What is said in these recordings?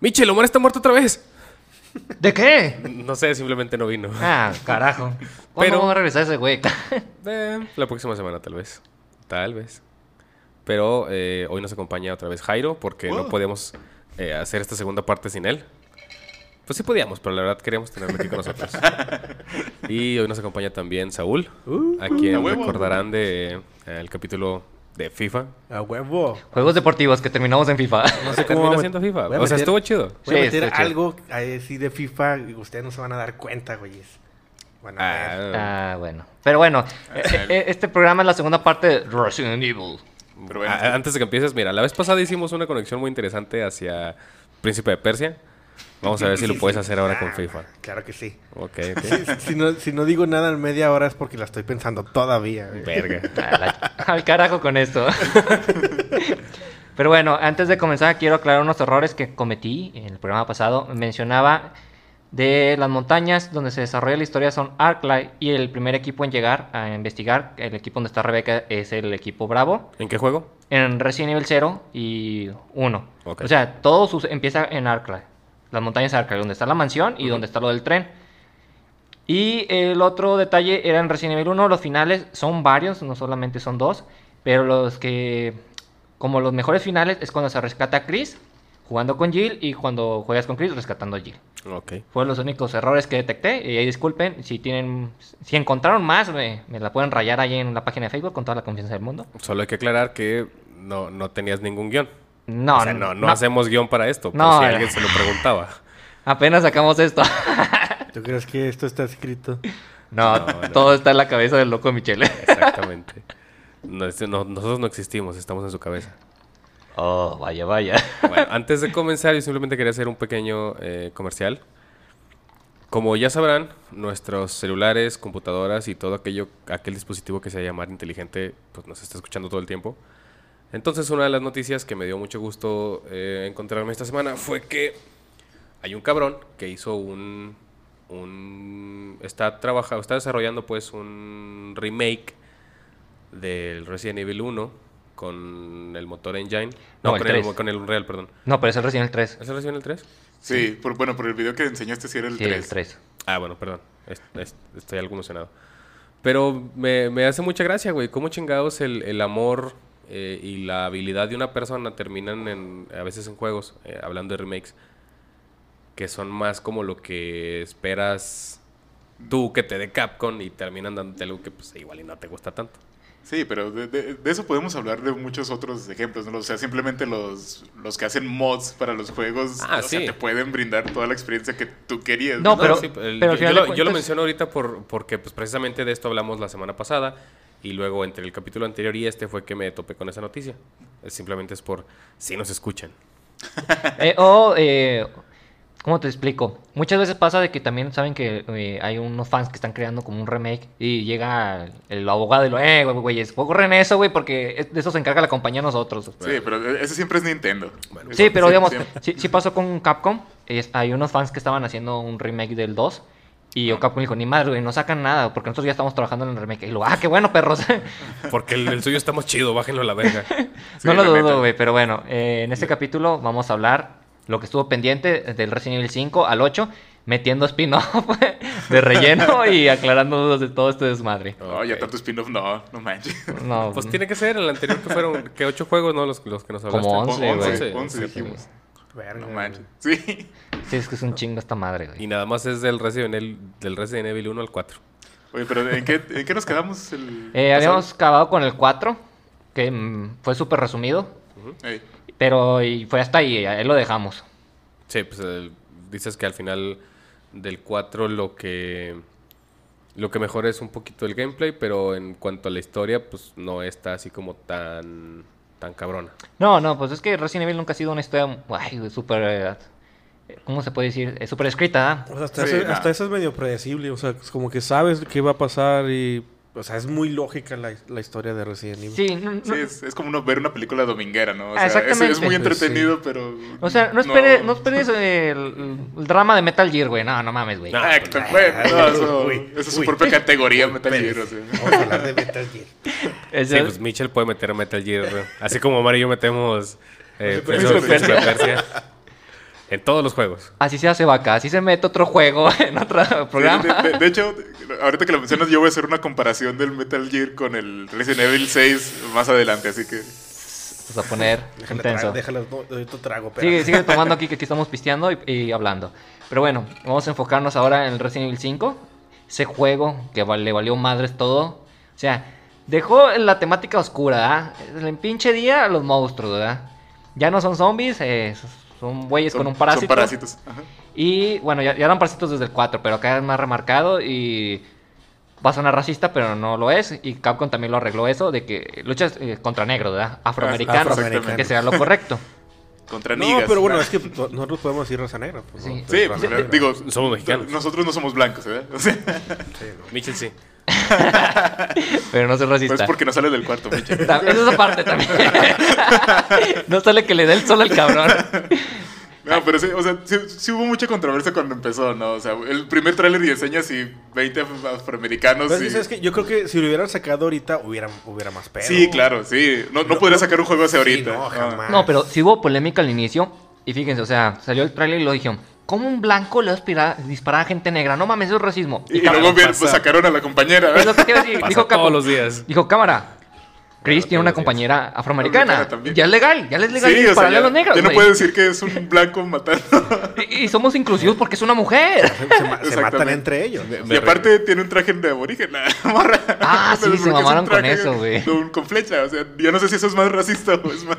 Michel, Omar está muerto otra vez. ¿De qué? No sé, simplemente no vino. Ah, carajo. ¿Cuándo Pero- vamos a regresar ese güey? Eh, la próxima semana, tal vez. Tal vez. Pero eh, hoy nos acompaña otra vez Jairo porque no podíamos eh, hacer esta segunda parte sin él. Pues sí podíamos, pero la verdad queríamos tenerlo aquí con nosotros. y hoy nos acompaña también Saúl, a quien a huevo. recordarán de eh, el capítulo de FIFA. A huevo. Juegos deportivos que terminamos en FIFA. No sé cómo. siendo FIFA. voy a O sea, meter- estuvo chido. Voy a Sí, meter está chido. algo así de FIFA y ustedes no se van a dar cuenta, güeyes. Bueno. Ah, Ah, bueno. Pero bueno, eh, eh, este programa es la segunda parte de Resident Evil. Pero bueno, a- antes de que empieces, mira, la vez pasada hicimos una conexión muy interesante hacia Príncipe de Persia. Vamos a ver si lo puedes sí. hacer ahora con Ah, FIFA. Claro que sí. Ok, ok. Si, si no, si no digo nada en media hora es porque la estoy pensando todavía. güey. Verga. A la- Al carajo con esto. Pero bueno, antes de comenzar quiero aclarar unos errores que cometí en el programa pasado. Mencionaba de las montañas donde se desarrolla la historia son Arclight y el primer equipo en llegar a investigar, el equipo donde está Rebeca es el equipo Bravo. ¿En qué juego? En Resident Evil 0 y 1. Ok. O sea, todo sus- empieza en Arclight. Las montañas Arclight, donde está la mansión y donde está lo del tren. Y el otro detalle era en Resident Evil 1, los finales son varios, no solamente son dos, pero los que, como los mejores finales, es cuando se rescata a Chris jugando con Jill y cuando juegas con Chris rescatando a Jill. Ok. Fueron los únicos errores que detecté y ahí disculpen, si tienen, si encontraron más, me, me la pueden rayar ahí en la página de Facebook con toda la confianza del mundo. Solo hay que aclarar que no, no tenías ningún guion. No, o sea, no, no, hacemos guion para esto, por No, si alguien se lo preguntaba. Apenas sacamos esto. ¿Tú crees que esto está escrito? No, No, no. todo está en la cabeza del loco Michele. Exactamente. No, este, no, nosotros no existimos, estamos en su cabeza. Oh, vaya, vaya. Bueno, antes de comenzar, yo simplemente quería hacer un pequeño eh, comercial. Como ya sabrán, nuestros celulares, computadoras y todo aquello, aquel dispositivo que se llamar inteligente, pues nos está escuchando todo el tiempo. Entonces, una de las noticias que me dio mucho gusto eh, encontrarme esta semana fue que hay un cabrón que hizo un, un está trabajando, está desarrollando pues un remake del Resident Evil 1 con el motor engine, no, No, el con, el, 3. con el Unreal, perdón. No, pero es el Resident Evil 3. ¿Es el Resident Evil 3? sí, por, bueno, por el video que enseñaste sí era el Sí, 3. el 3. Ah, bueno, perdón. Es- es- estoy algo emocionado. Pero me, me hace mucha gracia, güey. ¿Cómo chingados el, el amor eh, y la habilidad de una persona terminan en, a veces en juegos, eh, hablando de remakes, que son más como lo que esperas tú que te dé Capcom y terminan dándote algo que pues igual y no te gusta tanto. Sí, pero de, de- de eso podemos hablar de muchos otros ejemplos, ¿no? O sea, simplemente los, los que hacen mods para los juegos, Ah, o sea, sí. te pueden brindar toda la experiencia que tú querías. No, pero- sí, el- pero yo, yo lo, yo lo cuentas- menciono ahorita por, porque pues precisamente de esto hablamos la semana pasada y luego entre el capítulo anterior y este fue que me topé con esa noticia. Simplemente es por si nos escuchan. Eh, o, eh, ¿cómo te explico? Muchas veces pasa de que también saben que eh, hay unos fans que están creando como un remake y llega el abogado y lo, eh, güey, güeyes, ocurren eso, güey, porque de eso se encarga la compañía a nosotros. Sí, pero ese siempre es Nintendo. Bueno, Sí, pero digamos, Siempre. sí, sí pasó con Capcom. Es- hay unos fans que estaban haciendo un remake del 2. Y yo Capcom dijo, ni madre, güey, no sacan nada, porque nosotros ya estamos trabajando en el remake. Y luego, ah, qué bueno, perros. Porque el, el suyo está más chido, bájenlo a la verga. no Sí, lo la neta. dudo, güey, pero bueno, eh, en este capítulo vamos a hablar lo que estuvo pendiente del Resident Evil 5 al 8, metiendo spin-off de relleno y aclarando dudas de todo este desmadre. No, ya Ok. tanto spin-off, no, no manches. No, Pues tiene que ser el anterior que fueron, que ocho juegos, ¿no? Los, los que nos hablaste. Como once, güey. Once, once sí, dijimos. Verga, No manches. Sí. sí, es que es un chingo esta madre, güey. Y nada más es del Resident Evil, del Resident Evil 1 al 4. Oye, pero ¿en qué, en qué nos quedamos? El Eh, habíamos acabado con el 4, que mm, fue súper resumido, pero y fue hasta ahí, ahí lo dejamos. Sí, pues el- dices que al final del 4 lo que lo que mejora es un poquito el gameplay, pero en cuanto a la historia, pues no está así como tan tan cabrona. No, no, pues es que Resident Evil nunca ha sido una historia súper... eh, ¿Cómo se puede decir? Eh, Súper escrita, ¿ah? O sea, hasta, Sí, eso, nah. hasta eso es medio predecible. O sea, es como que sabes qué va a pasar y... O sea, es muy lógica la, la historia de Resident Evil. Sí, no- no- Sí, es, es como uno ver una película dominguera, ¿no? O Ah, sea, es, exactamente. es muy Sí. entretenido, pero... o sea, no esperes, no, esperes el, el drama de Metal Gear, güey. No, no mames, güey. Ah, que te- bueno, no, eso, Uy, eso es su uy. propia categoría Metal Gear, o sea. Vamos a hablar de Metal Gear. Sí, pues Mitchell puede meter Metal Gear. güey. Así como Mario y yo metemos eh, Persia. En todos los juegos. Así se hace vaca, así se mete otro juego en otro programa. De, de- de hecho, ahorita que lo mencionas, yo voy a hacer una comparación del Metal Gear con el Resident Evil 6 más adelante, así que... Vamos a poner intenso. déjalo, no, ahorita trago, espera. Sigue, sigue tomando aquí que aquí estamos pisteando y, y hablando. Pero bueno, vamos a enfocarnos ahora en el Resident Evil 5. Ese juego que le valió madres todo. O sea, dejó la temática oscura, ¿verdad? El pinche día los monstruos, ¿verdad? Ya no son zombies, eh, son güeyes Son, con un parásito. son parásitos. Ajá. Y bueno, ya, ya eran parásitos desde el 4, pero acá es más remarcado y va a sonar racista, pero no lo es. Y Capcom también lo arregló eso, de que luchas eh, contra negros, ¿verdad? Afroamericanos, Afroamericanos. que sea lo correcto. Contra No, nigas. pero bueno, ¿no? es que nosotros podemos decir raza negra. pues, ¿no? Sí. Sí, pues, negra. digo, Somos mexicanos. Nosotros no somos blancos, ¿verdad? O sea, Mitchell sí. Pero no soy racista. pues porque no sale del cuarto, Micha. Ta- Esa es esa parte también. no sale que le dé el sol al cabrón. No, pero sí, o sea, sí, sí hubo mucha controversia cuando empezó, ¿no? O sea, el primer tráiler y enseñas y 20 af- afroamericanos Pero es que, y... ¿sabes qué? Yo creo que si lo hubieran sacado ahorita, hubiera, hubiera más pedo. Sí, claro, sí. No, no No, podría sacar un juego así sí, ahorita. no, jamás. No, pero sí hubo polémica al inicio. Y fíjense, o sea, salió el tráiler y lo dijeron. ¿Cómo un blanco le va a aspirar- disparar a gente negra? No mames, eso es racismo. Y, y cámara, luego bien, pues, sacaron a la compañera, es lo que a decir. Pasa Dijo, Capo- todos los días. dijo cámara. Chris tiene una compañera afroamericana. Ya es legal, ya es legal Sí, o sea, dispararle a ya, los negros. ya no güey. puedes decir que es un blanco matando. y, y somos inclusivos porque es una mujer. Se, se ma- se Exactamente. matan entre ellos. y aparte tiene un traje de aborigen, la morra. Ah, sí, se porque es un mamaron con eso, güey. Con, con flecha, o sea, yo no sé si eso es más racista o es más...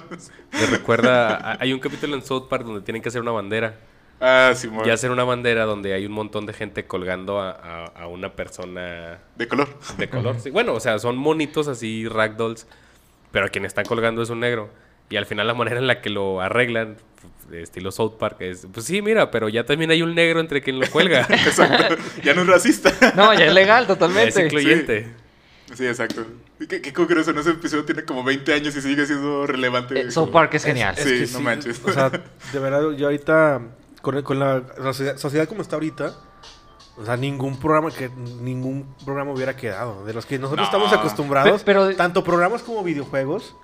Me recuerda, a- hay un capítulo en South Park donde tienen que hacer una bandera. Ah, sí, Y hacer una bandera donde hay un montón de gente colgando a, a- a una persona De color. de color. Sí, bueno, o sea, son monitos así, ragdolls, pero quien está colgando es un negro. Y al final la manera en la que lo arreglan, de estilo South Park, es, pues sí, mira, pero ya también hay un negro entre quien lo cuelga. Exacto. Ya no es racista. No, ya es legal es totalmente. incluyente. Sí, exacto. Qué, qué curioso, en ese episodio tiene como 20 años y sigue siendo relevante. Eh, South Park es genial. Sí, que no manches. O sea, de verdad, yo ahorita, con, con la sociedad, sociedad como está ahorita, o sea, ningún programa que ningún programa hubiera quedado. De los que nosotros No. estamos acostumbrados, Pe- pero- tanto programas como videojuegos,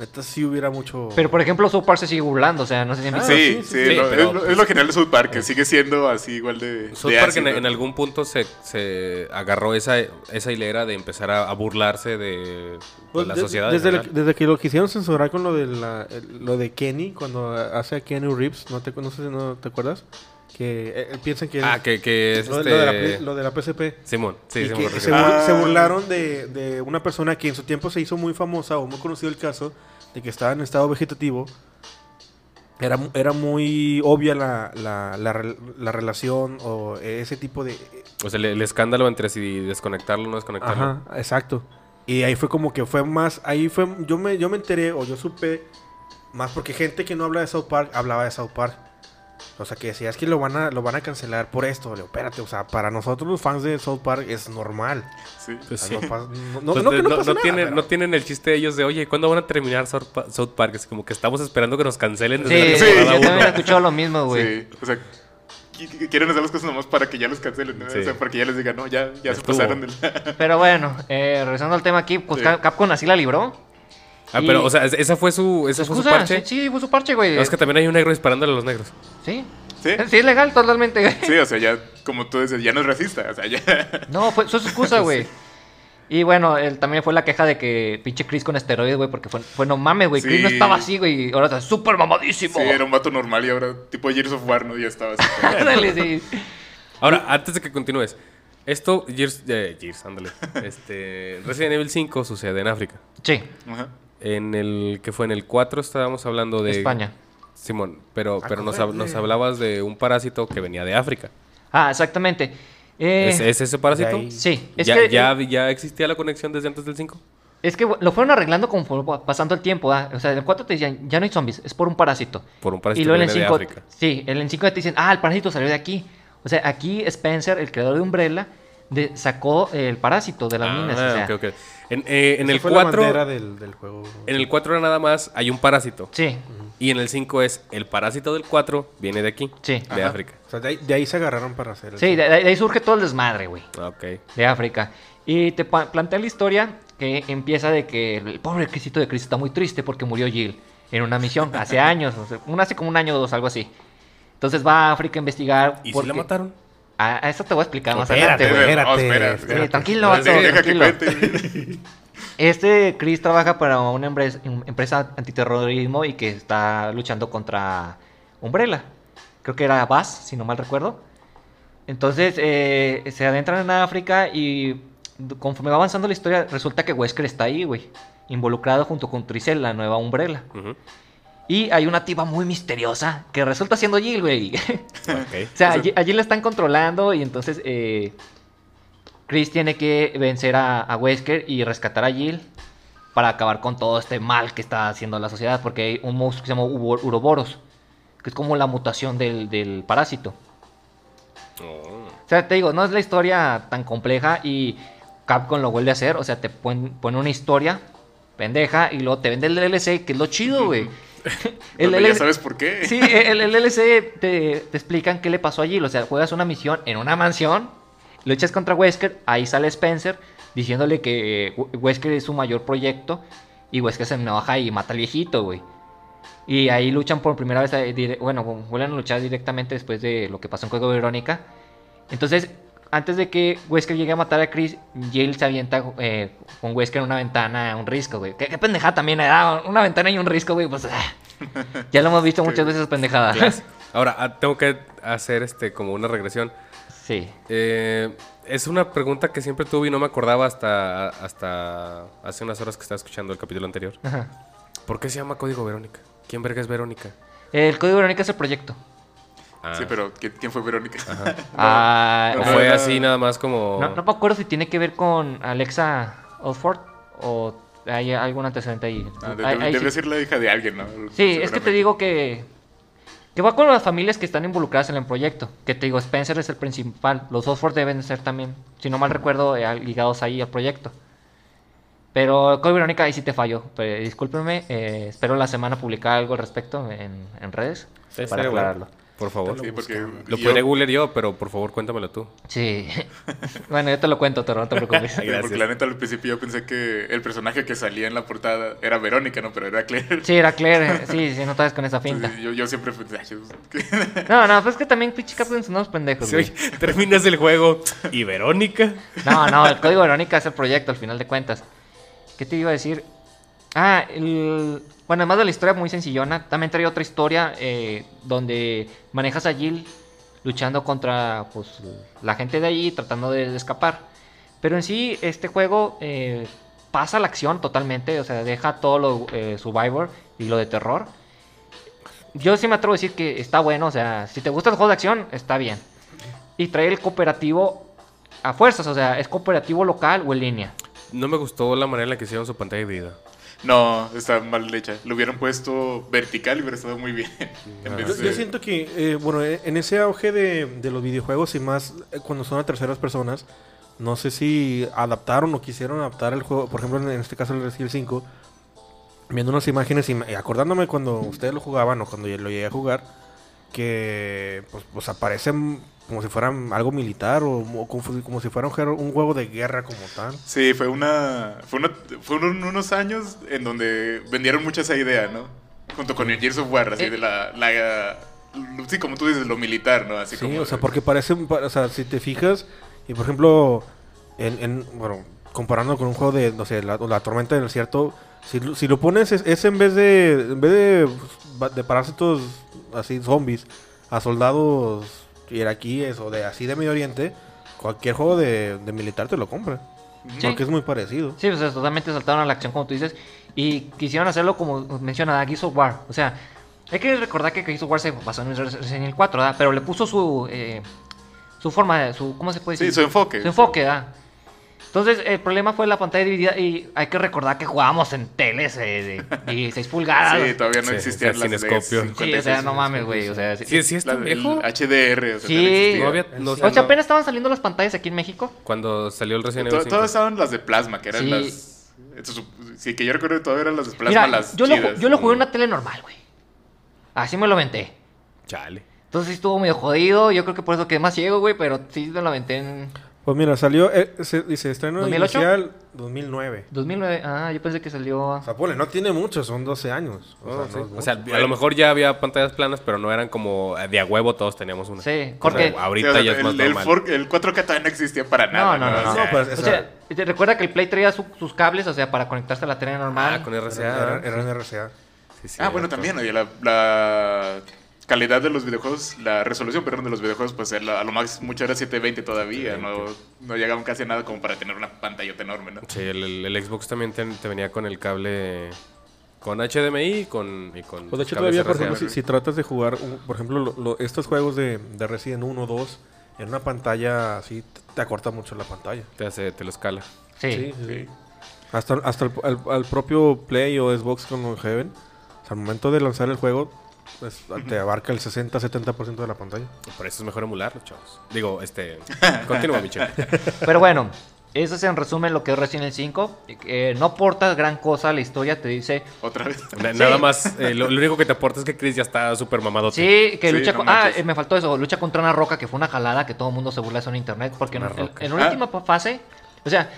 neta sí hubiera mucho. Pero por ejemplo, South Park se sigue burlando, o sea, no sé si han Ah, visto. Sí, sí, sí, sí, sí, lo- pero, es, lo- es lo genial de South Park, que sigue siendo así igual de. South de Park en, ácido, en ¿no? algún punto se, se agarró esa, esa hilera de empezar a, a burlarse de, Pues, de la de- sociedad. desde, desde que lo quisieron censurar con lo de la, el- lo de Kenny, cuando hace a Kenny Reeves, ¿no te, no sé si no te acuerdas? Que eh, eh, piensan que Ah, que, que es lo, este... lo de la, lo de la PSP. Simón, sí, que me se, Ah. se burlaron de, de una persona que en su tiempo se hizo muy famosa o muy conocido el caso de que estaba en estado vegetativo. Era, era muy obvia la, la, la, la relación o ese tipo de... O sea, el, el escándalo entre si desconectarlo o no desconectarlo. Ajá, exacto. Y ahí fue como que fue más... Ahí fue... Yo me, yo me enteré o yo supe más porque gente que no habla de South Park hablaba de South Park. O sea, que decía, es que lo van a, lo van a cancelar por esto. Le digo, espérate, o sea, para nosotros los fans de South Park es normal. Sí. Pues sí. no, pas- no- no- no que de- no no- pasa no nada, tienen, pero- no tienen el chiste de ellos de, oye, ¿cuándo van a terminar South, Pa- South Park? Es como que estamos esperando que nos cancelen Sí, desde sí, la yo temporada también he uno. escuchado lo mismo, güey. Sí, o sea, qui- qui- quieren hacer las cosas nomás para que ya los cancelen, ¿no? Sí. O sea, para que ya les digan, no, ya, ya se pasaron del... Pero bueno, eh, regresando al tema aquí, pues Sí. Cap- Capcom así la libró. Ah, pero, o sea, es- esa fue su, esa fue su Excusa, parche. Sí, sí, fue su parche, güey. No, es que también hay un negro disparándole a los negros. Sí. ¿Sí? Sí, es legal totalmente, güey. Sí, o sea, ya, como tú dices, ya no es racista, o sea, ya... No, fue, fue su excusa, güey. Y bueno, él también fue la queja de que pinche Chris con esteroides, güey, porque fue, fue no mames, güey. Chris no estaba así, güey. y Ahora está súper mamadísimo. Sí, era un vato normal y ahora, tipo Gears of War, ¿no? Ya estaba así. Ándale, sí. Ahora, antes de que continúes. Esto, Gears, eh, Gears, ándale. Este, Resident Evil 5 sucede en África. Sí, Ajá. En el que fue en el 4 estábamos hablando de España. Simón, pero, Ah, pero nos, hablabas de un parásito que venía de África. Ah, exactamente. Eh, ¿Es, es ese parásito? Sí, es ¿Ya, que... ya, ¿Ya existía la conexión desde antes del 5? Es que lo fueron arreglando conforme pasando el tiempo, ¿ah? O sea, en el 4 te decían, ya no hay zombies, es por un parásito. Por un parásito y luego en que el viene de 5, África. sí, en el 5 te dicen, ah, el parásito salió de aquí. O sea, aquí Spencer, el creador de Umbrella, de- sacó el parásito de las minas. O Ah, sea, ok. En, eh, el fue la 4... bandera del, del juego. En el 4 nada más hay un parásito. Sí, Y en el 5 es el parásito del 4 viene de aquí. Sí. De Ajá. África. O sea, de ahí, de ahí se agarraron para hacer el sí, de, de ahí surge todo el desmadre, güey. Ah, Ok. de África. Y te plantea la historia que empieza de que el pobre Crisito de Cristo está muy triste porque murió Jill en una misión hace años, o sea, un- hace como un año o dos, algo así. Entonces va a África a investigar. ¿Y si la mataron? A, a eso te voy a explicar más Espérate, adelante, güey. tranquilo. Este Chris trabaja para una empresa, empresa antiterrorismo y que está luchando contra Umbrella. Creo que era Bass, si no mal recuerdo. Entonces eh, se adentran en África y conforme va avanzando la historia, resulta que Wesker está ahí, güey. Involucrado junto con Tricel, la nueva Umbrella. Ujú. Y hay una tipa muy misteriosa que resulta siendo Jill, güey. O sea, allí, allí la están controlando y entonces eh, Chris tiene que vencer a, a Wesker y rescatar a Jill para acabar con todo este mal que está haciendo la sociedad. Porque hay un monstruo que se llama Uroboros, que es como la mutación del, del parásito. Oh. O sea, te digo, no es la historia tan compleja y Capcom lo vuelve a hacer. O sea, te pone una historia pendeja y luego te vende el DLC, que es lo chido, güey. El Donde ya DLC sabes por qué. Sí, el, el DLC te, te explican qué le pasó allí. O sea, juegas una misión en una mansión, luchas contra Wesker, ahí sale Spencer diciéndole que We- Wesker es su mayor proyecto y Wesker se enoja y mata al viejito, güey. Y ahí luchan por primera vez, eh, bueno, vuelven a luchar directamente después de lo que pasó en Juego Verónica. Entonces, antes de que Wesker llegue a matar a Chris, Jill se avienta eh, con Wesker en una ventana, un risco, güey. ¿Qué, qué pendejada también era, una ventana y un risco, güey, pues... ah. Ya lo hemos visto muchas veces pendejada. Claro. Ahora, ah, tengo que hacer este como una regresión. Sí. Eh, es una pregunta que siempre tuve y no me acordaba hasta, hasta hace unas horas que estaba escuchando el capítulo anterior. Ajá. ¿Por qué se llama Código Verónica? ¿Quién verga es Verónica? El código Verónica es el proyecto. Ah, Sí, pero ¿quién, fue Verónica? Ah, ¿O No, fue no, así no. nada más como... no, no me acuerdo si tiene que ver con Alexa Osford o hay algún antecedente ahí. Ah, Ahí- debe ahí debe sí. ser la hija de alguien, ¿no? Sí, es que te digo que que va con las familias que están involucradas en el proyecto. Que te digo, Spencer es el principal. Los Osford deben ser también, si no mal recuerdo, eh, ligados ahí al proyecto. Pero Código Verónica ahí sí te falló. Pero, discúlpeme, eh, espero la semana publicar algo al respecto en, en redes Sí, para bueno. Por favor. Sí, porque Lo yo- googlear yo, pero por favor cuéntamelo tú. Sí. bueno, yo te lo cuento, te no te preocupes. Sí, Porque la neta al principio yo pensé que el personaje que salía en la portada era Verónica, ¿no? Pero era Claire. Sí, era Claire. Sí, sí, no estabas con esa finta. Entonces, yo, yo siempre pensé, "Ay, ¿qué?". No, no, pues es que también pinche Capcom son unos pendejos, Sí, güey. oye, terminas el juego y Verónica. No, no, el código Verónica es el proyecto, al final de cuentas. ¿Qué te iba a decir? Ah, el... Bueno, además de la historia muy sencillona, también trae otra historia eh, donde manejas a Jill luchando contra pues, la gente de allí, tratando de, de escapar. Pero en sí, este juego eh, pasa la acción totalmente, o sea, deja todo lo eh, Survivor y lo de terror. Yo sí me atrevo a decir que está bueno, o sea, si te gusta el juego de acción, está bien. Y trae el cooperativo a fuerzas, o sea, es cooperativo local o en línea. No me gustó la manera en la que hicieron su pantalla dividida. No, está mal hecha. Lo hubieran puesto vertical y hubiera estado muy bien. En vez Yo, de- yo siento que, eh, bueno, eh, en ese auge de, de los videojuegos y más eh, cuando son a terceras personas, no sé si adaptaron o quisieron adaptar el juego, por ejemplo, en, este caso el Resident Evil 5, viendo unas imágenes y me- acordándome cuando ustedes lo jugaban o cuando yo lo llegué a jugar, que pues, pues aparecen como si fueran algo militar o, o como, como si fuera un, juego- un juego de guerra como tal. Sí, fue una. Fue, una, unos años en donde vendieron mucho esa idea, ¿no? Junto con el Gears of War, así Eh. de la, la. Sí, como tú dices, lo militar, ¿no? Así Sí, como. o sea, porque parece, pa- o sea, si te fijas, y por ejemplo, en, en- bueno, comparando con un juego de, no sé, la, la tormenta del desierto, si, lo- si lo pones es, es en vez de, en vez de, de parásitos así, zombies, a soldados iraquíes o de así de Medio Oriente, cualquier juego de, de militar te lo compra. Sí. Porque es muy parecido. Sí, o sea, totalmente saltaron a la acción, como tú dices, y quisieron hacerlo como menciona Gears of War. O sea, hay que recordar que Gears of War se basó en Resident Evil 4, ¿verdad? Pero le puso su, eh, su forma, de- su, ¿cómo se puede decir? Sí, su enfoque. Su enfoque, ¿verdad? Entonces, el problema fue la pantalla dividida y hay que recordar que jugábamos en teles eh, de 16 pulgadas. Sí, todavía no Sí, existían o las sea, de cinescopio. 56, Sí, o sea, no mames, güey. O sea, sí- Sí, sí, está viejo. HDR. O sea, Sí. No había- no- o sea, no- apenas estaban saliendo las pantallas aquí en México. Cuando salió el Resident To- Evil 5. Todas estaban las de plasma, que eran Sí. las. Sí, que yo recuerdo que todavía eran las de plasma, Mira, las yo lo, yo lo jugué en una tele normal, güey. Así me lo aventé. Chale. Entonces sí estuvo medio jodido. Yo creo que por eso quedé más ciego, güey. Pero sí me lo aventé en Pues mira, salió, eh, se, dice, estreno 2008? inicial 2009. 2009. Ah, yo pensé que salió. O sea, ponle, no tiene mucho, son 12 años. O sea, Oh, no sí. es O sea, a lo mejor ya había pantallas planas, pero no eran como eh, de a huevo todos teníamos una. Sí, porque- Sí, ahorita o sea, ya es el, más el normal. for- el 4K todavía no existía para nada. no, no, O no. sea, No, pues, O sea, te recuerda que el Play traía su- sus cables, o sea, para conectarse a la tele normal. Ah, con RCA. Era, ¿verdad? era en RCA. Sí, sí, Ah, bueno, también, oye, la, la calidad de los videojuegos, la resolución, perdón, de los videojuegos, pues a lo más mucho era 720 todavía, no, no llegaban casi a nada como para tener una pantallota enorme, ¿no? Sí, el, el- el Xbox también te, te venía con el cable con HDMI y con, y con Pues de hecho todavía, por ejemplo, si, si tratas de jugar, por ejemplo, lo- lo- estos juegos de, de Resident 1 o 2, en una pantalla así, te acorta mucho la pantalla. te, hace, te lo escala. Sí. Sí, sí, sí. Hasta, hasta el, al- al propio Play o Xbox con Heaven, o sea, al momento de lanzar el juego, pues te abarca el 60-70% de la pantalla. Por eso es mejor emularlo, chavos. Digo, este. Continúa, Michelle. Pero bueno, eso es en resumen lo que es Resident Evil 5. Eh, no aporta gran cosa a la historia, te dice. Otra vez. Na- Nada más, eh, lo, lo único que te aporta es que Chris ya está súper mamado. Sí, que Sí, lucha no con. Ah, eh, me faltó eso. Lucha contra una roca que fue una jalada que todo el mundo se burla de eso en internet. Porque en, Una en- roca. en una Ah. última pa- fase. O sea,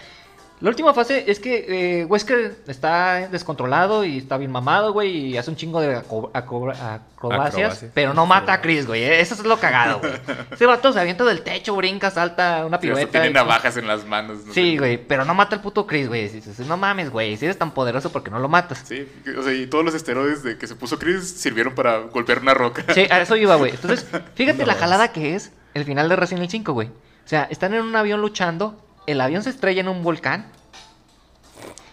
la última fase es que eh, Wesker está descontrolado y está bien mamado, güey. Y hace un chingo de acrobacias. Acrobacia. Pero no mata a Chris, güey. eh, Eso es lo cagado, güey. Ese vato se avienta del techo, brinca, salta una pirueta. tiene navajas en las manos. no Sí, güey, pero no mata al puto Chris, güey. No mames, güey. Si eres tan poderoso, ¿por qué no lo matas? Sí, o sea, y todos los esteroides de que se puso Chris sirvieron para golpear una roca. Sí, a eso iba, güey. Entonces, fíjate la jalada que es el final de Resident Evil 5, güey. O sea, están en un avión luchando, el avión se estrella en un volcán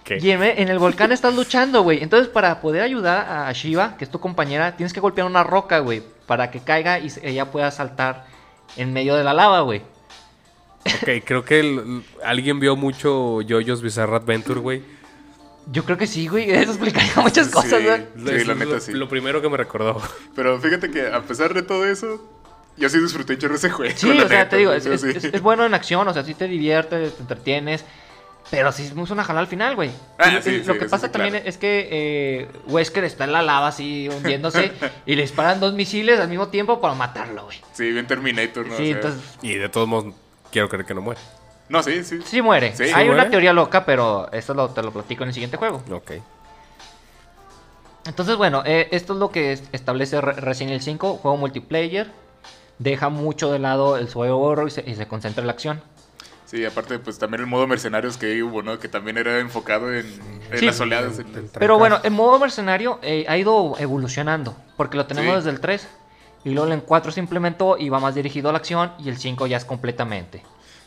¿Qué? y en, en el volcán estás luchando, güey. Entonces, para poder ayudar a Shiva, que es tu compañera, tienes que golpear una roca, güey, para que caiga y ella pueda saltar en medio de la lava, güey. Ok, creo que el- alguien vio mucho JoJo's Bizarre Adventure, güey. Yo creo que sí, güey. Eso explicaría muchas Sí. cosas, güey. Sí, la lo- neta, sí. Lo primero que me recordó. Pero fíjate que a pesar de todo eso, yo sí disfruté echar ese juego. Sí, o sea, neta, te digo, es- es bueno en acción, o sea, sí te diviertes, te entretienes. Pero sí es una jalada al final, güey. Ah, sí, lo que pasa sí, también claro. es que eh, Wesker está en la lava así hundiéndose y le disparan dos misiles al mismo tiempo para matarlo, güey. Sí, bien Terminator, ¿no? O Sí, sea, entonces Y de todos modos, quiero creer que no muere. No, sí, sí. sí muere. Sí. Hay ¿Sí una muere? teoría loca, pero esto lo- te lo platico en el siguiente juego. Ok. Entonces, bueno, eh, esto es lo que es- establece Re- Resident Evil 5, juego multiplayer. Deja mucho de lado el juego horror y se, y se concentra en la acción. Sí, aparte, pues también el modo mercenarios que ahí hubo, ¿no? Que también era enfocado en, en Sí. las oleadas. en- entregas. Pero bueno, el modo mercenario eh, ha ido evolucionando, porque lo tenemos Sí. desde el 3. Y luego el 4 se implementó y va más dirigido a la acción. Y el 5 ya es completamente.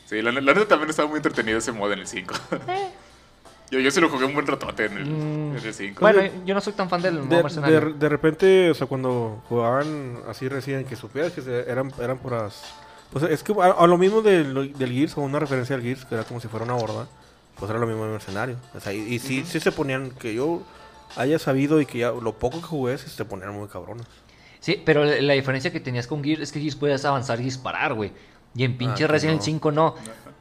Sí, la, la neta también estaba muy entretenido ese modo en el 5. yo, yo se lo jugué un buen ratote en el, Mm, en el 5. Bueno, yo no soy tan fan del modo De, mercenario. de- de repente, o sea, cuando jugaban así recién, que supieras que se- eran, eran puras... Pues es que a, a lo mismo del, del Gears, o una referencia al Gears, que era como si fuera una horda, pues era lo mismo de mercenario. O sea, y, y sí, sí se ponían, que yo haya sabido y que ya lo poco que jugué, sí se ponían muy cabrones. Sí, pero la la diferencia que tenías con Gears es que Gears podías avanzar y disparar, güey. Y en pinche Ah, Resident no. 5 no.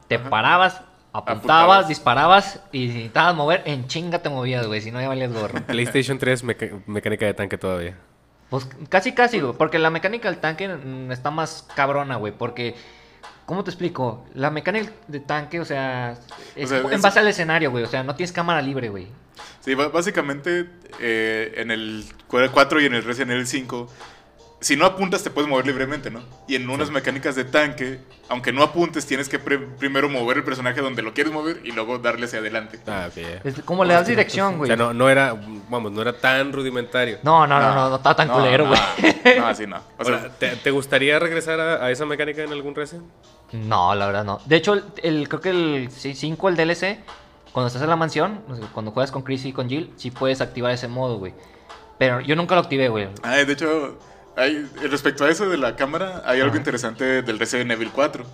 Te Ajá. parabas, apuntabas, Apuntabas. disparabas y si necesitabas mover, en chinga te movías, güey. Si no, ya valías gorro. PlayStation 3, meca- mecánica de tanque todavía. Pues casi, casi, güey. Porque la mecánica del tanque está más cabrona, güey. Porque, ¿cómo te explico? La mecánica de tanque, o sea, es sea, en es- base al escenario, güey. O sea, no tienes cámara libre, güey. Sí, básicamente eh, en el 4 y en el Resident Evil 5, si no apuntas te puedes mover libremente, ¿no? Y en unas mecánicas de tanque, aunque no apuntes, tienes que primero mover el personaje donde lo quieres mover y luego darle hacia adelante. Ah. Es como le das dirección, O güey. sea, no, no era, vamos, no era tan rudimentario. No, no, no, no, no, está tan No, culero, güey. No, así no. O sea, ¿te, te gustaría regresar a, a esa mecánica en algún Resident? No, la verdad no. De hecho, el, el- creo que el 5, el DLC, cuando estás en la mansión, o cuando juegas con Chris y con Jill, sí puedes activar ese modo, güey. Pero yo nunca lo activé, güey. ah, de hecho, hay, respecto a eso de la cámara, hay algo interesante del Resident Evil 4.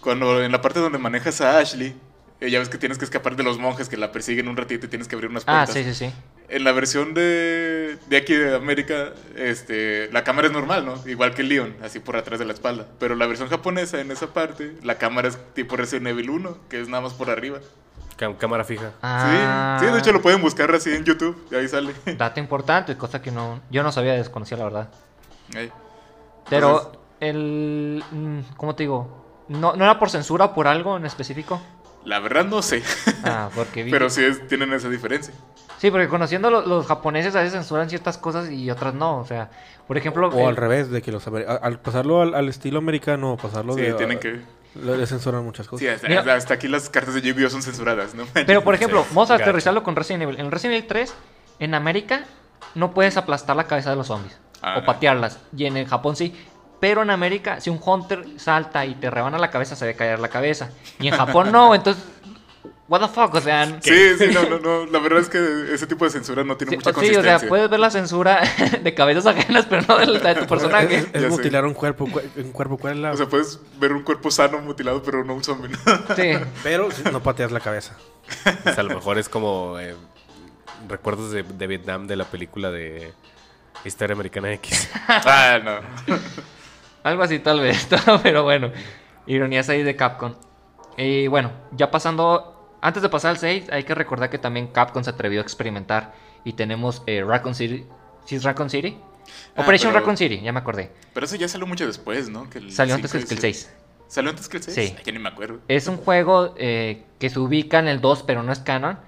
Cuando en la parte donde manejas a Ashley, eh, ya ves que tienes que escapar de los monjes que la persiguen un ratito y tienes que abrir unas Ah, puertas. sí, sí, sí. En la versión de, de aquí de América, este, la cámara es normal, ¿no? Igual que Leon, así por atrás de la espalda. Pero la versión japonesa, en esa parte, la cámara es tipo Resident Evil 1, que es nada más por arriba. Cam- cámara fija. Ah, Sí, sí, de hecho lo pueden buscar así en YouTube, y ahí sale. Dato importante, cosa que no, yo no sabía, desconocía la verdad. Pero Entonces- el, mm, ¿cómo te digo? ¿No, ¿No era por censura o por algo en específico? La verdad no sé, Ah, porque vi... pero sí es- tienen esa diferencia. Sí, porque conociendo lo- los japoneses a veces censuran ciertas cosas y otras no. O sea, por ejemplo... O el- al revés, de que los amer- al pasarlo al, al estilo americano, pasarlo Sí, de... tienen a- que... Le, censuran muchas cosas. Sí, hasta, Mira. hasta aquí las cartas de Yu-Gi-Oh son censuradas, ¿no? Pero, por ejemplo, vamos a aterrizarlo con Resident Evil. En Resident Evil 3, en América, no puedes aplastar la cabeza de los zombies. Ah. o patearlas. Y en el Japón sí. Pero en América, si un Hunter salta y te rebana la cabeza, se debe caer la cabeza. Y en Japón no, entonces... What the fuck, o sea... Sí, sí, no, no, no. La verdad es que ese tipo de censura no tiene Sí, mucha o- sí, o sea, puedes ver la censura de cabezas ajenas, pero no de, la de tu personaje. Es, es Ya sé. mutilar un cuerpo, cu- un cuerpo, ¿cuál es la...? O sea, puedes ver un cuerpo sano mutilado, pero no un zombie. ¿no? Sí. Pero no pateas la cabeza. Pues a lo mejor es como eh, recuerdos de, de Vietnam de la película de Historia Americana X. ah, no. Algo así tal vez, pero bueno. Ironías ahí de Capcom. Y bueno, ya pasando... Antes de pasar al 6, hay que recordar que también Capcom se atrevió a experimentar. Y tenemos eh, Raccoon City. ¿Sí es Raccoon City? Ah, Operation pero- Raccoon City, ya me acordé. Pero eso ya salió mucho después, ¿no? Que el Salió antes que el siete. 6. ¿Salió antes que el 6? Sí. ya ni me acuerdo. Es un juego eh, que se ubica en el 2, pero no es canon.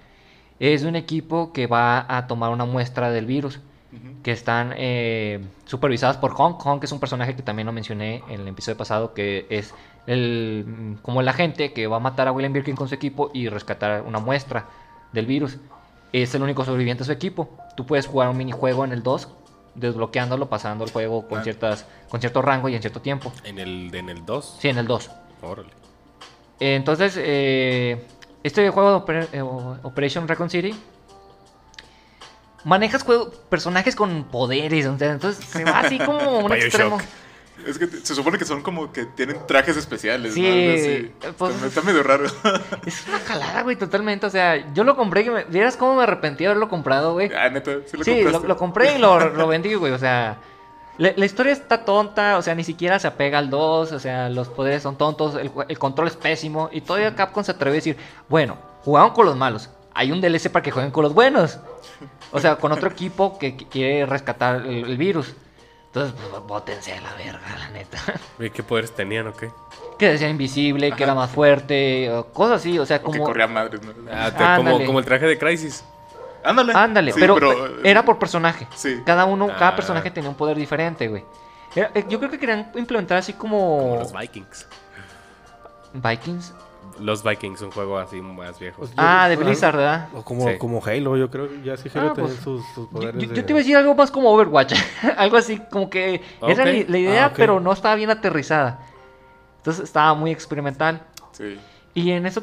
Es un equipo que va a tomar una muestra del virus. Que están eh, supervisadas por Hong Kong, que es un personaje que también lo mencioné en el episodio pasado, que es el, como el agente que va a matar a William Birkin con su equipo y rescatar una muestra del virus. Es el único sobreviviente de su equipo. Tú puedes jugar un minijuego en el 2, desbloqueándolo, pasando el juego con, ciertas, con cierto rango y en cierto tiempo. En el, en el 2. Sí, en el 2. Órale. Entonces, eh, este juego de eh, Operation Raccoon City manejas juego- personajes con poderes, o sea, entonces se va así como un extremo. Es que se supone que son como que tienen trajes especiales, Sí, ¿no? Así. pues- está, medio raro. Es una calada, güey, totalmente. O sea, yo lo compré y me, vieras cómo me arrepentí de haberlo comprado, güey. ah, neta, ¿sí lo Sí, lo, compré y lo, lo vendí, güey. O sea, la, la historia está tonta, o sea, ni siquiera se apega al 2, o sea, los poderes son tontos, el control es pésimo. Y todavía Capcom se atreve a decir, bueno, jugaron con los malos, hay un DLC para que jueguen con los buenos. O sea, con otro equipo que, quiere rescatar el, el virus. Entonces, pues, bótense a la verga, la neta. ¿Y qué poderes tenían o qué? que decía invisible, que era más fuerte, o cosas así, o sea, O que como... corría madres, ¿no? Ah, te- como, como el traje de Crisis. Ándale. Ándale, Sí, pero, pero, pe- era por personaje. Sí. Cada uno, cada Ah. personaje tenía un poder diferente, güey. Era- eh, yo creo que querían implementar así como, Como los Vikings. Vikings. Los Vikings, un juego así más viejo. Pues, Ah, de. Blizzard, ¿verdad? O como, Sí. como Halo, yo creo. Ya sí Halo Ah, pues, sus, poderes. yo- de- te iba a decir algo más como Overwatch. algo así, como que era la, la idea, Ah, pero no estaba bien aterrizada. Entonces estaba muy experimental. Sí. Y en ese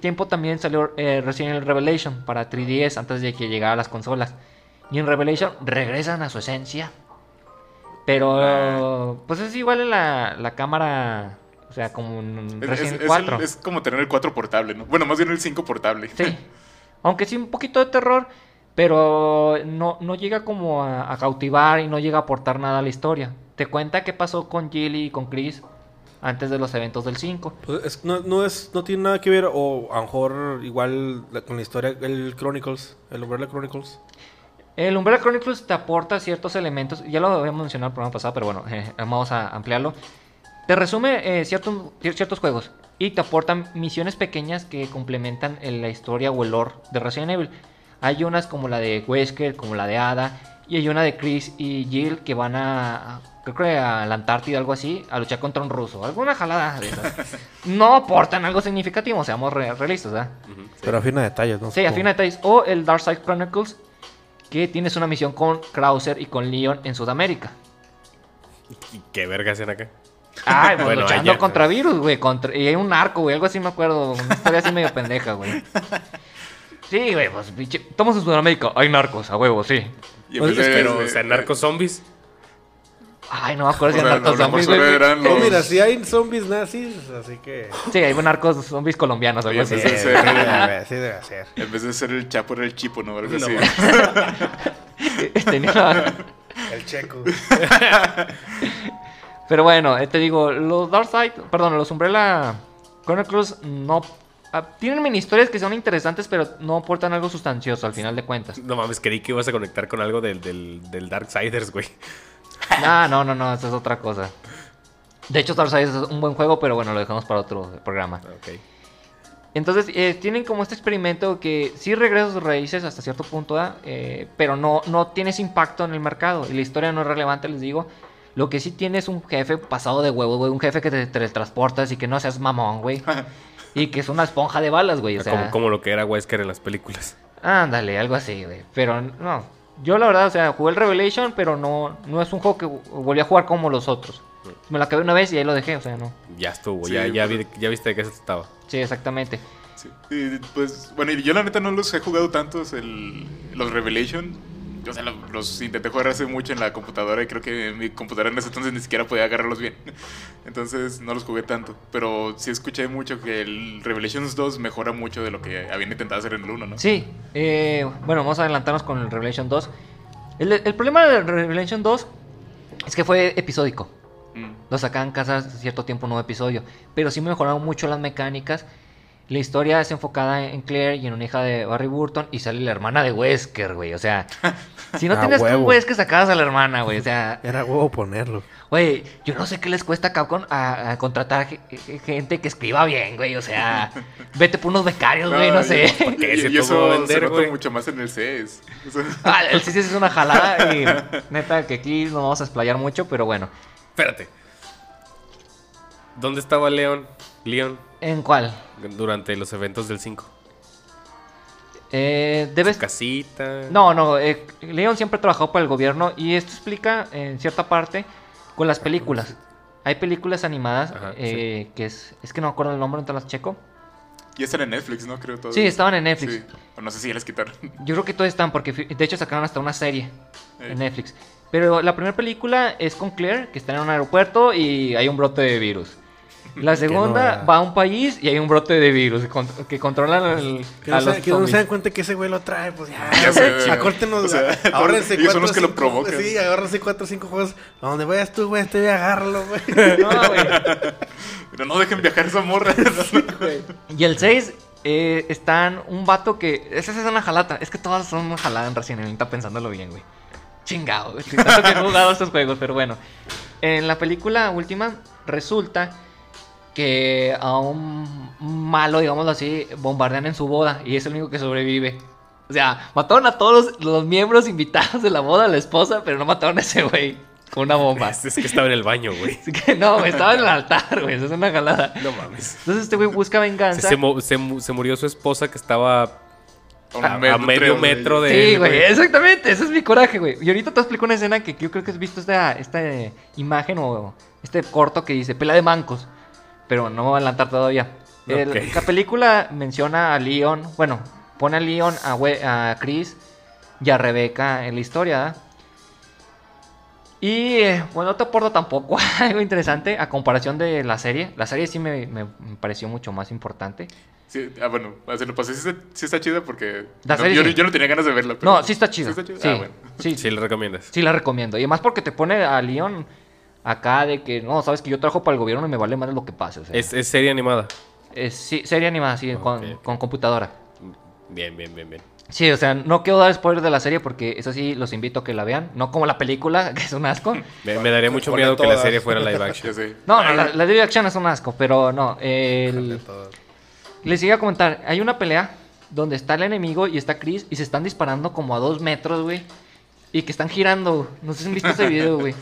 tiempo también salió eh, Resident Evil Revelation para 3DS antes de que llegara a las consolas. Y en Revelation regresan a su esencia. Pero pues es igual en la, la cámara, o sea, como en Es, Resident es- Evil es 4. el- es como tener el 4 portable, ¿no? Bueno, más bien el 5 portable. Sí. Aunque sí un poquito de terror, pero no, no llega como a, a cautivar y no llega a aportar nada a la historia. Te cuenta qué pasó con Jill y con Chris antes de los eventos del 5. Pues es- no, no, es, no tiene nada que ver, o a lo mejor igual la- con la historia, el Chronicles, el Umbrella Chronicles. El Umbrella Chronicles te aporta ciertos elementos, ya lo habíamos mencionado el programa pasado, pero bueno, eh, vamos a ampliarlo. Te resume eh, ciertos, ciertos juegos y te aportan misiones pequeñas que complementan eh, la historia o el lore de Resident Evil. Hay unas como la de Wesker, como la de Ada, y hay una de Chris y Jill que van a, creo que a la Antártida, algo así, a luchar contra un ruso. Alguna jalada de esas. No aportan algo significativo, seamos re- realistas, ¿verdad? Pero afina detalles, ¿no? Sí, afina detalles. O el Dark Side Chronicles, que tienes una misión con Krauser y con Leon en Sudamérica. ¿Y qué verga hacen acá? Ay, pues Bueno, luchando contra virus, güey. Contra... Y hay un arco, güey. Algo así me acuerdo. Una historia así medio pendeja, güey. Sí, güey, pues pinche. Estamos en Sudamérica. Hay narcos, a huevo, sí. Y Pues vez es de- Pero, o sea, narcos zombies. Ay, no me acuerdo O si eran narcos mejor zombies, solo güey. Oh, mira, sí hay zombies nazis, así que... Sí, hay narcos zombies colombianos, algo así. pues, Sí, sí, debe, sí debe ser. En vez de ser el chapo, era el chipo, ¿no? Algo así. Tenía- El checo. Pero bueno, eh, te digo, los Darkseid, perdón, los Umbrella Chronicles no... ah, tienen mini historias que son interesantes, pero no aportan algo sustancioso al final de cuentas. No mames, creí que ibas a conectar con algo del, del, del Darksiders, güey. Ah, no, no, no, esa es otra cosa. De hecho, Darkseid es un buen juego, pero bueno, lo dejamos para otro programa. Ok. Entonces, eh, tienen como este experimento que sí regresa a sus raíces hasta cierto punto, ¿verdad? Eh, pero no, no tienes impacto en el mercado. Y la historia no es relevante, les digo. Lo que sí tiene es un jefe pasado de huevo, güey. Un jefe que te teletransportas y que no seas mamón, güey. y que es una esponja de balas, güey. O sea, como, como lo que era Wesker en las películas. Ándale, algo así, güey. Pero no. Yo la verdad, o sea, jugué el Revelation, pero no, no es un juego que volví a jugar como los otros. Me lo acabé una vez y ahí lo dejé, o sea, no. Ya estuvo, Sí, ya, ya, pero- vi- ya viste de qué se trataba. Sí, exactamente. Sí. Y, pues, bueno, y yo la neta no los he jugado tantos, el, los Revelation. O sea, lo- los intenté jugar hace mucho en la computadora y creo que mi computadora en ese entonces ni siquiera podía agarrarlos bien. Entonces no los jugué tanto. Pero sí escuché mucho que el Revelations 2 mejora mucho de lo que habían intentado hacer en el 1, ¿no? Sí, eh, bueno, vamos a adelantarnos con el Revelation 2. El, el problema del Revelation 2 es que fue episódico. Mm. Lo sacaban cada cierto tiempo un nuevo episodio. Pero sí mejoraron mucho las mecánicas. La historia es enfocada en Claire y en una hija de Barry Burton. Y sale la hermana de Wesker, güey. O sea, si no tienes un. Wesker, sacabas a la hermana, güey. O sea, Era huevo ponerlo. güey, yo no sé qué les cuesta a Capcom a, a contratar ge- ge- gente que escriba bien, güey. O sea, vete por unos becarios, güey, no, y- sé. Y, Se y eso se nota güey. mucho más en el CES. O sea, Ah, el CC es una jalada y neta que aquí no vamos a explayar mucho, pero bueno. Espérate. ¿Dónde estaba Leon? Leon ¿En cuál? durante los eventos del 5. Eh, debes... Su casita. No, no, eh, Leon siempre ha trabajado para el gobierno y esto explica en cierta parte con las películas. Hay películas animadas Ajá, eh, que es... Es que no me acuerdo el nombre, ¿no te las checo? y están en Netflix, ¿no? Creo todo. Sí, estaban en Netflix. Sí. O no sé si ya les quitaron. Yo creo que todos están porque de hecho sacaron hasta una serie Eh. en Netflix. Pero la primera película es con Claire, que está en un aeropuerto y hay un brote de virus. La segunda no, va a un país y hay un brote de virus que, con- que controlan el, Que a no, los se, que no se dan cuenta que ese güey lo trae, pues ya. Ya sé, Acórtenos, o sea, ahórrense ellos son cuatro los que lo provocan. Sí, agárrense cuatro o cinco juegos. A donde vayas tú, güey, este güey, agárralo, güey. No, güey. Pero no dejen viajar esa morra. Y el 6 eh, están un vato que. Esa es una jalata. Es que todas son una jalada en Resident Evil. Pensándolo bien, güey. Chingado. güey. Tanto que he jugado estos juegos, pero bueno. En la película última, resulta que a un malo, digámoslo así, bombardean en su boda. Y es el único que sobrevive. O sea, mataron a todos los, los miembros invitados de la boda, a la esposa, pero no mataron a ese güey con una bomba. Es, es que estaba en el baño, güey. Así que no, estaba en el altar, güey. Eso es una jalada. No mames. Entonces este güey busca venganza. se mu- se mu- se murió su esposa que estaba a, a metro, medio creo, metro de Sí, él, güey, exactamente, ese es mi coraje, güey. Y ahorita te explico una escena que yo creo que has visto esta, esta imagen o este corto que dice pela de mancos, pero no me voy a adelantar todavía. El- la película menciona a Leon, bueno, pone a Leon, a, we- a Chris y a Rebeca en la historia, ¿verdad? Y eh, bueno, no te aporta tampoco algo interesante a comparación de la serie. La serie sí me, me- me pareció mucho más importante. Sí, ah, bueno, así lo pasé. Sí, está- sí está chida porque. La no, serie yo, sí. yo no tenía ganas de verla. pero- No, sí está chida. ¿Sí está chida? Sí, Ah, bueno. sí, Sí, le recomiendas. Sí la recomiendo. Y además porque te pone a Leon acá de que, no, sabes que yo trabajo para el gobierno y me vale más lo que pase. O sea, Es, es serie animada. es- sí, serie animada, sí, con, con computadora. Bien, bien, bien, bien. Sí, o sea, no quiero dar spoilers de la serie porque eso sí los invito a que la vean. No como la película, que es un asco. Me, me daría mucho miedo que la serie fuera live action. No, no, la, la live action es un asco, pero no. el- Les iba a comentar, hay una pelea donde está el enemigo y está Chris y se están disparando como a dos metros, güey. Y que están girando. No sé si han visto ese video, güey.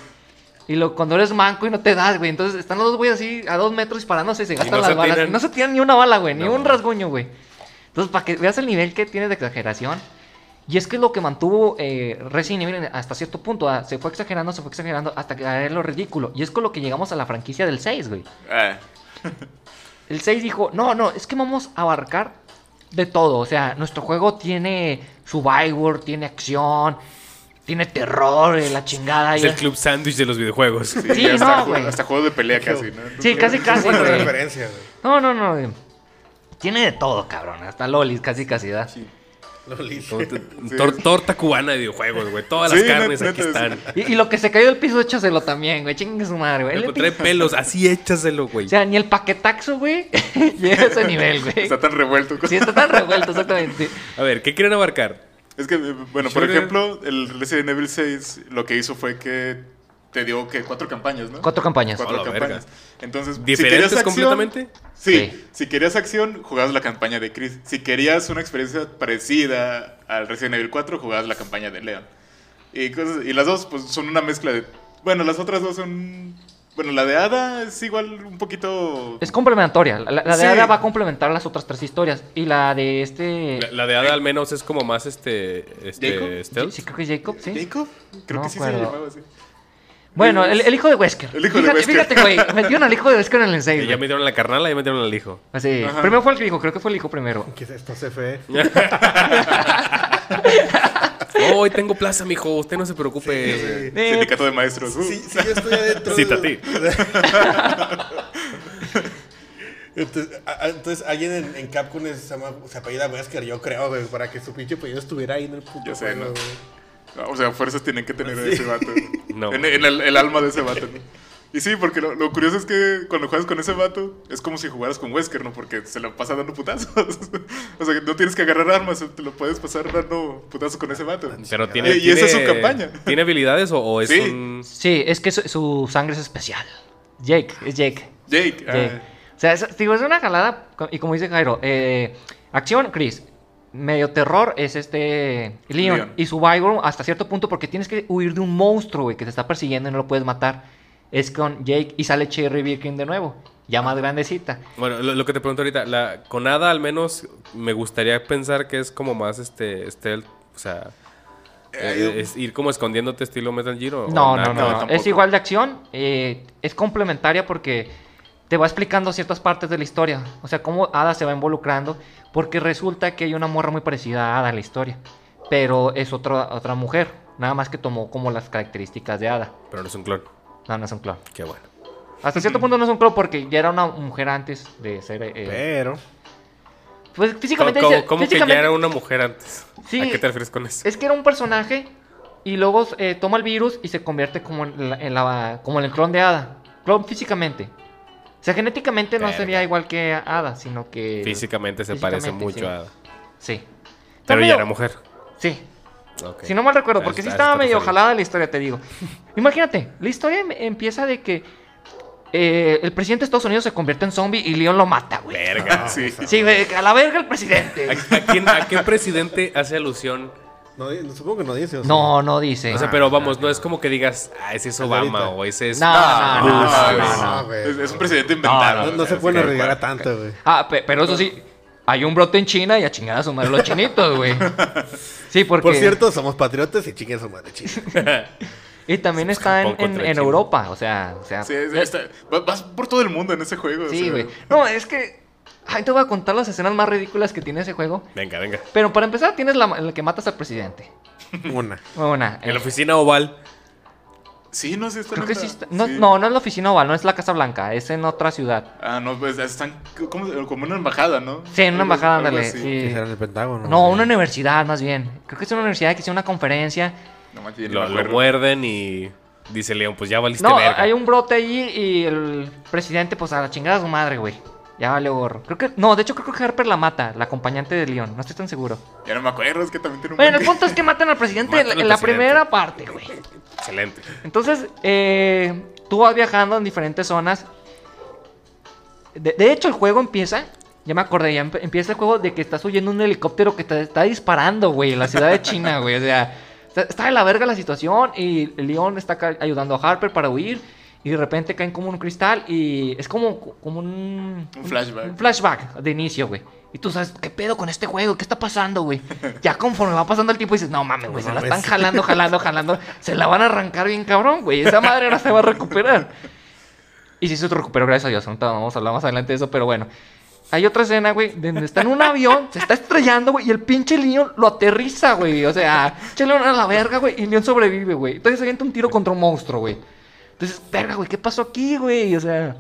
Y lo, cuando eres manco y no te das, güey. Entonces están los dos güeyes así a dos metros disparándose y se gastan no las se balas. tiran. No se tiran ni una bala, güey. Ni un rasguño, güey. Entonces, para que veas el nivel que tiene de exageración. Y es que es lo que mantuvo eh, Resident Evil hasta cierto punto. ah, Se fue exagerando, se fue exagerando hasta que era lo ridículo. Y es con lo que llegamos a la franquicia del 6, güey. Ah, El 6 dijo, no, no, es que vamos a abarcar de todo. O sea, nuestro juego tiene survivor, tiene acción, tiene terror, la chingada. Es y- el club sándwich de los videojuegos. Sí, hasta, no, güey. hasta juegos de pelea casi, ¿no? Sí, casi, casi, referencia, güey. No, no, no. güey. Tiene de todo, cabrón. Hasta lolis, casi, casi, ¿da? Lolis. Como t- tor- torta cubana de videojuegos, güey. Todas Sí, las carnes neta, aquí neta, están. Y, y lo que se cayó del piso, échaselo también, güey. Chingue su madre, güey. El encontré pelos, así échaselo, güey. O sea, ni el paquetaxo, güey, llega a ese nivel, güey. Está tan revuelto. Sí, está tan revuelto, exactamente. A ver, ¿qué quieren abarcar? Es que, bueno, por ejemplo, el Resident Evil 6 lo que hizo fue que te dio que cuatro campañas, ¿no? Cuatro campañas. Cuatro la campañas. Entonces, si ¿Diferentes querías acción, completamente? Sí, Sí. si querías acción, jugabas la campaña de Chris. Si querías una experiencia parecida al Resident Evil 4, jugabas la campaña de Leon. Y, cosas- y las dos, pues, son una mezcla de... Bueno, las otras dos son... Bueno, la de Ada es igual un poquito... Es complementaria. La, la de Sí. Ada va a complementar las otras tres historias. Y la de este. La, la de Ada al menos es como más este. este ¿Jacob? stealth. Sí, creo que es Jacob, sí. ¿Jacob? Creo No que sí se acuerdo. llamaba así. Bueno, el, el hijo de Wesker. El hijo de fíjate, Wesker. Fíjate, güey. Metieron al hijo de Wesker en el 6. ya metieron la carnala ya metieron al hijo. Así. Ajá. Primero fue el hijo, creo que fue el hijo primero. ¿Qué es esto, CFE? Oh, hoy tengo plaza, mijo. Usted no se preocupe. Sí, Sindicato de maestros. uh. Sí, sí, yo estoy adentro. Cita a ti. Entonces, a- entonces alguien en, en Capcom es- se, llama, se apellida Wesker, yo creo, güey, para que su pinche apellido estuviera ahí en el puto Ya sé, juego, ¿no? O sea, fuerzas tienen que tener a ese vato. No. En, en el, el alma de ese vato, ¿no? Y sí, porque lo, lo curioso es que cuando juegas con ese vato, es como si jugaras con Wesker, ¿no? Porque se la pasa dando putazos. o sea, que no tienes que agarrar armas, te lo puedes pasar dando putazos con ese vato. Pero tiene. Y esa es su campaña. ¿Tiene habilidades o, o es Sí. un.? Sí, es que su, su sangre es especial. Jake, es Jake. Jake. ah, Jake. O sea, es, digo, es una jalada. Y como dice Jairo, eh, acción, Chris. Medio terror es este. Leon. Leon. Y Survivor hasta cierto punto porque tienes que huir de un monstruo, güey, que te está persiguiendo y no lo puedes matar. Es con Jake y sale Cherry Birkin de nuevo. Ya más grandecita. Bueno, lo, lo que te pregunto ahorita, la, con Ada al menos me gustaría pensar que es como más este stealth, o sea, eh, es ir como escondiéndote estilo Metal Gear o, No, nada no, no. no. Es igual de acción. eh, es complementaria porque te va explicando ciertas partes de la historia. O sea, cómo Ada se va involucrando. Porque resulta que hay una morra muy parecida a Ada en la historia. Pero es otra, otra mujer. Nada más que tomó como las características de Ada. Pero no es un clon. No, no es un clon. Qué bueno. Hasta cierto punto no es un clon porque ya era una mujer antes de ser. eh, Pero, pues ¿Cómo, físicamente. cómo- dice- cómo que ya físicamente- era una mujer antes? Sí. ¿A qué te refieres con eso? Es que era un personaje y luego eh, toma el virus y se convierte como en, la, en la- como en el clon de Ada. Clon físicamente. O sea, genéticamente no sería igual que Ada, sino que... Físicamente se parece físicamente, mucho sí. a Ada. Sí. Pero ya era mujer. Sí. Si no mal recuerdo, porque sí estaba medio jalada la historia, te digo. Imagínate, la historia em- empieza de que eh, el presidente de Estados Unidos se convierte en zombie y Leon lo mata, güey. Verga. sí. Sí, güey, a la verga el presidente. ¿A, a quién, ¿A qué presidente hace alusión? no, supongo que no dice. No, no dice. O sea, pero vamos, no es como que digas, ah, ese es Obama o ese es... No, no, no, no, no, no. güey. Es, es un presidente inventado. No, se pueden así que- arriesgar a tanto, güey. Ah, pe- pero eso sí, hay un brote en China y a chingar a su madre los chinitos, güey. Sí, porque... Por cierto, somos patriotas y chinguen su madre, chinguen. Y también está en, China. Europa, o sea... O sea Sí, está- vas- por todo el mundo en ese juego. o sí, sea, güey. No, es que... Ay, te voy a contar las escenas más ridículas que tiene ese juego. Venga, venga. Pero para empezar, tienes la, la que matas al presidente. Una. Una. En la eh, oficina oval. Sí, no, sí, está creo en que la- sí está- no, sí. no, no es la oficina oval, no es la Casa Blanca, es en otra ciudad. Ah, no, pues están como, como una embajada, ¿no? Sí, en una embajada, ándale. sí. Será el Pentágono. No, una universidad más bien. Creo que es una universidad que hizo una conferencia. No manches, Lo, lo muerden y dice León, pues ya valiste No, verga. hay un brote allí y el presidente, pues a la chingada de su madre, güey. Ya vale gorro. Creo que. No, de hecho creo que Harper la mata, la acompañante de Leon. No estoy tan seguro. Ya no me acuerdo, es que también tiene un Bueno, el punto es que matan al presidente en la, Matan al en la presidente. primera parte, güey. Excelente. Entonces, eh, tú vas viajando en diferentes zonas. De, de hecho, el juego empieza. Ya me acordé, ya empieza el juego de que estás huyendo un helicóptero que te está disparando, güey, en la ciudad de China, güey. O sea, está, de la verga la situación y Leon está ayudando a Harper para huir. Y de repente caen como un cristal y es como, como un... Un flashback. Un flashback de inicio, güey. Y tú sabes, ¿qué pedo con este juego? ¿Qué está pasando, güey? Ya conforme va pasando el tiempo dices, no mames, güey, No se la están jalando, jalando, jalando. Se la van a arrancar bien cabrón, güey. Esa madre no se va a recuperar. Y sí se recuperó, gracias a Dios. Ahorita vamos a hablar más adelante de eso, pero bueno. hay otra escena, güey, donde está en un avión, se está estrellando, güey, y el pinche Leon lo aterriza, güey. O sea, Leon a la verga, güey, y Leon sobrevive, güey. Entonces se avienta un tiro contra un monstruo, güey. Entonces, verga, güey, ¿qué pasó aquí, güey? O sea,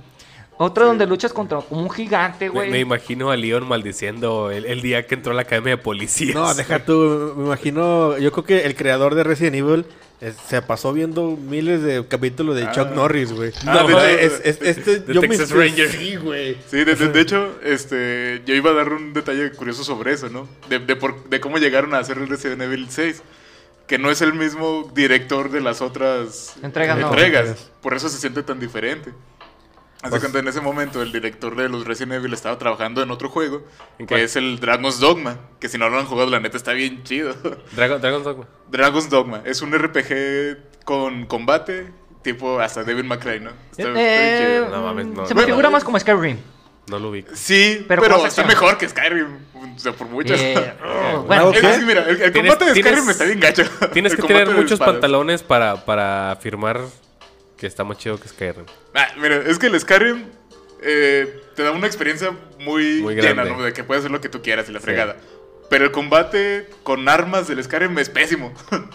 otra donde luchas contra un gigante, Me, me güey. imagino a Leon maldiciendo el, el día que entró a la academia de policías. No, deja tú, me imagino, yo creo que el creador de Resident Evil eh, se pasó viendo miles de capítulos de Chuck Ah. Norris, güey. Ah, No, de- es, es- este, de yo Texas me, Ranger. Sí, güey. Sí, de, de- de hecho, este, yo iba a dar un detalle curioso sobre eso, ¿no? De, de por- de cómo llegaron a hacer el Resident Evil 6. Que no es el mismo director de las otras Entregas, no. entregas. Por eso se siente tan diferente. Hace Pues- cuenta en ese momento el director de los Resident Evil estaba trabajando en otro juego, ¿En que es el Dragon's Dogma, que si no lo han jugado la neta está bien chido. Dragon, Dragon's Dogma. Dragon's Dogma es un RPG con combate, tipo hasta Devil May Cry, ¿no? Está, está bien Eh, chido. No mames, no. se me figura eh, más como Skyrim. No lo vi. Sí, Pero pero, está acción. mejor que Skyrim, o sea, por mucho. Eh, oh, ¿Bravo bueno? Es mira, el, el Tienes- combate de tienes- Skyrim está bien gacho. Tienes que tener muchos espadas. pantalones para, para afirmar que está más chido que Skyrim. Ah, mira, es que el Skyrim eh, te da una experiencia muy, Muy llena, grande. ¿no? De que puedes hacer lo que tú quieras y la Sí. fregada. Pero el combate con armas del Skyrim es pésimo.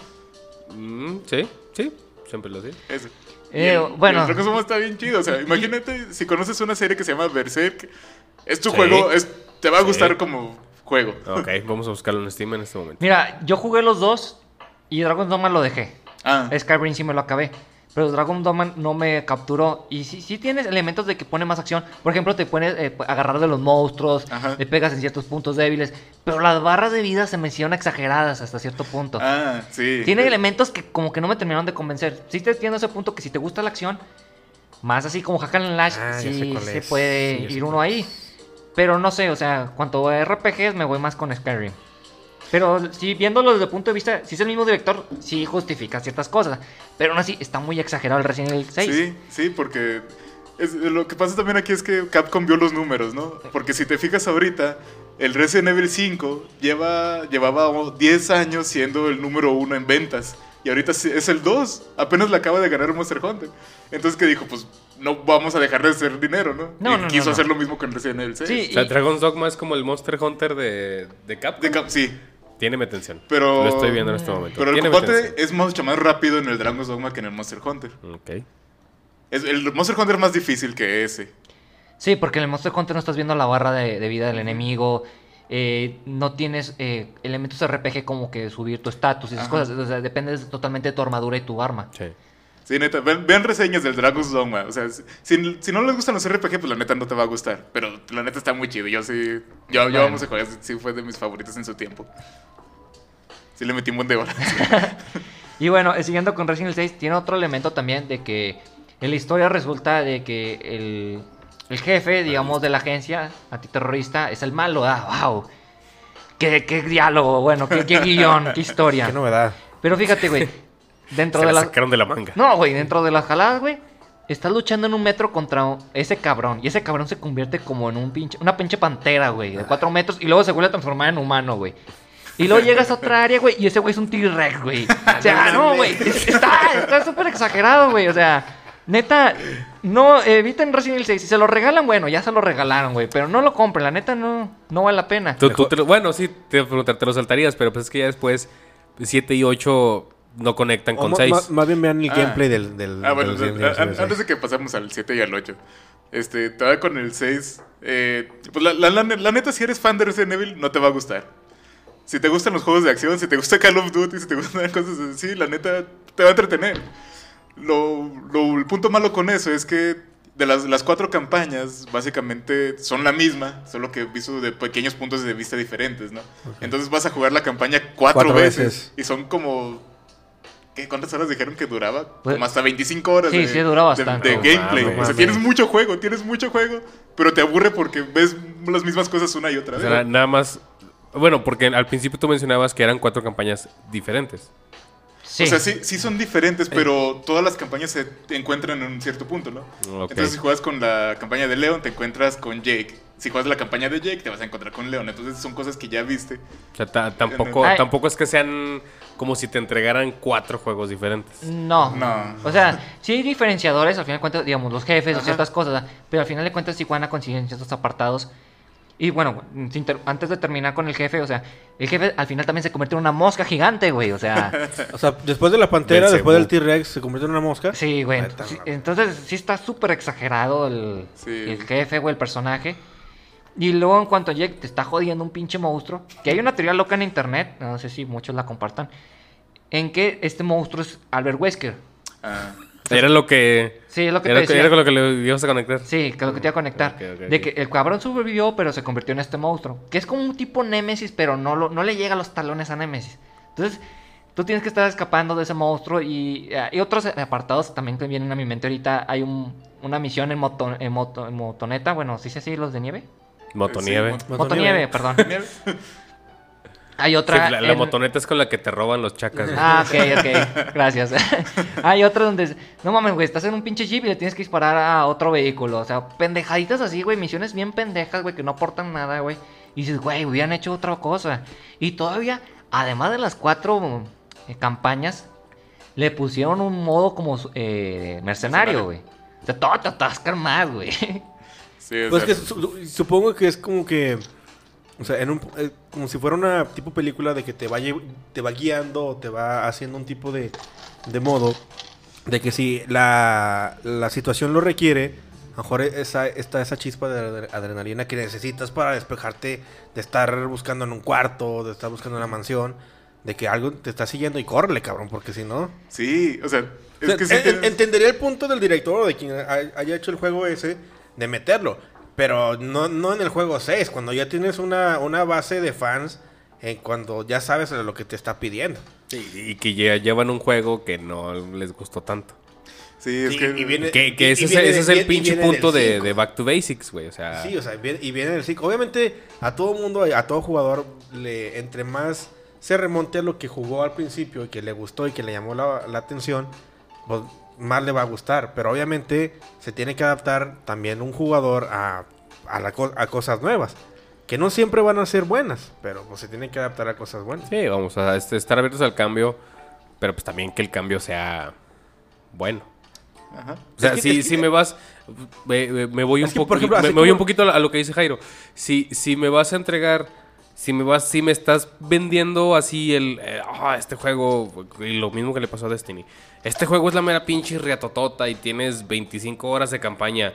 Mm, sí, sí, siempre lo sé. Ese. Eh, el- bueno. Dragon's Dogma está bien chido. O sea, imagínate si conoces una serie que se llama Berserk. Es tu Sí. juego, es, te va a Sí. gustar como juego. Ok, vamos a buscarlo en Steam en este momento. mira, yo jugué los dos y Dragon's Dogma lo dejé. Ah, Skyrim sí me lo acabé. Pero Dragon Dogma no me capturó. Y sí, sí tienes elementos de que pone más acción. Por ejemplo, te puedes eh, agarrar de los monstruos, Ajá. le pegas en ciertos puntos débiles. Pero las barras de vida se mencionan exageradas hasta cierto punto. ah, sí. Tiene elementos que como que no me terminaron de convencer. Sí te entiendo ese punto que si te gusta la acción, más así como Hack and Lash, Ah, sí se puede Sí, ir uno ahí. Pero no sé, o sea, cuanto a RPGs me voy más con Skyrim. Pero si viéndolo desde el punto de vista, si es el mismo director, sí justifica ciertas cosas. Pero aún así está muy exagerado el Resident Evil 6. Sí, sí, porque es- lo que pasa también aquí es que Capcom vio los números, ¿no? Porque si te fijas ahorita, el Resident Evil 5 lleva, llevaba 10 años siendo el número uno en ventas. Y ahorita es el 2. Apenas le acaba de ganar Monster Hunter. Entonces, que dijo? Pues no vamos a dejar de hacer dinero, ¿no? No, y no, quiso no, no. hacer lo mismo con Resident Evil 6. Sí, O sea, y- Dragon's Dogma es como el Monster Hunter de, de Capcom. De Cap- sí, Tiene mi atención. Pero- Lo estoy viendo en este momento. pero el combate es mucho más rápido en el Dragon's Dogma que en el Monster Hunter. Ok. Es, el Monster Hunter es más difícil que ese. Sí, porque en el Monster Hunter no estás viendo la barra de, de vida del enemigo. eh, no tienes eh, elementos RPG como que subir tu estatus y esas Ajá. cosas. O sea, depende totalmente de tu armadura y tu arma. Sí. Sí, neta, vean, vean reseñas del Dragon's Dogma. O sea, si, si no les gustan los RPG, pues la neta no te va a gustar. Pero la neta está muy chido. Yo sí. Yo, yo vamos a jugar. Sí, fue de mis favoritos en su tiempo. Sí, le metí un buen de horas. Y bueno, eh, siguiendo con Resident Evil 6, tiene otro elemento también de que en la historia resulta de que el, el jefe, digamos, de la agencia antiterrorista es el malo. Ah, wow. Qué, qué diálogo, bueno, qué, qué guion, qué historia. Qué novedad. Pero fíjate, güey, dentro Se de la las... sacaron de la manga. No, güey, dentro de las jaladas, güey. Estás luchando en un metro contra ese cabrón. Y ese cabrón se convierte como en un pinche, una pinche pantera, güey, de cuatro metros. Y luego se vuelve a transformar en humano, güey. Y luego llegas a otra área, güey, y ese güey es un T-Rex, güey. O sea, no, güey. es- Está está súper exagerado, güey. O sea, neta, no, eviten Resident Evil 6. Si se lo regalan, bueno, ya se lo regalaron, güey. Pero no lo compren, la neta no, no vale la pena. Tú- tú te lo- bueno, sí, te, te, te lo saltarías, pero pues es que ya después 7 y 8 no conectan O con ma- 6. ma- más bien vean el Ah. gameplay del, del, Ah, bueno, del 6. antes de que pasemos al 7 y al 8. Este, todavía con el 6. eh, pues la, la- la- la neta, si eres fan de Resident Evil, no te va a gustar. Si te gustan los juegos de acción, si te gusta Call of Duty, si te gustan cosas así, la neta te va a entretener. Lo, lo- el punto malo con eso es que de las, las cuatro campañas, básicamente son la misma, solo que visto de pequeños puntos de vista diferentes, ¿no? Entonces vas a jugar la campaña cuatro, Cuatro veces, veces. y son como... ¿qué, ¿Cuántas horas dijeron que duraba? Pues- como hasta 25 horas Sí, de, sí, dura de- bastante. de gameplay. o sea, tienes mucho juego, tienes mucho juego, pero te aburre porque ves las mismas cosas una y otra O vez. sea, nada más. Bueno, porque al principio tú mencionabas que eran cuatro campañas diferentes. Sí. O sea, sí, sí son diferentes, pero todas las campañas se encuentran en un cierto punto, ¿no? Entonces, si juegas con la campaña de Leon, te encuentras con Jake. Si juegas la campaña de Jake, te vas a encontrar con Leon. Entonces, son cosas que ya viste. O sea, ta- tampoco, Ay. tampoco es que sean como si te entregaran cuatro juegos diferentes. No. No. O sea, sí hay diferenciadores, al final de cuentas, digamos, los jefes o ciertas cosas, pero al final de cuentas sí van a conseguir en ciertos apartados. Y bueno, antes de terminar con el jefe, o sea, el jefe al final también se convierte en una mosca gigante, güey. O sea, O sea, después de la pantera, después del T-Rex, se convierte en una mosca. sí, güey. Entonces sí está súper exagerado el, Sí. el jefe, güey, el personaje. Y luego en cuanto llega, te está jodiendo un pinche monstruo. Que hay una teoría loca en internet, no sé si muchos la compartan, en que este monstruo es Albert Wesker. Ah, Era lo que. Sí, es lo que era, te lo que- decía. era con lo que le ibas a conectar. Sí, que es lo que te iba a conectar. De que el cabrón sobrevivió, pero se convirtió en este monstruo. Que es como un tipo Némesis, pero no, lo, no le llega a los talones a Némesis. Entonces, tú tienes que estar escapando de ese monstruo. Y, eh, y otros apartados también que vienen a mi mente ahorita. Hay un- una misión en, moto, en, moto- en motoneta. Bueno, ¿sí se así los de nieve? Motonieve. Sí, Motonieve. Motonieve, perdón. Hay otra. Sí, la, la en- motoneta es con la que te roban los chacas. güey. Ah, ok, ok. Gracias. Hay otra donde. No mames, güey. Estás en un pinche jeep y le tienes que disparar a otro vehículo. O sea, pendejaditas así, güey. Misiones bien pendejas, güey, que no aportan nada, güey. Y dices, güey, hubieran hecho otra cosa. Y todavía, además de las cuatro eh, campañas, le pusieron un modo como eh, mercenario, Mercenario. güey. O sea, todo te atascan más, güey. sí, Pues que su- supongo que es como que. O sea, en un, eh, como si fuera una tipo película de que te va, te va guiando te va haciendo un tipo de, de modo. De que si la, la situación lo requiere, a lo mejor esa, está esa chispa de adre- adrenalina que necesitas para despejarte de estar buscando en un cuarto, de estar buscando en una mansión, de que algo te está siguiendo y córrele, cabrón, porque si no. sí, o sea, es O sea, que sí en- tienes- Entendería el punto del director o de quien hay- haya hecho el juego ese de meterlo. Pero no, no en el juego 6, cuando ya tienes una, una base de fans, en cuando ya sabes lo que te está pidiendo. Y, y que ya llevan un juego que no les gustó tanto. Sí, es Sí, que... y viene- Que, que y- ese, y es- viene ese es de- el pinche punto de, de Back to Basics, güey. O sea, Sí, o sea, viene- y viene el 5. Obviamente, a todo mundo, a todo jugador, le, entre más se remonte a lo que jugó al principio y que le gustó y que le llamó la, la atención, pues más le va a gustar. Pero obviamente se tiene que adaptar también un jugador a, a, la a cosas nuevas. Que no siempre van a ser buenas, pero pues se tiene que adaptar a cosas buenas. sí, vamos a este, estar abiertos al cambio, pero pues también que el cambio sea bueno. Ajá. O sea, Es que- si, es que- si me vas, me, voy un poco, ejemplo, me, voy como- un poquito a, a lo que dice Jairo. Si, si me vas a entregar, si me vas, si me estás vendiendo así el, eh, ah, este juego, y lo mismo que le pasó a Destiny. Este juego es la mera pinche riatotota y tienes 25 horas de campaña.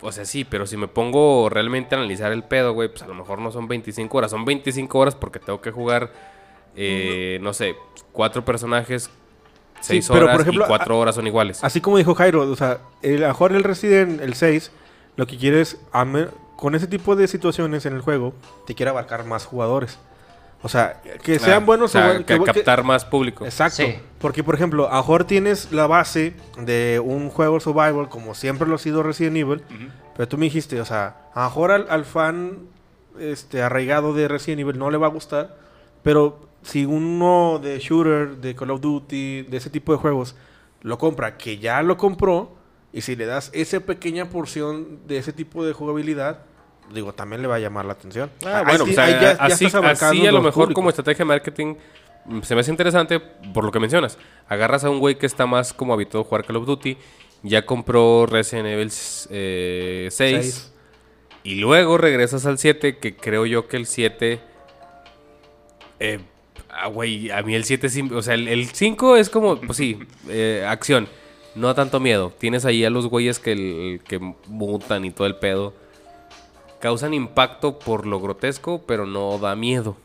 O sea, sí, pero si me pongo realmente a analizar el pedo, güey, pues a lo mejor no son 25 horas. Son 25 horas porque tengo que jugar, eh, no sé, cuatro personajes, seis pero, por horas ejemplo, y cuatro horas son iguales. Así como dijo Jairo, o sea, el, a el Resident, el 6, lo que quiere es, ame- con ese tipo de situaciones en el juego, te quiere abarcar más jugadores. O sea, que sean buenos o sea, o bu- que que- captar más público. Exacto. Sí. Porque, por ejemplo, a lo mejor tienes la base de un juego survival, como siempre lo ha sido Resident Evil, pero tú me dijiste, o sea, a lo mejor al, al fan este, arraigado de Resident Evil no le va a gustar, pero si uno de shooter, de Call of Duty, de ese tipo de juegos, lo compra, que ya lo compró, y si le das esa pequeña porción de ese tipo de jugabilidad, digo, también le va a llamar la atención. Ah, Ahí bueno, sí- o sea, ahí ya- ya así, abarcando así a lo mejor como estrategia de marketing mm, se me hace interesante por lo que mencionas. Agarras a un güey que está más como habituado a jugar Call of Duty, ya compró Resident Evil eh, 6, Seis. y luego regresas al 7, que creo yo que el 7... Eh, ah, güey, a mí el 7 sí... O sea, el, el 5 es como, pues sí, eh, acción. No da tanto miedo. Tienes ahí a los güeyes que, el- que mutan y todo el pedo causan impacto por lo grotesco, pero no da miedo.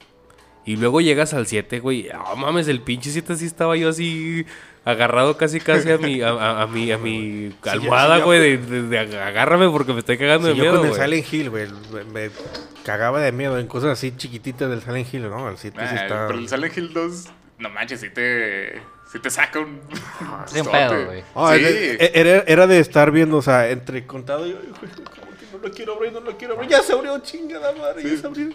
Y luego llegas al 7, güey. Ah, mames, el pinche 7 sí estaba yo así agarrado casi casi a mi, a, a- a mi, a mi almohada, sí, güey. de, de- de agárrame porque me estoy cagando Sí, de yo miedo, con el. Silent Hill, güey, me, me cagaba de miedo en cosas así chiquititas del Silent Hill, ¿no? El sitio sí Ah, está... Pero el Silent Hill 2, no manches, si te, si te saca un... Sí, un pedo, güey. Ah, sí. era, era- era de estar viendo, o sea, entre contado y yo, "Hijo, como que no lo quiero abrir, no lo quiero abrir. Ya se abrió, chingada madre, ya se abrió.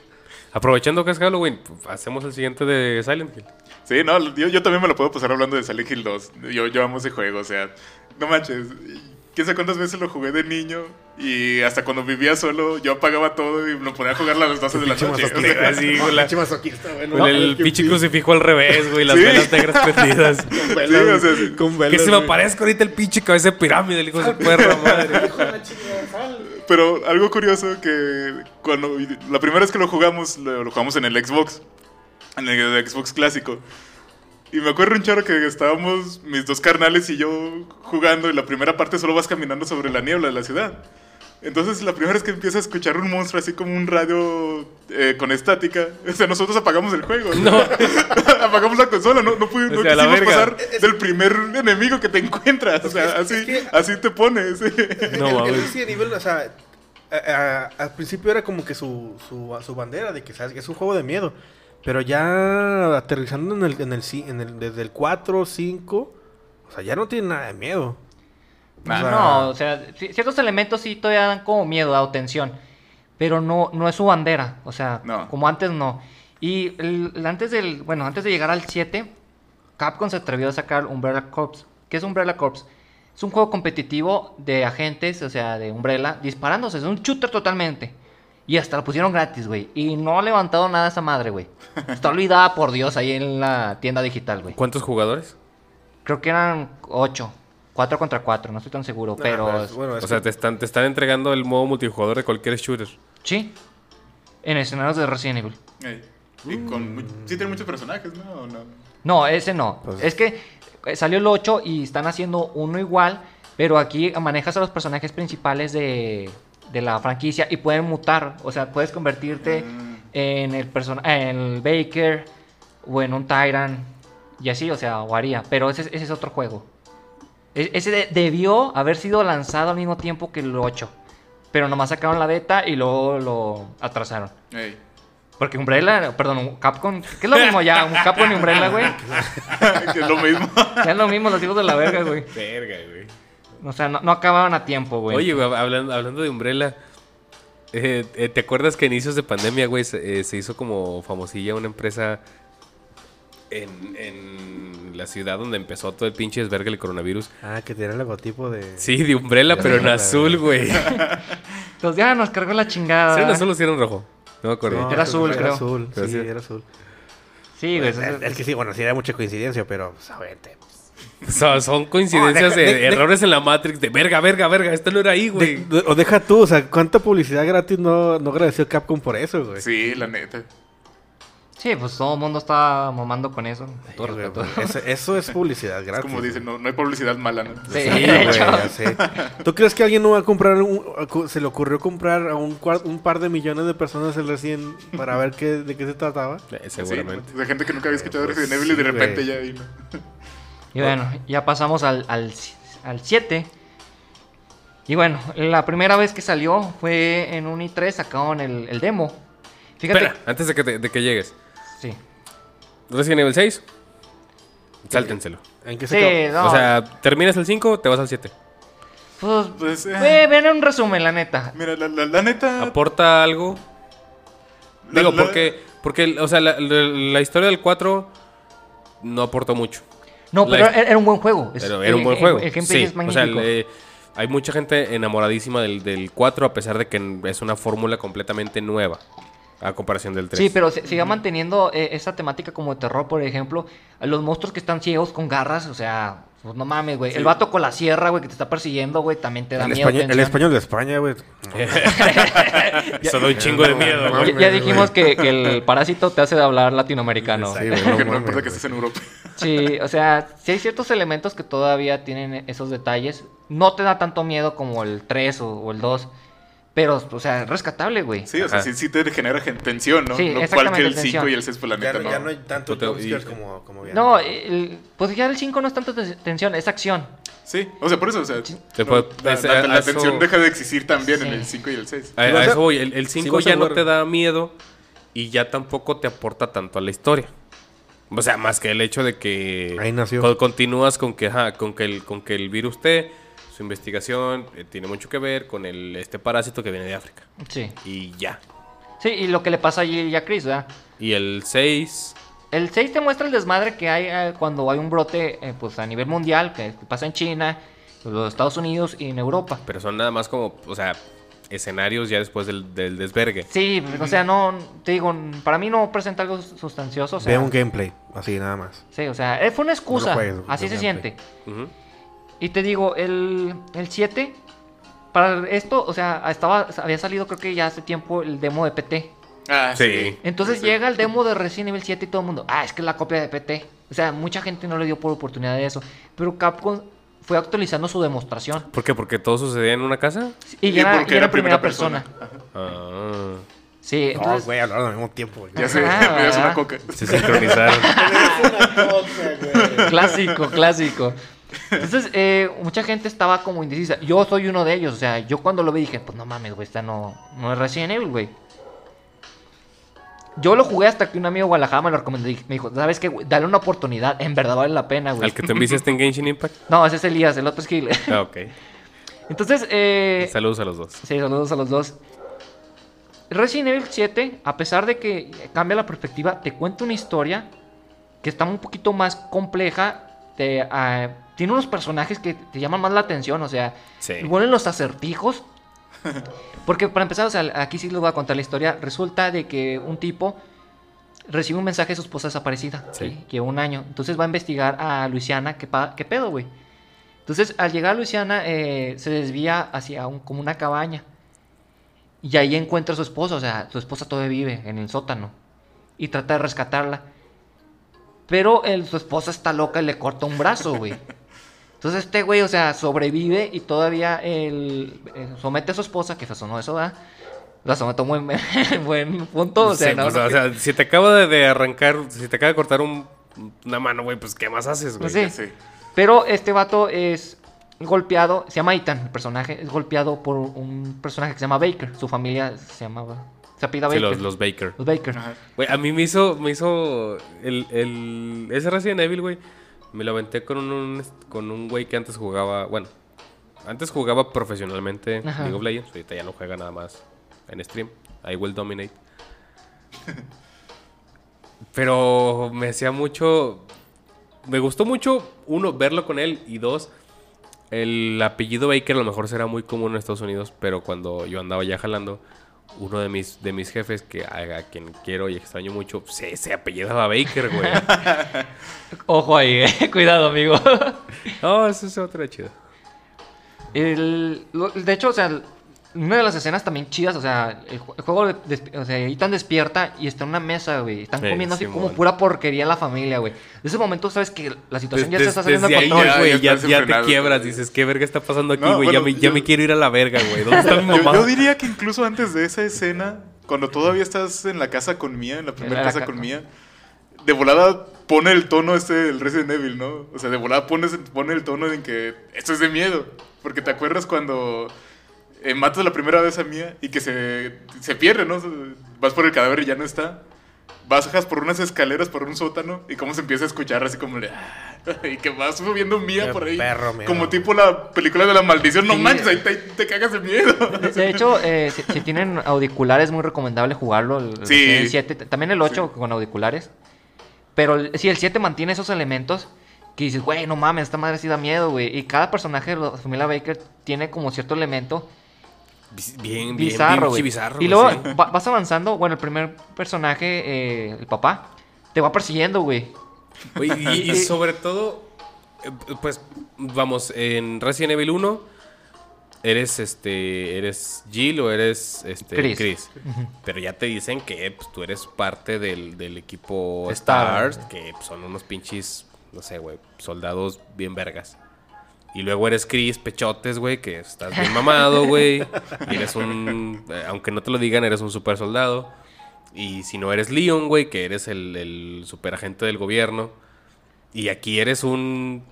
Aprovechando que es Halloween, pues, hacemos el siguiente de Silent Hill. Sí, no, yo, yo también me lo puedo pasar hablando de Silent Hill 2. Yo, yo amo ese juego, o sea, no manches. ¿Quién sabe cuántas veces lo jugué de niño? Y hasta cuando vivía solo, yo apagaba todo y lo ponía a jugar a las 12 de la noche. o sea, así, no, la- pinche masoquista, güey, no, Con es el pinche sí, crucifijo al revés, güey. Las Sí. velas negras prendidas. con Sí, velas, o sea, sí. que se me aparezca ahorita el pinche cabeza de pirámide, el hijo de su perra madre. Pero algo curioso que cuando la primera vez que lo jugamos, lo, jugamos en el Xbox, en el Xbox clásico. Y me acuerdo un chorro que estábamos mis dos carnales y yo jugando y la primera parte solo vas caminando sobre la niebla de la ciudad. Entonces la primera vez que empieza a escuchar un monstruo así como un radio eh, con estática, o sea, nosotros apagamos el juego. No. apagamos la consola, no, no, pudi- O no sea, la quisimos verga. pasar del primer enemigo que te encuentras. O sea, así, así te pones. No el, el mames. Resident Evil, o sea, a- a- al principio era como que su, su, su bandera de que es un juego de miedo. Pero ya aterrizando en el, en el, en el- desde el 4, 5, o sea, ya no tiene nada de miedo. O sea, No, o sea, ci- ciertos elementos sí todavía dan como miedo, da tensión. Pero no, no es su bandera. O sea, No. como antes no. Y el- el- antes del, bueno, antes de llegar al 7, Capcom se atrevió a sacar Umbrella Corps. ¿Qué es Umbrella Corps? Es un juego competitivo de agentes, o sea, de Umbrella, disparándose. Es un shooter totalmente. Y hasta lo pusieron gratis, güey. Y no ha levantado nada esa madre, güey. Está olvidada por Dios ahí en la tienda digital, güey. ¿Cuántos jugadores? Creo que eran 8. 4 contra 4, no estoy tan seguro. nah, pero pues, bueno, es O sea, te están, te están entregando el modo multijugador de cualquier shooter. Sí. En escenarios de Resident Evil. Y con, sí tiene muchos personajes, ¿no? ¿O no? No, ese no. Pues- Es que eh, salió el 8 y están haciendo uno igual, pero aquí manejas a los personajes principales de, de la franquicia y pueden mutar. O sea, puedes convertirte Mm. en el persona en el Baker o en un Tyrant y así, o sea, varía. Pero ese, ese es otro juego. E- Ese de- debió haber sido lanzado al mismo tiempo que el 8. Pero nomás sacaron la beta y luego lo atrasaron. Ey. Porque Umbrella, perdón, Capcom, que es lo mismo ya, un Capcom y Umbrella, güey. que es lo mismo. Ya es lo mismo, los hijos de la verga, güey. Verga, güey. O sea, no, no acababan a tiempo, güey. Oye, güey, hablando, hablando de Umbrella, eh, eh, ¿te acuerdas que a inicios de pandemia, güey, se, eh, se hizo como famosilla una empresa en, en la ciudad donde empezó todo el pinche desvergue del coronavirus? Ah, que tiene el logotipo de... Sí, de Umbrella, pero en azul, güey. Entonces ya nos cargó la chingada. ¿Sí, en azul o sí era en rojo? No me acuerdo. No, Era azul, era creo. azul, sí, sí. era azul. Sí, güey. Es, es que sí, bueno, sí era mucha coincidencia, pero, pues, a ver, te- Son, son coincidencias de, deja- de- de- errores en la Matrix de verga, verga, verga. Esto no era ahí, güey. De- de- o deja tú, o sea, ¿cuánta publicidad gratis no, no agradeció Capcom por eso, güey? Sí, la neta. Sí, pues todo el mundo está mamando con eso. Con todo Sí, güey, respeto. pues, eso, eso es publicidad Es gratis. como dicen, no, no hay publicidad mala, ¿no? Sí, Sí, güey, hecho. ya sé. ¿Tú crees que alguien no va a comprar, un- a- se le ocurrió comprar a un, par de millones de personas el recién para ver qué, de qué se trataba? Sí, seguramente. de gente que nunca había escuchado Pues Resident Evil y de repente güey. ya ahí, ¿no? Y bueno, ya pasamos al, al, al 7. Y bueno, la primera vez que salió fue en un i3, sacaron el, el demo. Fíjate. Espera, antes de que, te- de que llegues. Sí. Resident Evil 6. Sáltenselo. ¿En qué se Sí, no. O sea, terminas el 5, te vas al 7. pues, Pues, eh. ve- ven un resumen, la neta. Mira, la, la, la neta. ¿Aporta algo? la- Digo, la- porque, porque, o sea, la, la- la historia del 4 no aportó mucho. No, La- pero era, era un buen juego. Es- Pero era un el- buen el- juego. El, gameplay sí, es o magnífico. sea, le- hay mucha gente enamoradísima del, del 4 a pesar de que es una fórmula completamente nueva a comparación del 3. Sí, pero se- siga manteniendo eh, esa temática como de terror, por ejemplo. Los monstruos que están ciegos con garras, o sea, pues no mames, güey. El vato con la sierra, güey, que te está persiguiendo, güey, también te da el, miedo. español, el español de España, güey. Eso da un chingo de miedo, Ya, güey. ya dijimos que, que el parásito te hace hablar latinoamericano. Sí, güey, no importa que estés en Europa. Sí, o sea, sí hay ciertos elementos que todavía tienen esos detalles. No te da tanto miedo como el 3 o, o el 2. Pero, o sea, es rescatable, güey. Sí, o sea, sí, sí te genera gen- tensión, ¿no? Sí, no igual que el tensión. 5 y el 6, pues la Ya, neta, no, ya no hay tanto te- jumpscares como, como bien. No, el- pues ya el 5 no es tanto te- tensión, es acción. Sí, o sea, por eso, o sea, Te no, puede- la, es- la- a- la a eso- tensión deja de existir también en el 5 y el 6. A, eso voy. El, el 5 vas a ya no te da miedo y ya tampoco te aporta tanto a la historia. O sea, más que el hecho de que Ahí nació. co- continúas con que, ajá, con que el, con que el virus T, su investigación eh, tiene mucho que ver con el este parásito que viene de África. Sí. Y ya. Sí, y lo que le pasa a Jill y a Chris, ¿verdad? Y el 6, El 6 te muestra el desmadre que hay eh, cuando hay un brote eh, pues a nivel mundial, que pasa en China, los Estados Unidos y en Europa. pero son nada más como, o sea, escenarios ya después del, del desvergue. Sí, o sea, no, te digo, para mí no presenta algo sustancioso. O sea, Ve un gameplay, así nada más. Sí, o sea, fue una excusa. juegues, así se siente. Ujú. Y te digo, el, el 7 para esto, o sea, estaba, había salido creo que ya hace tiempo el demo de PT. Ah, Sí. Entonces Sí, llega el demo de Resident Evil 7 y todo el mundo, ah, es que es la copia de PT. O sea, mucha gente no le dio por oportunidad de eso. Pero Capcom fue actualizando su demostración. ¿Por qué? ¿Porque todo sucedía en una casa? Y Y ya era, porque ya era era primera, primera persona. persona. Ah. Sí, No, entonces... güey, hablaron al mismo tiempo, güey. Ya sé, Ah, me das una coca. Se sincronizaron. clásico, clásico. Entonces, eh, mucha gente estaba como indecisa. Yo soy uno de ellos. O sea, yo cuando lo vi dije, pues no mames, güey, esta no, no es Resident Evil, güey. Yo lo jugué hasta que un amigo de Guadalajara me lo recomendó. y Me dijo, ¿sabes qué? güey? Dale una oportunidad. En verdad vale la pena, güey. ¿Al que te enviciaste en Genshin Impact? No, ese es Elías, el otro es Gil. Ah, ok. Entonces, eh... Saludos a los dos. Sí, saludos a los dos. Resident Evil 7, a pesar de que cambia la perspectiva, te cuenta una historia que está un poquito más compleja. Te, ah, tiene unos personajes que te llaman más la atención, o sea, Sí. ponen los acertijos. Porque para empezar, o sea, aquí sí les voy a contar la historia. Resulta de que un tipo recibe un mensaje de su esposa desaparecida, Sí. ¿sí? que un año. Entonces va a investigar a Luisiana, ¿qué, pa- qué pedo, güey? Entonces, al llegar a Luisiana, eh, se desvía hacia un, como una cabaña. Y ahí encuentra a su esposa, o sea, su esposa todavía vive en el sótano. Y trata de rescatarla. Pero el- su esposa está loca y le corta un brazo, güey. Entonces este güey, o sea, sobrevive y todavía el, eh, somete a su esposa, que eso no eso, ¿verdad? La somete a un buen, buen punto, o sea, Sí, no, pues, o sea, si te acaba de, arrancar, si te acaba de cortar un- una mano, güey, pues ¿qué más haces, güey? Pues sí. Sé. Pero este vato es golpeado, se llama Ethan, el personaje, es golpeado por un personaje que se llama Baker. Su familia se llamaba, se apellida Sí, Baker. los, los Baker. Los Baker. Güey, a mí me hizo, me hizo el, el, ese Resident Evil, güey, me lo aventé con un, con un güey que antes jugaba, bueno, antes jugaba profesionalmente Ajá. League of Legends, ahorita ya no juega nada más en stream, I will dominate. Pero me hacía mucho, me gustó mucho, uno, verlo con él, y dos, el apellido Baker a lo mejor será muy común en Estados Unidos, pero cuando yo andaba ya jalando, uno de mis, de mis jefes, que a, a quien quiero y extraño mucho, se, se apellidaba Baker, güey. Ojo ahí, eh, cuidado, amigo. No, eso es otra chido. El, de hecho, o sea, una de las escenas también chidas, o sea, el, ju- el juego, de- o sea, Ethan despierta y está en una mesa, güey. Están comiendo así como pura porquería la familia, güey. De ese momento sabes que la situación ya Des- se está saliendo de desde ahí control. ya, güey, ya ya, estás ya te quiebras. Dices, ¿qué verga está pasando aquí, No, güey? ya, bueno, me, ya yo- me quiero ir a la verga, güey. ¿Dónde está mi Yo, mamá? yo diría que incluso antes de esa escena, cuando todavía estás en la casa con Mía, en la primera casa ca- con Mía, de volada pone el tono este del Resident Evil, ¿no? O sea, de volada pones, pone el tono en que esto es de miedo. Porque te acuerdas cuando eh, matas la primera vez a Mía y que se, se pierde, ¿no? Vas por el cadáver y ya no está. Bajas por unas escaleras, por un sótano, y cómo se empieza a escuchar así como de... "Ah", Y que vas subiendo Mía Qué por ahí. perro como tipo la película de la maldición. No Sí. manches, ahí te, te cagas de miedo. De, hecho, eh, si, si tienen auriculares, es muy recomendable jugarlo. El, Sí. Resident Evil 7, también el 8 con auriculares. Pero el- sí, el 7 mantiene esos elementos que dices, güey, no mames, esta madre sí da miedo, güey. Y cada personaje de la familia Baker tiene como cierto elemento Bien, bien, bizarro, bien bizarro. y luego sí. va- vas avanzando, bueno, el primer personaje, eh, el papá, te va persiguiendo, güey. Y, y sobre todo, eh, pues, vamos, en Resident Evil 1, eres este, eres Jill o eres este, Chris. Chris. Pero ya te dicen que pues, tú eres parte del, del equipo Star. Stars, que pues, son unos pinches, no sé, güey, soldados bien vergas. Y luego eres Chris, pechotes, güey, que estás bien mamado, güey. Y eres un, eh, aunque no te lo digan, eres un super soldado. Y si no eres Leon, güey, que eres el, el superagente del gobierno. Y aquí eres un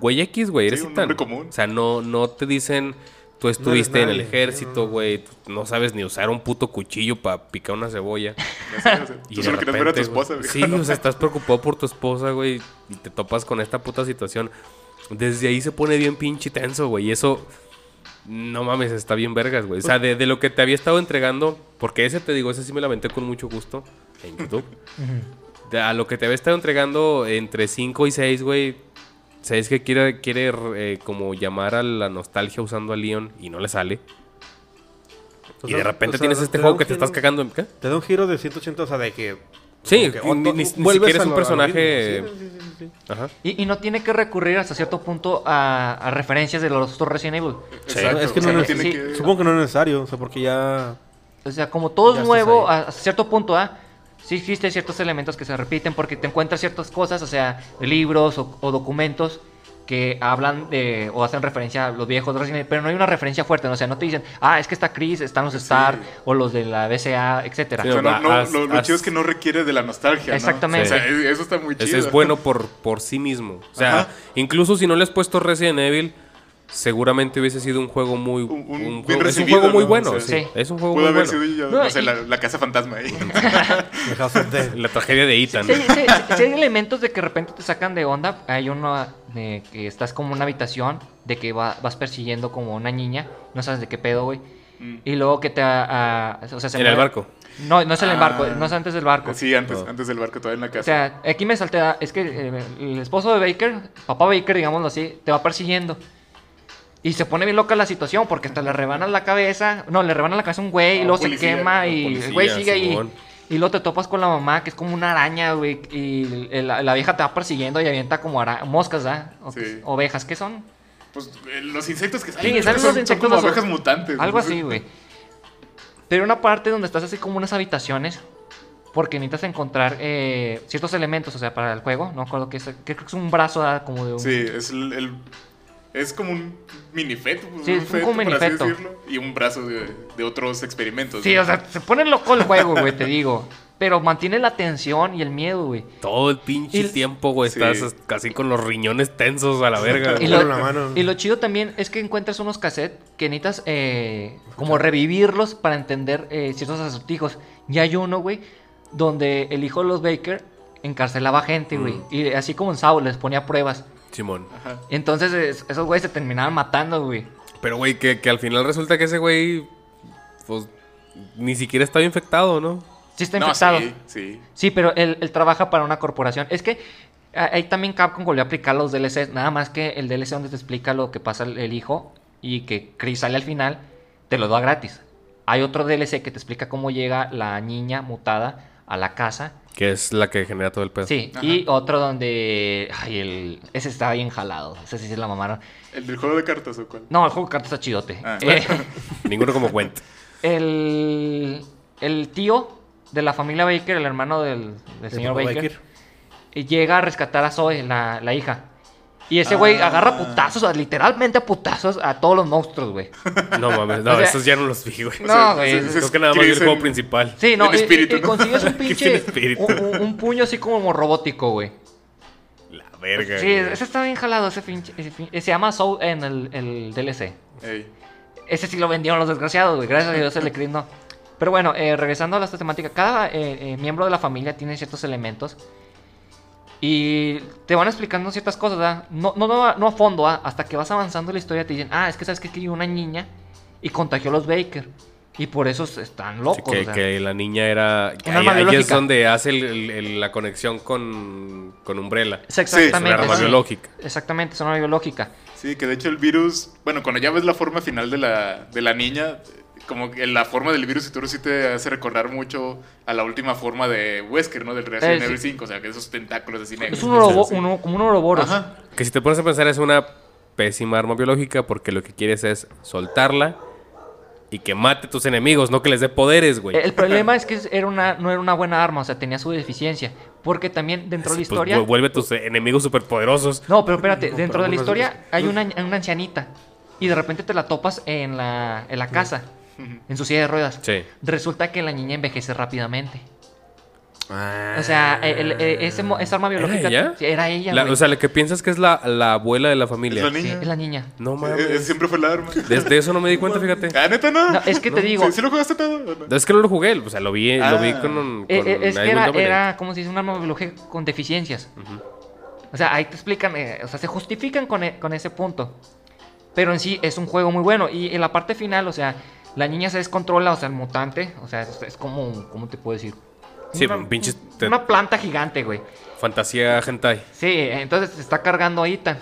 güey X, güey, eres Sí, un Ethan. hombre común. O sea, no, no te dicen, tú estuviste en el ejército, güey, no sabes ni usar un puto cuchillo para picar una cebolla. Ya sé, sé. Y Tú solo quieres ver a tu esposa. güey. Sí, o sea, estás preocupado por tu esposa, güey, y te topas con esta puta situación. Desde ahí se pone bien pinche tenso, güey, y eso, no mames, está bien vergas, güey. O sea, de, de lo que te había estado entregando, porque ese te digo, ese sí me la aventé con mucho gusto en YouTube. De a lo que te había estado entregando entre 5 y 6, güey. Sabes que quiere, quiere eh, como llamar a la nostalgia usando a Leon y no le sale. O y sea, de repente o sea, tienes este juego que te estás cagando en... ¿Qué? Te da un giro de 180, o sea, de que... Sí, que ni- ni- ni vuelves siquiera es a un personaje. Sí, sí, sí, sí. Ajá. Y, y no tiene que recurrir hasta cierto punto a, a referencias de los otros Resident Evil. Exacto, Es que o sea, no no es- tiene sí, que... Supongo que no es necesario, o sea, porque ya... O sea, como todo Ya es nuevo, a- hasta cierto punto, ¿ah? Sí existen ciertos elementos que se repiten porque te encuentras ciertas cosas, o sea, libros o, o documentos que hablan de o hacen referencia a los viejos Resident Evil, pero no hay una referencia fuerte, ¿no? o sea, no te dicen, ah, es que está Chris, están los Star o los de la BCA, etcétera. Sí, O sea, no- no, Haz- lo, chido es que no requiere de la nostalgia, ¿no? Exactamente. O sea, es- eso está muy chido. Ese es bueno por, por sí mismo. O sea, Ajá. incluso si no le has puesto Resident Evil, seguramente hubiese sido un juego muy... Un- un juego- es un juego muy ¿no? bueno. O sea, sí. sí. Es un juego Pudo muy haber bueno. sido, yo, No, no sé, y- la, la casa fantasma ahí. La tragedia de Ethan. Sí, sí, sí, sí hay elementos de que de repente te sacan de onda. Hay uno de que estás como en una habitación, de que va- vas persiguiendo como una niña, no sabes de qué pedo, güey. Mm. Y luego que te... ah, o sea, se En el barco. No, no es en el Ah. barco, no es antes del barco. Sí, antes, antes del barco, todavía en la O casa. sea, aquí me salté, ah, es que eh, el esposo de Baker, papá Baker, digámoslo así, te va persiguiendo. Y se pone bien loca la situación porque hasta le rebanan la cabeza, no, le rebanan la cabeza a un güey y luego se quema y policía, el güey sigue ahí. Y luego te topas con la mamá que es como una araña, güey, y la, la vieja te va persiguiendo y avienta como ara- moscas, ¿ah? O- Sí. Ovejas, ¿qué son? Pues eh, los insectos que salen. Sí, son, salen son los insectos, como los- abejas mutantes. Algo así, güey. Pero una parte donde estás así como unas habitaciones. Porque necesitas encontrar eh, ciertos elementos, o sea, para el juego. No recuerdo que es. Creo que es un brazo como de un. Sí, es el, el- es como un mini feto. pues, Sí, es un feto, como por así minifeto. decirlo, Y un brazo de, de otros experimentos. Sí, ¿no? o sea, se pone loco el juego, güey, te digo. Pero mantiene la tensión y el miedo, güey. Todo el pinche tiempo, güey, Sí. estás casi con los riñones tensos a la verga. Y lo, Con la mano. y lo chido también es que encuentras unos cassettes que necesitas eh, como revivirlos para entender eh, ciertos acertijos. Y hay uno, güey, donde el hijo de los Baker encarcelaba gente, güey. Mm. Y así como en Saul les ponía pruebas. Simón. Ajá. Entonces es- esos güeyes se terminaban matando, güey. Pero, güey, que, que al final resulta que ese güey, pues, ni siquiera estaba infectado, ¿no? Sí está No, infectado. sí, sí. Sí, pero él, él trabaja para una corporación. Es que ah, ahí también Capcom volvió a aplicar los DLCs. Nada más que el DLC donde te explica lo que pasa el, el hijo y que Chris sale al final, te lo da gratis. Hay otro DLC que te explica cómo llega la niña mutada a la casa. Que es la que genera todo el pedo. Sí, Ajá. y otro donde. Ay, el, ese está bien jalado. Ese sí se la mamaron. ¿El del juego de cartas o cuál? No, el juego de cartas está chidote. Ah. Eh, Ninguno como cuenta. el, el tío de la familia Baker, el hermano del, del señor Baker, y llega a rescatar a Zoe, la, la hija. Y ese güey Ah. agarra putazos, literalmente a putazos a todos los monstruos, güey. No mames, no, O sea- esos ya no los vi, güey. No, güey. ese- ese Creo es que nada más vi el juego principal. Sí, no, el y- espíritu, y, y ¿no? consigues un pinche. Un, un- puño así como robótico, güey. La verga. Sí, güey. ese está bien jalado, ese pinche. se llama Soul en el, el DLC. Ey. Ese sí lo vendieron los desgraciados, güey. Gracias a Dios el Chris no. Pero bueno, eh, regresando a la temática, cada eh, eh, miembro de la familia tiene ciertos elementos. Y te van explicando ciertas cosas, ¿verdad? No, no, no, a- no a fondo, ¿ah? hasta que vas avanzando en la historia te dicen, ah, es que sabes que aquí hay una niña y contagió a los Baker. Y por eso están Sí, locos. que, o sea. que la niña era. que ahí, es donde hace el- el- el- la conexión con, con Umbrella. Es Sí, es una exactamente. arma sí. biológica. Exactamente, es una arma biológica. Sí, que de hecho el virus, bueno, cuando ya ves la forma final de la, de la niña, como que la forma del virus y todo sí te hace recordar mucho a la última forma de Wesker, ¿no? Del Resident Eh, sí. Evil 5, o sea, que esos tentáculos así negros. Es un orobo, Sí. uno- como un ouroboros. Ajá. Que si te pones a pensar es una pésima arma biológica porque lo que quieres es soltarla y que mate a tus enemigos, no que les dé poderes, güey. El problema es que era una, no era una buena arma, o sea, tenía su deficiencia. Porque también dentro de la Pues, historia... vu- vuelve a tus enemigos superpoderosos. No, pero espérate, No, dentro de la pero historia hay una, una ancianita. Y de repente te la topas en la, en la casa, en su silla de ruedas. Sí. Resulta que la niña envejece rápidamente. Ah. O sea, el- el- ese esa arma biológica... ella? Sí, Era ella, La- güey. o sea, lo que piensas que es la, la abuela de la familia. Es la Sí, niña. es la niña. No mames. eh, siempre fue la arma. Desde eso no me di cuenta, fíjate. Ah, neta, no. No, es que te digo... ¿Sí, sí lo jugaste todo? no? Es que no lo jugué, o sea, lo vi, lo vi Ah. con, con Eh, eh, es que era, era, como se dice, un arma biológica con deficiencias. O sea, ahí te explican, eh, o sea, se justifican con, e- con ese punto. Pero en sí es un juego muy bueno. Y en la parte final, o sea, la niña se descontrola, o sea, el mutante, o sea, es, es como, ¿cómo te puedo decir? Sí, una, un pinche una planta gigante, güey. fantasía hentai. Sí, entonces se está cargando a Ethan.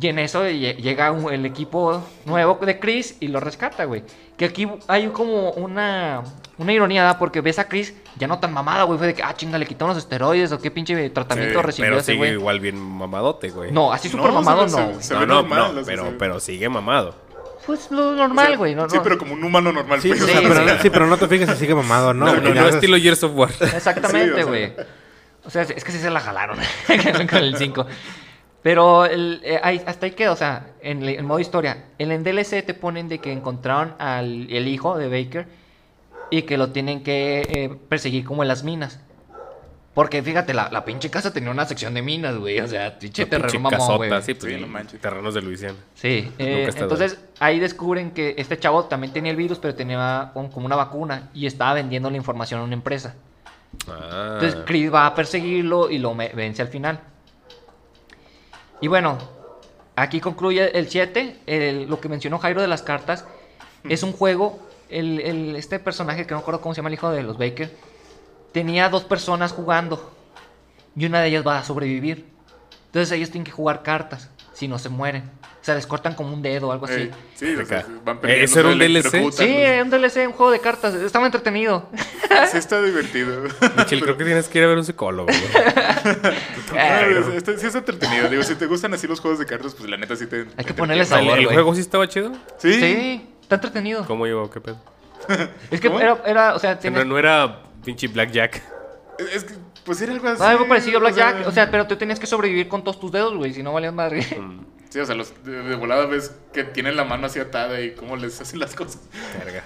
Y en eso lle- llega un- el equipo nuevo de Chris y lo rescata, güey. Que aquí hay como una, una ironía, ¿verdad? Porque ves a Chris ya no tan mamada, güey. Fue de que, ah, chinga, le quitaron los esteroides o qué pinche tratamiento Sí, recibió Pero ese sigue güey. igual bien mamadote, güey. No, así súper No, mamado se- no, se- se no, no, normal, no, pero, pero sigue mamado. Pues lo O normal, sea, güey. no- Sí, no- pero como un humano normal. Sí, pues, o o sea, sea, pero, sí, pero no te fijes si sigue mamado, ¿no? No, no, no estilo Gears of War. Exactamente, Sí, o sea. güey. o, sea, es que sí se la jalaron con el 5. Pero el, eh, ahí- hasta ahí queda, o sea, en, el- en modo historia. En el DLC te ponen de que encontraron al el hijo de Baker y que lo tienen que eh, perseguir como en las minas. Porque fíjate, la, la pinche casa tenía una sección de minas, güey. O sea, pinche terreno mamón, casota, güey. sí, pues, Sí, ni no manches. terrenos de Luisiana. Sí, eh, entonces ahí descubren que este chavo también tenía el virus, pero tenía un- como una vacuna y estaba vendiendo la información a una empresa. Ah. Entonces Creed va a perseguirlo y lo me- vence al final. Y bueno, aquí concluye el 7. el- lo que mencionó Jairo de las cartas es un juego. El, el- este personaje, que no recuerdo cómo se llama el hijo de los Baker, tenía dos personas jugando y una de ellas va a sobrevivir. Entonces ellos tienen que jugar cartas si no se mueren. O sea, les cortan como un dedo o algo así. eh, sí, o sea, Acá. van peleando, ¿eso era un DLC? Sí, ¿no? era un DLC, un juego de cartas. Estaba entretenido. Sí, está divertido. Michel, creo que tienes que ir a ver un psicólogo, güey. Ah, es- está- sí, es entretenido. Digo, si te gustan así los juegos de cartas, pues la neta sí te. Hay que ponerle ¿El, entretiene. sabor, el juego sí estaba chido? Sí. Sí, está entretenido. ¿Cómo iba? ¿Qué pedo? Es que ¿Cómo? era, era, o sea, no, no era pinche Blackjack. Es que, pues era algo así. algo parecido a Blackjack. o sea, O sea, pero tú tenías que sobrevivir con todos tus dedos, güey, si no valías madre. Sí, o sea, los, de, de volada ves que tienen la mano así atada y cómo les hacen las cosas. Verga.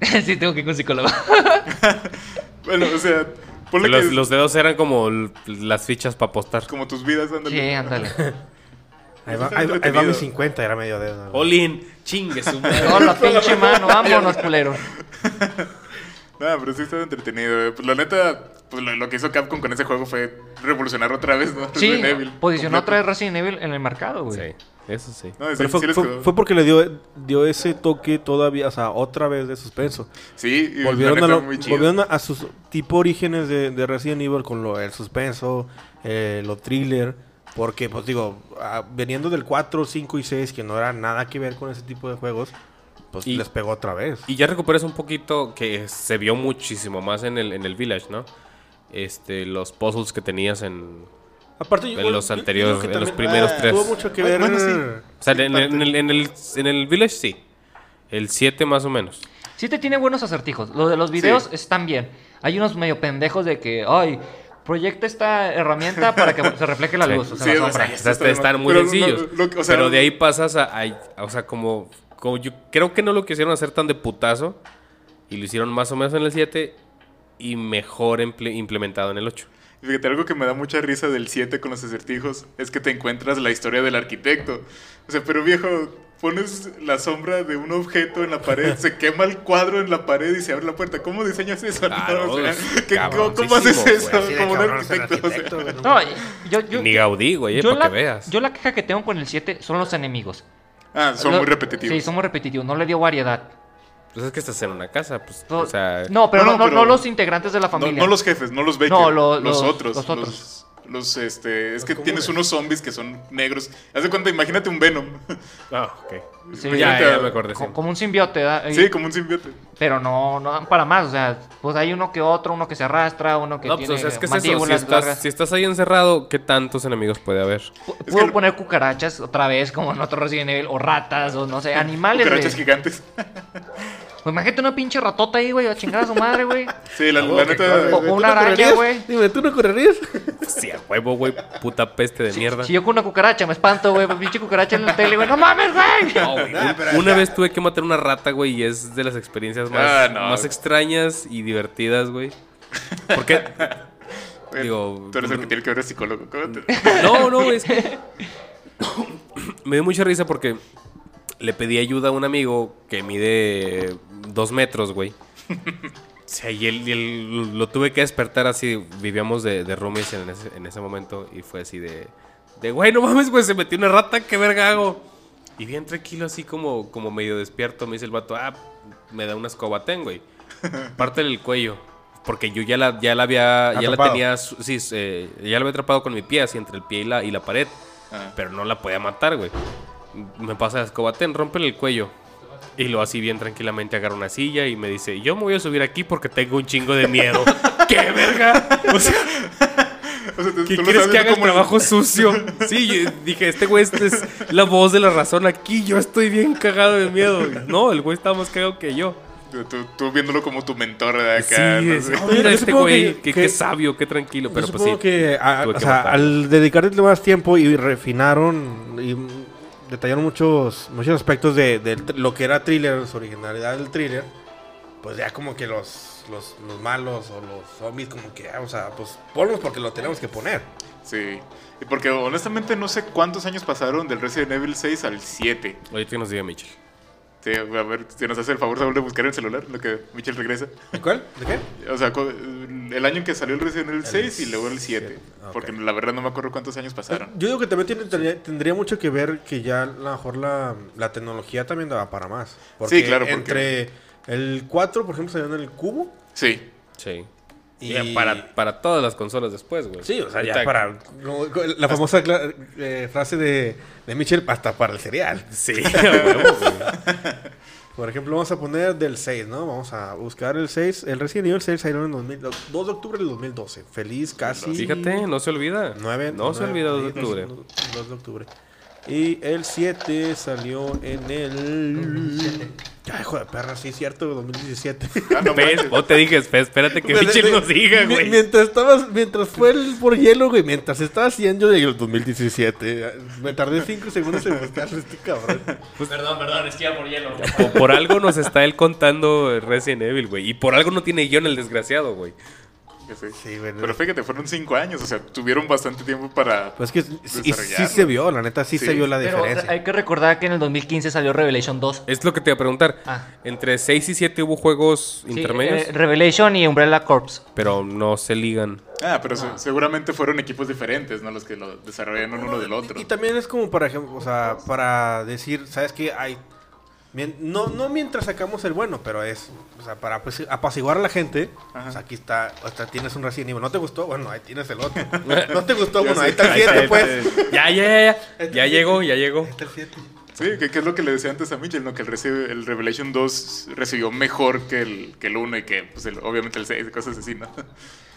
sí, tengo que ir con un psicólogo. Bueno, o sea, ponle Los, que los dedos eran como las fichas para apostar. como tus vidas, ándale. sí, ándale. Ahí va, ahí ahí mi 50, era medio dedo. Olin, chingue su madre. No, la pinche mano, vámonos, culero. No, pero sí está entretenido. eh. Pues la neta, pues lo, lo que hizo Capcom con ese juego fue revolucionar otra vez, ¿no? Sí, Resident Evil, posicionó completo. otra vez Resident Evil en el mercado, güey. Sí, eso sí. No, sí, Pero fue, sí fue- fue porque le dio, dio ese toque todavía, o sea, otra vez de suspenso. Sí, y Volvieron, a, lo- muy chido. volvieron a, a sus tipo orígenes de, de Resident Evil con lo, el suspenso, eh, lo thriller. Porque, pues digo, ah, veniendo del 4, 5 y 6, que no era nada que ver con ese tipo de juegos, pues Y- les pegó otra vez. Y ya recuperas un poquito que se vio muchísimo más en el, en el Village, ¿no? Este, los puzzles que tenías en... Aparte, en los anteriores- en los primeros ah, tres. Tuvo mucho que Bueno, ver. bueno, sí. O sea, en, el- en el, en, el, en el Village sí. El 7 más o menos. Sí te tiene buenos acertijos. Lo de los videos Sí. están bien. Hay unos medio pendejos de que, ay, proyecta esta herramienta para que se refleje la Sí. luz. O sea, Sí, la sombra. O sea, están muy Pero no, sencillos. lo que- o sea, pero de ahí pasas a, a- O sea, como, como yo creo que no lo quisieron hacer tan de putazo. Y lo hicieron más o menos en el 7. Y mejor implementado en el 8. Fíjate, algo que me da mucha risa del 7 con los acertijos es que te encuentras la historia del arquitecto. O sea, pero viejo, pones la sombra de un objeto en la pared, se quema el cuadro en la pared y se abre la puerta. ¿Cómo diseñas eso? Claro, o sea, ¿qué- ¿cómo, cómo haces eso? Como un arquitecto. o sea. no yo, yo, Ni Gaudí, güey, eh, para la, que veas. yo la queja que tengo con el 7 son los enemigos. Ah, son Lo- muy repetitivos. Sí, son muy repetitivos. No le dio variedad. Pues es que estás en una casa, pues. No, o sea. no, pero No, no, no, no- pero- no los integrantes de la No, familia. no los jefes, no los Baker. No, lo- los, los- otros. los otros. Los, los, este, es que tienes unos zombies que son negros. Haz de cuenta, imagínate un Venom. Ah, ok. Sí, ya, ya, ya me acordé. sí. Co- Como un simbiote, ¿verdad? Sí, como un simbiote. Pero no, no dan para más. O sea, pues hay uno que otro, uno que se arrastra, uno que No, pues tiene o sea, es que es eso. Si estás, largas. si estás ahí encerrado, ¿qué tantos enemigos puede haber? Puedo que- poner cucarachas otra vez, como en otro Resident Evil, o ratas, o no sé, animales. Cucarachas gigantes. Pues imagínate una pinche ratota ahí, güey, a chingar a su madre, güey. Sí, la, la neta. O- o una araña, güey. Dime, ¿tú no correrías? Sí, a huevo, güey. Puta peste de mierda. Si yo con una cucaracha me espanto, güey, pues pinche cucaracha en la tele, güey, no mames, güey. No, güey, un- una vez tuve que matar una rata, güey, y es de las experiencias más, Ah, no. más extrañas y divertidas, güey. Porque, digo, Tú eres el que tiene que ver psicólogo. ¿cómo te- no, no, es que me dio mucha risa porque le pedí ayuda a un amigo que mide dos metros, güey. Sea, y él, y él lo tuve que despertar así. Vivíamos de, de roomies en ese, en ese momento y fue así de, de, güey, no mames, güey, se metió una rata, qué verga hago. Y bien tranquilo, así como, como medio despierto, me dice el vato, ah, me da una escoba, ten, güey. Pártele el cuello. Porque yo ya la, ya la había, ya la tenía, sí, eh, ya la había atrapado con mi pie, así entre el pie y la, y la pared. Ah. pero no la podía matar, güey. Me pasa la escoba, ten, rómpele el cuello. Y lo así bien tranquilamente agarra una silla y me dice, yo me voy a subir aquí porque tengo un chingo de miedo. ¡Qué verga! O sea, O sea, tú- ¿qué quieres que haga el como trabajo sucio? Sí, yo dije, este güey este es la voz de la razón aquí. Yo estoy bien cagado de miedo. No, el güey está más cagado que yo. Tú, tú- tú viéndolo como tu mentor de Sí, acá. Sí. oh, mira este güey, que- qué, que- qué sabio, qué tranquilo. Pero Yo pues supongo sí. que a- o sea, al dedicarle más tiempo y refinaron y mm, detallaron muchos muchos aspectos de, lo que era thriller, su originalidad del thriller, pues ya como que los, los, los malos o los zombies como que, ah, o sea, pues ponlos porque lo tenemos que poner. Sí. Y porque honestamente no sé cuántos años pasaron del Resident Evil 6 al 7. Ahorita que nos diga Mitchell. Sí, a ver, si nos hace el favor Saúl, de buscar en el celular, lo que Mitchell regresa. ¿De cuál? ¿De qué? O sea, el año en que salió el Resident Evil 6 y luego el 7. siete, ok. Porque la verdad no me acuerdo cuántos años pasaron. Yo digo que también tiene- tendría, tendría mucho que ver que ya a lo mejor la, la tecnología también daba para más. Porque Sí, claro, porque- Entre el 4, por ejemplo, salió en el cubo. Sí. Sí. Y Y para, para todas las consolas después, güey. Sí, o sea, ya Ahorita- para. la famosa eh, frase de, de Mitchell, hasta para el cereal. Sí, huevo, güey. Por ejemplo, vamos a poner del 6, ¿no? Vamos a buscar el 6. El Resident Evil 6 salió en el 2000 2 de octubre del 2012. Feliz casi. Fíjate, no se olvida. 9, no se olvida 2 de octubre. 2 de octubre. Y el 7 salió en el. Ay, hijo de perra, sí, cierto, 2017. Ah, no ¿Ves? manches. O te dije, "Espe- espérate que Mitchell nos diga, güey. Mientras estabas, mientras fue el por hielo, güey, mientras estaba haciendo el 2017, me tardé 5 segundos en buscarlo este cabrón. Perdón, perdón, es que iba por hielo. Por, por algo nos está él contando Resident Evil, güey. Y por algo no tiene guion el desgraciado, güey. Sí. Sí, güey. Pero fíjate, fueron 5 años. O sea, tuvieron bastante tiempo para. Pues que sí, se vio, la neta, sí, Sí. se vio la Pero diferencia. hay que recordar que en el 2015 salió Revelation 2. Es lo que te iba a preguntar. Ah. Entre 6 y 7 hubo juegos Sí, intermedios, eh, Revelation y Umbrella Corps. pero no se ligan. Ah, pero se- seguramente fueron equipos diferentes, ¿no? Los que lo desarrollaron uno del otro. Y también es como para ejemplo, o sea, para decir, ¿sabes qué? Hay no, no mientras sacamos el bueno, pero es, o sea, para pues, apaciguar a la gente, Ajá. pues aquí está, o sea, tienes un Resident Evil. ¿No te gustó? Bueno, ahí tienes el otro. ¿No te gustó? Ya Bueno, ahí está el Ahí 7, está, pues. Ya, ya, ya, ya. Ya llegó, ya llegó. Ahí está el 7. Sí, que, que es lo que le decía antes a Mitchell, ¿no? Que el, reci- el Revelation 2 recibió mejor que el, que el 1 y que, pues, el- obviamente el 6 y cosas así, ¿no?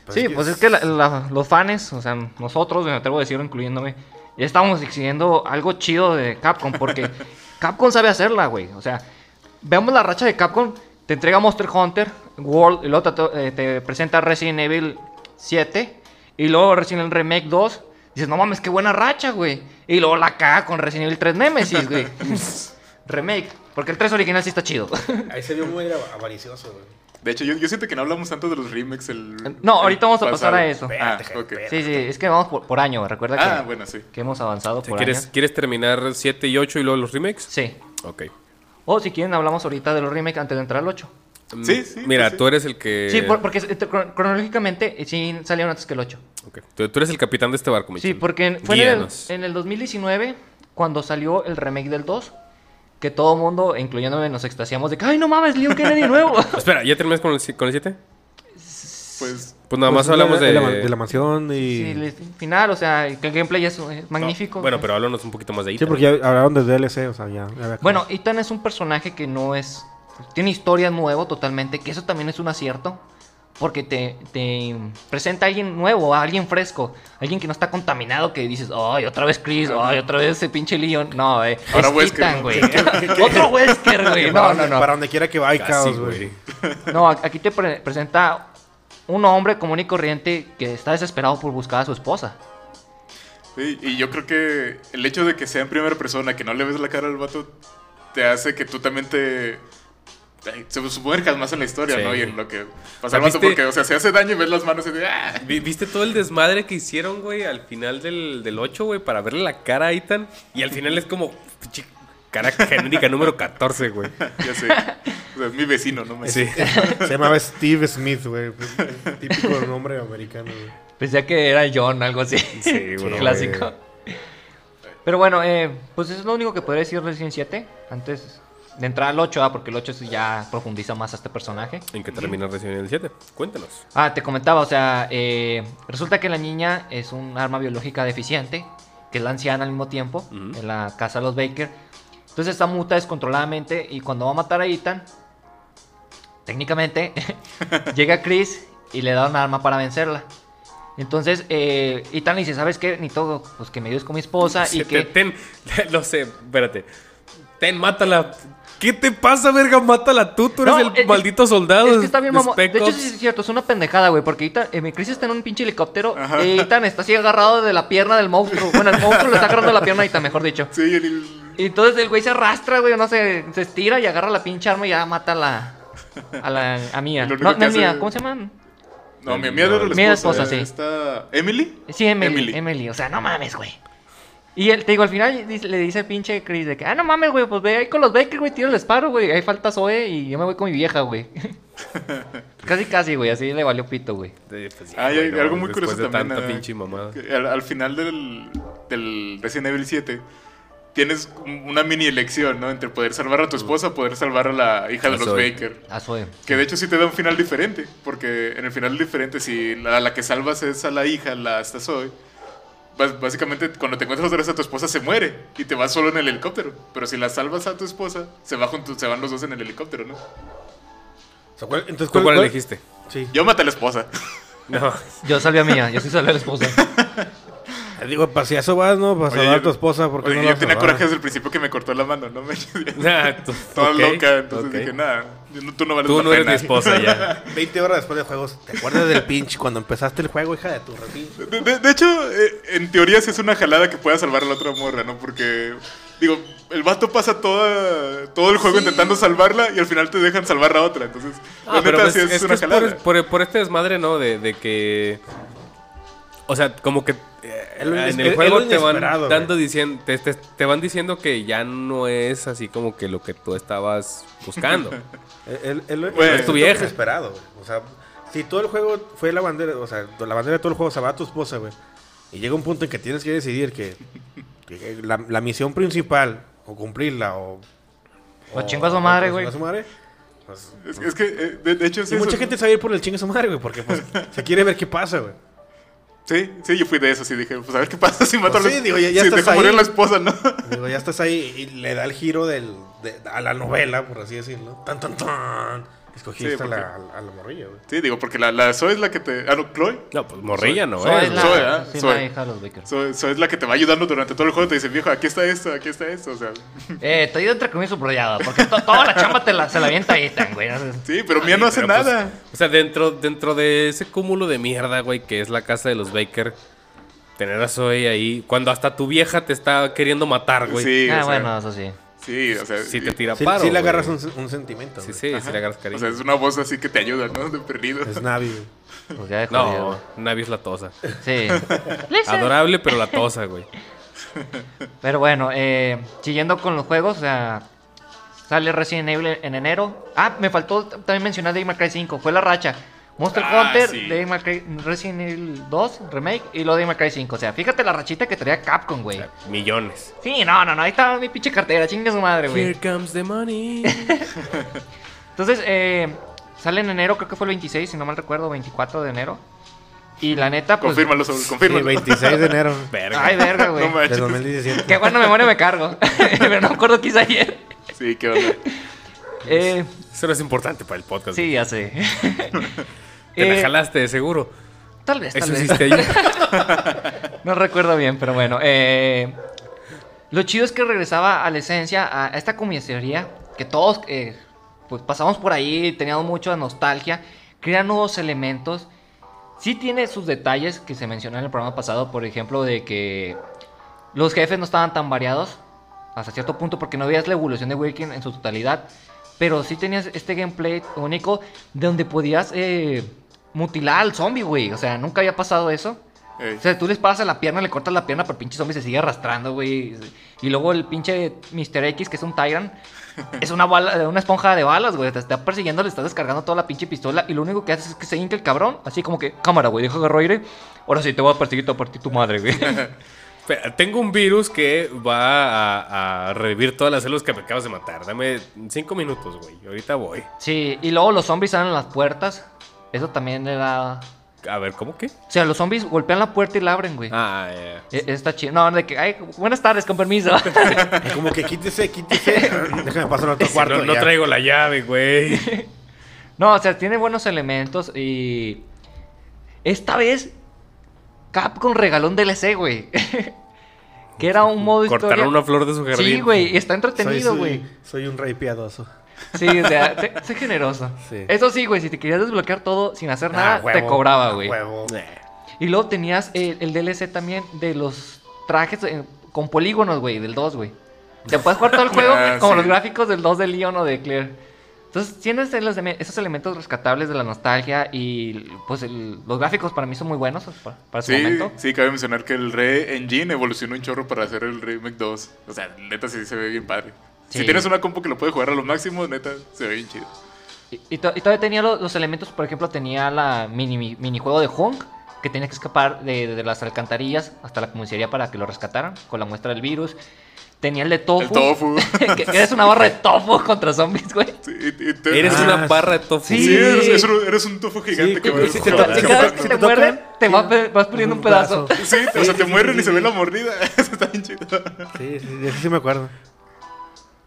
Sí, pues es que la- la- los fans, o sea, nosotros, me atrevo a decirlo, incluyéndome, ya estábamos exigiendo algo chido de Capcom, porque Capcom sabe hacerla, güey. O sea, veamos la racha de Capcom, te entrega Monster Hunter, World, y luego te, eh, te presenta Resident Evil 7, y luego Resident Evil Remake 2, dices, no mames, qué buena racha, güey. Y luego la caga con Resident Evil 3 Nemesis, güey. Remake, porque el 3 original sí está chido. Ahí se vio muy av- avaricioso, güey. De hecho, yo, yo siento que no hablamos tanto de los remakes el. No, ahorita el vamos a pasar pasado. a eso. Ah, Espérate, ok. espérate. Sí, sí, es que vamos por, por año, recuerda que, Ah, bueno, sí. que hemos avanzado por ¿Quieres, años. ¿Quieres terminar 7 y 8 y luego los remakes? Sí. Ok. O si quieren, hablamos ahorita de los remakes antes de entrar al 8. Sí, sí, Mira, sí. tú eres el que. Sí, por- porque cron- cronológicamente eh, sí salieron antes que el 8. Ok. Tú, tú eres el capitán de este barco, Michel. Sí, porque fue en el, en el 2019 cuando salió el remake del 2. Que todo mundo, incluyéndome, nos extasiamos de que, ¡ay, no mames, Leon Kennedy nuevo! Espera, ¿ya terminas con el 7? Con el siete? Pues. Pues nada Pues más hablamos la, de. la, de la mansión y... sí, el final, o sea, el gameplay es, es magnífico. Bueno, pero háblanos un poquito más de ahí. Sí, porque ya hablaron de DLC, o sea, ya. Bueno, Ethan es un personaje que no es. Tiene historia nuevo totalmente, que eso también es un acierto. Porque te, te presenta a alguien nuevo, a alguien fresco, alguien que no está contaminado, que dices, ay, otra vez Chris, ay, otra vez ese pinche Leon. No, eh. Ahora es Wesker, güey. Otro Wesker, güey. No, para, no, donde, no. para donde quiera que va hay Casi, caos, güey. güey. No, aquí te pre- presenta un hombre común y corriente que está desesperado por buscar a su esposa. Sí, y yo creo que el hecho de que sea en primera persona, que no le ves la cara al vato, te hace que tú también te. Se sumerjas más en la historia, Sí. ¿no? Y en lo que pasa el porque, o sea, se hace daño y ves las manos y de. ¡ah! Vi- ¿Viste todo el desmadre que hicieron, güey, al final del, del 8, güey, para verle la cara a Ethan? Y al final es como, cara genérica número 14, güey. Ya sé. O sea, es mi vecino, ¿no? Me Sí. Se llamaba Steve Smith, güey. Típico nombre americano, güey. Pensé que era John, algo así. Sí, güey. Clásico. Pero bueno, eh, pues eso es lo único que podría decir Resident 7. Antes de entrar al 8, ah, porque el 8 sí ya profundiza más a este personaje. ¿En qué termina Resident Evil 7? Cuéntanos. Ah, te comentaba, o sea, eh, resulta que la niña es un arma biológica deficiente que es la anciana al mismo tiempo, en la casa de los Baker. Entonces está muta descontroladamente y cuando va a matar a Ethan, técnicamente, llega Chris y le da un arma para vencerla. Entonces, eh, Ethan le dice, ¿sabes qué? Ni todo, pues que me ayudes con mi esposa y que... ten, ten- lo sé, espérate. Ten, mátala. ¿Qué te pasa, verga? Mátala tú, tú eres No, el es- maldito soldado. Es que está bien, de mamón. De hecho, sí es cierto, es una pendejada, güey. Porque Ethan, eh, Chris está en un pinche helicóptero. Ajá. Y Ethan está así agarrado de la pierna del monstruo. Bueno, el monstruo le está agarrando la pierna a Ethan, mejor dicho. Sí, el- Y entonces el güey se arrastra, güey, no sé, se estira y agarra la pinche arma y ya mata a la. A la. A Mía. No, no es Mía, ¿cómo se llama? No, mi mía era la esposa. Mi esposa, sí. Está... ¿Emily? Sí, Emily. Emily. O sea, no mames, güey. Y él, te digo, al final le dice el pinche Chris de que, ah, no mames, güey, pues ve ahí con los Baker, güey, tira el disparo, güey. Ahí falta Zoe y yo me voy con mi vieja, güey. casi, casi, güey, así le valió pito, güey. Eh, pues, Ah, y algo muy curioso de también. tanta eh, pinche mamada. que al, al final del, del Resident Evil 7 tienes una mini elección, ¿no? Entre poder salvar a tu esposa o poder salvar a la hija de los Zoe. Baker. A Zoe. Que de hecho sí te da un final diferente, porque en el final diferente, si la, la que salvas es a la hija, la esta Zoe, básicamente cuando te encuentras otra vez a tu esposa se muere y te vas solo en el helicóptero. Pero si la salvas a tu esposa, se, va junto- se van los dos en el helicóptero, ¿no? O sea, ¿cuál- entonces, ¿Tú ¿cuál- elegiste? Sí. Yo maté a la esposa. No. Yo salvé a Mía, yo sí salvé a la esposa. Digo, para si a eso vas, ¿no? Para salvar a tu esposa, porque Oye, no yo tenía coraje desde el principio que me cortó la mano, ¿no? Me Ah, tú- toda loca, entonces ok. dije, nada, no- tú no vales Tú la no eres pena. mi esposa ya. 20 horas después de juegos. ¿Te acuerdas del pinche cuando empezaste el juego, hija de tu? De, de- de hecho, eh, en teoría sí es una jalada que pueda salvar a la otra morra, ¿no? Porque, digo, el vato pasa toda, todo el juego intentando salvarla y al final te dejan salvar a otra. Entonces, Ah, la pero neta pues, sí es, es que una es jalada. por, por- por este desmadre, ¿no? De, de que. O sea, como que eh, en el juego te van dando diciendo, te, te- te van diciendo que ya no es así como que lo que tú estabas buscando. El, el, el- Bueno, es tu vieja. Esperado. O sea, si todo el juego fue la bandera, o sea, la bandera de todo el juego se va a tu esposa, güey. Y llega un punto en que tienes que decidir que, que la, la misión principal, o cumplirla, o. O chingo a su madre, o güey. chingo a su madre, pues, Es, es que, eh, de, de hecho, es y eso, mucha ¿no? gente sabe ir por el chingo a su madre, güey, porque pues, se quiere ver qué pasa, güey. Sí, sí, yo fui de eso, sí, dije, pues a ver qué pasa si mato Pues a la sí, digo, ya- ya si estás morir ahí. la esposa, ¿no? Digo, ya estás ahí y le da el giro del, de- a la novela, por así decirlo. Tan, tan, tan. Escogiste Sí, a, la, a la morrilla, güey. Sí, digo, porque la, la Zoe es la que te... Ah, no, Chloe. No, pues morrilla no, Zoe ¿eh? es la, Zoe, ¿ah? sí, Zoe. la hija de los Baker. Zoe, Zoe es la que te va ayudando durante todo el juego. Te dice, viejo, aquí está esto, aquí está esto. O sea, Eh, te digo entre comillas subrayada, porque to- toda la chamba te la, se la avienta Ethan, güey. sí, pero Mía no hace pues, nada. o sea, dentro, dentro de ese cúmulo de mierda, güey, que es la casa de los Baker, tener a Zoe ahí, cuando hasta tu vieja te está queriendo matar, güey. sí, ah, o sea, bueno, eso sí. Sí, o sea... Si te tira Sí, paro. sí le agarras un, un sentimiento, Sí, sí, Ajá. sí le agarras cariño. O sea, es una voz así que te ayuda, ¿no? De perdido. Es Navi, güey. Pues ya de No. Navi es la tosa. Sí. Adorable, pero la tosa, güey. Pero bueno, eh, siguiendo con los juegos, o sea, sale Resident Evil en enero. Ah, me faltó también mencionar Devil May Cry 5, fue la racha. Monster Ah, Hunter, sí. Devil May Cry- Resident Evil 2, Remake y luego Devil May Cry 5. O sea, fíjate la rachita que traía Capcom, güey. Millones. Sí, no, no, no, ahí está mi pinche cartera, chinga su madre, güey. Here comes the money. Entonces, eh, sale en enero, creo que fue el 26, si no mal recuerdo, 24 de enero. Y la neta, pues... Confírmalo, Saúl, Sí, confírmalo. 26 de enero Verga. Ay, verga, güey. No de 2017. Qué buena memoria me cargo. Pero no me acuerdo qué hice ayer. Sí, qué onda. Eh, Eso no es importante para el podcast. sí, güey. ya sé. Te la Eh, jalaste, de seguro. Tal vez, tal Eso vez. hiciste ayer. No recuerdo bien, pero bueno. eh, lo chido es que regresaba a la esencia, a esta comisaría, que todos eh, pues pasamos por ahí, teníamos mucha nostalgia, crea nuevos elementos. Sí tiene sus detalles que se mencionó en el programa pasado, por ejemplo, de que los jefes no estaban tan variados hasta cierto punto porque no veías la evolución de Wilkin en su totalidad. Pero sí tenías este gameplay único de donde podías eh, mutilar al zombie, güey. O sea, nunca había pasado eso. Ey. O sea, tú les pasas la pierna, le cortas la pierna, pero el pinche zombie se sigue arrastrando, güey. Y luego el pinche Mr. X, que es un Tyrant, es una bala, una esponja de balas, güey. Te está persiguiendo, le estás descargando toda la pinche pistola. Y lo único que haces es que se hinca el cabrón. Así como que, cámara, güey, deja agarrar aire. Ahora sí te voy a perseguir, te voy a partir tu madre, güey. Tengo un virus que va a, a revivir todas las células que me acabas de matar. Dame cinco minutos, güey. Ahorita voy. Sí, y luego los zombies salen en las puertas. Eso también le da A ver, ¿cómo qué? O sea, los zombies golpean la puerta y la abren, güey. Ah, ya. E- Está chido. No, de que, ay, buenas tardes, con permiso. Como que quítese, quítese. Déjame pasar al otro cuarto. No, no traigo la llave, güey. no, o sea, tiene buenos elementos y... Esta vez, Capcom regaló un DLC, güey. que era un modo Cortaron historia. una flor de su jardín. Sí, güey, está Soy, entretenido, soy- güey. soy un rey piadoso. Sí, o sea, sé, sé generoso. Sí. Eso sí, güey, si te querías desbloquear todo sin hacer Ah, nada, te huevo, cobraba, ah, güey. huevo. Y luego tenías el, el DLC también de los trajes eh, con polígonos, güey, del 2, güey. Te puedes jugar todo el juego Ah, como sí. los gráficos del 2 de Leon o de Claire. Entonces tienes esos elementos rescatables de la nostalgia y pues el- los gráficos para mí son muy buenos para, para su Sí, momento. sí, cabe mencionar que el Re Engine evolucionó un chorro para hacer el Remake 2. O sea, neta sí se ve bien padre. Sí. Si tienes una compu que lo puede jugar a lo máximo, neta, se ve bien chido. Y, y to- y todavía tenía lo- los, elementos, por ejemplo, tenía la mini, mi- minijuego de Hunk, que tenía que escapar de, de las alcantarillas hasta la comisaría para que lo rescataran con la muestra del virus. Tenía el de tofu. El tofu. que, que eres una barra de tofu contra zombies, güey. Sí, y- y te- Eres Ah, una barra de tofu. Sí, Sí. eres, eres un, eres un tofu gigante Sí, que que- va sí, te Y toca- cada vez que ¿Te muerden, te va pe- vas perdiendo un pedazo. Sí, o sea, te sí, mueren sí, y se ve la mordida. Eso está bien chido. Sí, sí, sí me acuerdo.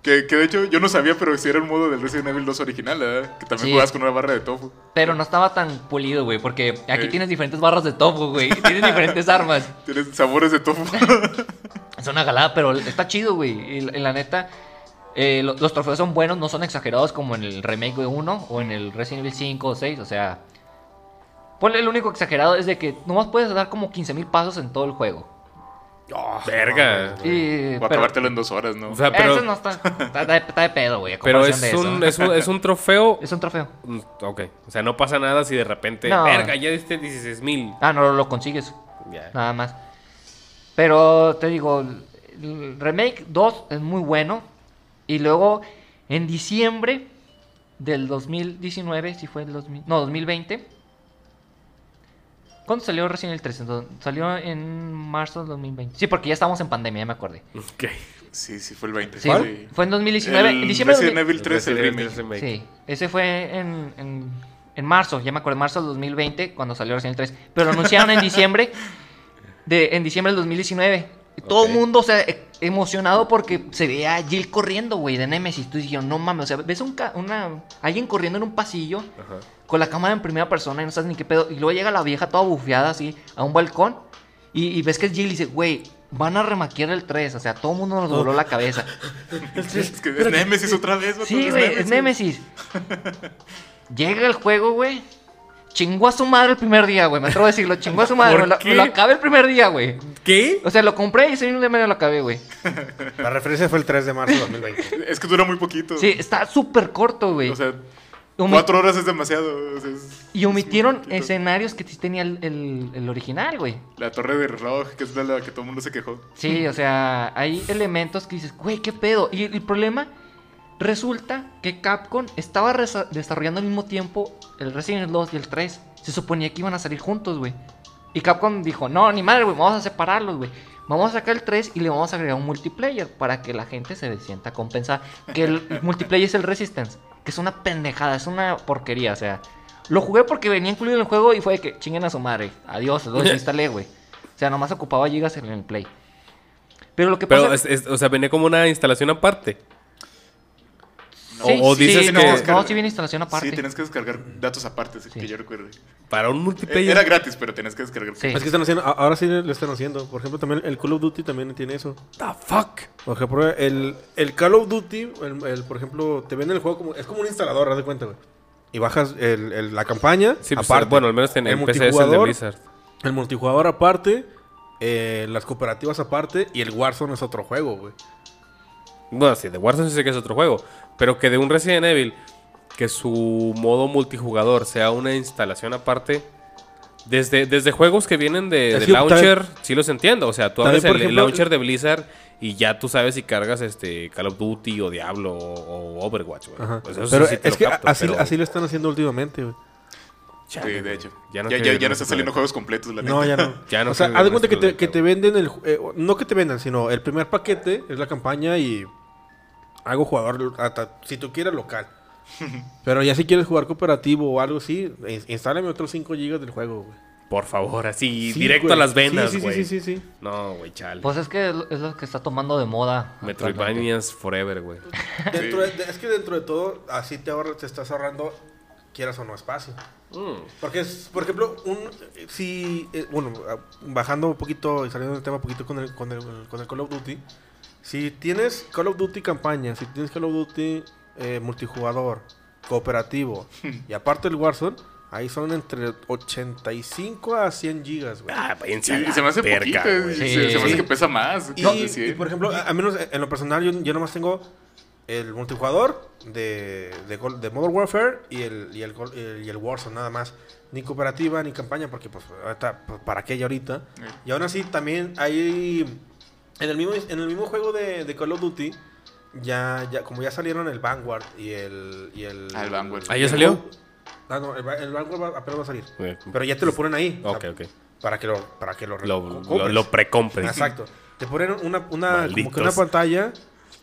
Que, que de hecho yo no sabía, pero sí era el modo del Resident Evil 2 original, ¿verdad? Que también Sí. jugabas con una barra de tofu. Pero no estaba tan pulido, güey, porque aquí Eh. tienes diferentes barras de tofu, güey. Tienes diferentes armas. Tienes sabores de tofu. Es una galada, pero está chido, güey. Y, la- neta, eh, lo- los trofeos son buenos, no son exagerados como en el remake de 1 o en el Resident Evil 5 o 6. O sea, ponle el único exagerado es de que nomás puedes dar como 15.000 pasos en todo el juego. Verga. Y, O pero, acabártelo en dos horas, ¿no? O sea, pero, eso no está, está, de, está de pedo, güey. a pero es de un, eso. es, un, es un trofeo. Es un trofeo. Mm, Ok. O sea, no pasa nada si de repente. No. Verga, ya diste 16 mil. Ah, no lo consigues. Nada más. Pero te digo, el Remake 2 es muy bueno. Y luego, en diciembre del 2019, si fue el 2000, no, 2020. ¿Cuándo salió recién el 3? Entonces, Salió en marzo del 2020. Sí, porque ya estábamos en pandemia, ya me acordé. Ok. Sí, sí, fue el 20. Sí, Sí. fue en 2019. El en diciembre Resident 2000 Evil 3, el Resident remake. Sí, ese fue en, en, en marzo, ya me acuerdo, en marzo del 2020, cuando salió Resident Evil 3. Pero lo anunciaron en diciembre, de, en diciembre del 2019. Y Todo el mundo, o sea, emocionado porque se veía a Jill corriendo, güey, de Nemesis. Tú dijeron, no mames, o sea, ves un ca- una, alguien corriendo en un pasillo Ajá. con la cámara en primera persona y no sabes ni qué pedo. Y luego llega la vieja toda bufeada así a un balcón y, y ves que es Jill y dice, güey, van a remaquear el 3. O sea, todo el mundo nos voló la cabeza. Es que es Nemesis otra vez, Sí, güey, es Nemesis. Llega el juego, güey. Chingó a su madre el primer día, güey. Me atrevo a decirlo. Chingó a su madre. ¿Por Me lo, qué? me lo acabé el primer día, güey. ¿Qué? O sea, lo compré y ese mismo día me lo acabé, güey. La referencia fue el 3 de marzo de 2020. Es que dura muy poquito. Sí, está súper corto, güey. O sea, cuatro horas es demasiado. o sea, es- y omitieron es escenarios que sí tenía el, el- el original, güey. La torre de reloj, que es de la que todo el mundo se quejó. Sí, o sea, hay elementos que dices, güey, ¿qué pedo? Y el problema resulta que Capcom estaba desarrollando al mismo tiempo el Resident Evil 2 y el 3. Se suponía que iban a salir juntos, güey. Y Capcom dijo, no, ni madre, güey, vamos a separarlos, güey. Vamos a sacar el 3 y le vamos a agregar un multiplayer para que la gente se sienta compensada. Que el multiplayer es el Resistance, que es una pendejada, es una porquería, o sea. Lo jugué porque venía incluido en el juego y fue de que chinguen a su madre. Adiós, lo desinstalé, güey. O sea, nomás ocupaba gigas en el play. Pero lo que Pero, pasa es- es- o sea, venía como una instalación aparte. Sí, o sí, dices sí, que- no, no, sí viene instalación aparte. Sí, tienes que descargar datos aparte, que yo recuerdo. Para un Eh, multiplayer. Era gratis, pero tenías que descargar. Sí. Es que están haciendo, ahora sí lo están haciendo. Por ejemplo, también el Call of Duty también tiene eso. the fuck? Por ejemplo, el, el Call of Duty, el, el, por ejemplo, te venden el juego como. Es como un instalador, haz de cuenta, güey. Y bajas el- el- la campaña. Sí, pues, bueno, al menos en el el PC es el de multijugador, Blizzard. El multijugador aparte. eh, las cooperativas aparte. Y el Warzone es otro juego, güey. Bueno, sí, de Warzone sí sé que es otro juego. Pero que de un Resident Evil, que su modo multijugador sea una instalación aparte. Desde, desde juegos que vienen de, Es de que launcher, sí los entiendo. O sea, tú abres el, por el ejemplo, launcher de Blizzard y ya tú sabes si cargas este Call of Duty o Diablo o, o Overwatch. Pues eso pero sí es lo que capto, así, pero- así lo están haciendo últimamente, güey. Sí, de hecho. Ya Ya no ya, ver ya no están saliendo juegos completos, la. No, ya no. Ya no o sea, haz de cuenta que te, que te venden el. eh, no que te vendan, sino el primer paquete es la campaña y. Hago jugador, hasta, si tú quieres, local. Pero ya si quieres jugar cooperativo o algo así, in- instálame otros 5 GB del juego, güey. Por favor, así, Sí, directo güey. a las venas, Sí, sí, güey. sí, sí, sí, sí. No, güey, chale. Pues es que es lo- que está tomando de moda. Metroidvanias forever, güey. Dentro de- de- es que dentro de todo, así te, ahorra- te estás ahorrando, quieras o no, espacio. Mm. Porque, es, por ejemplo, un, si, eh, bueno, ah, bajando un poquito y saliendo del tema un poquito con el, con, el, con el Call of Duty, si tienes Call of Duty campaña, si tienes Call of Duty eh, multijugador, cooperativo, y aparte el Warzone, ahí son entre 85 a 100 gigas, güey. Ah, Y, se me hace poquito. Se, me hace que pesa más. Y, por ejemplo, a, a menos en lo personal, yo, yo nomás tengo el multijugador de, de, Gol- de Modern Warfare y el, y, el, y el Warzone, nada más. Ni cooperativa ni campaña, porque pues ahorita, pues, ¿para qué ya ahorita? Y aún así, también hay. En el mismo, en el mismo juego de, de Call of Duty, ya, ya, como ya salieron el Vanguard y el. Y el Ah, el Vanguard. ¿Ah, ya salió? Ah, no, el, el Vanguard va- apenas va a salir. Pero ya te lo ponen ahí. o sea, Ok, ok. Para que lo, para que lo, Lo, lo, compres. lo precompres. Exacto. Te ponen una, una, como que una pantalla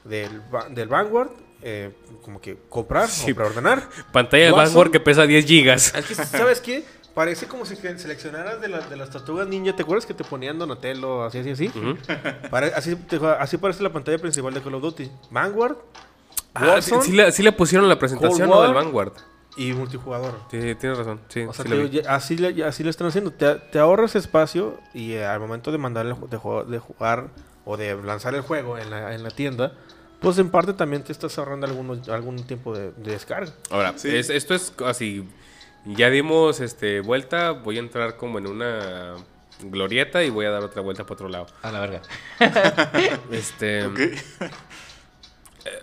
del, del Vanguard, eh, como que comprar Sí. o preordenar. Pantalla de. Vanguard que pesa 10 gigas. Es que, ¿sabes qué? Parece como si seleccionaras de, la- de las tortugas ninja. ¿Te acuerdas que te ponían Donatello, así, así, así? Pare- así, te- así parece la pantalla principal de Call of Duty. Vanguard, Ah, sí, sí, le, sí le pusieron la presentación ¿no? del. Vanguard. y multijugador. Sí, tienes razón. Sí, O sea, sí te así, le, así lo están haciendo. Te, te ahorras espacio y eh, al momento de mandar el, de, jugar o de lanzar el juego en la, en la tienda, pues en parte también te estás ahorrando algunos, algún tiempo de, de descarga. Ahora, Sí. es- esto es así. Ya dimos este vuelta. Voy a entrar como en una glorieta y voy a dar otra vuelta para otro lado. A la verga. Este. Ok.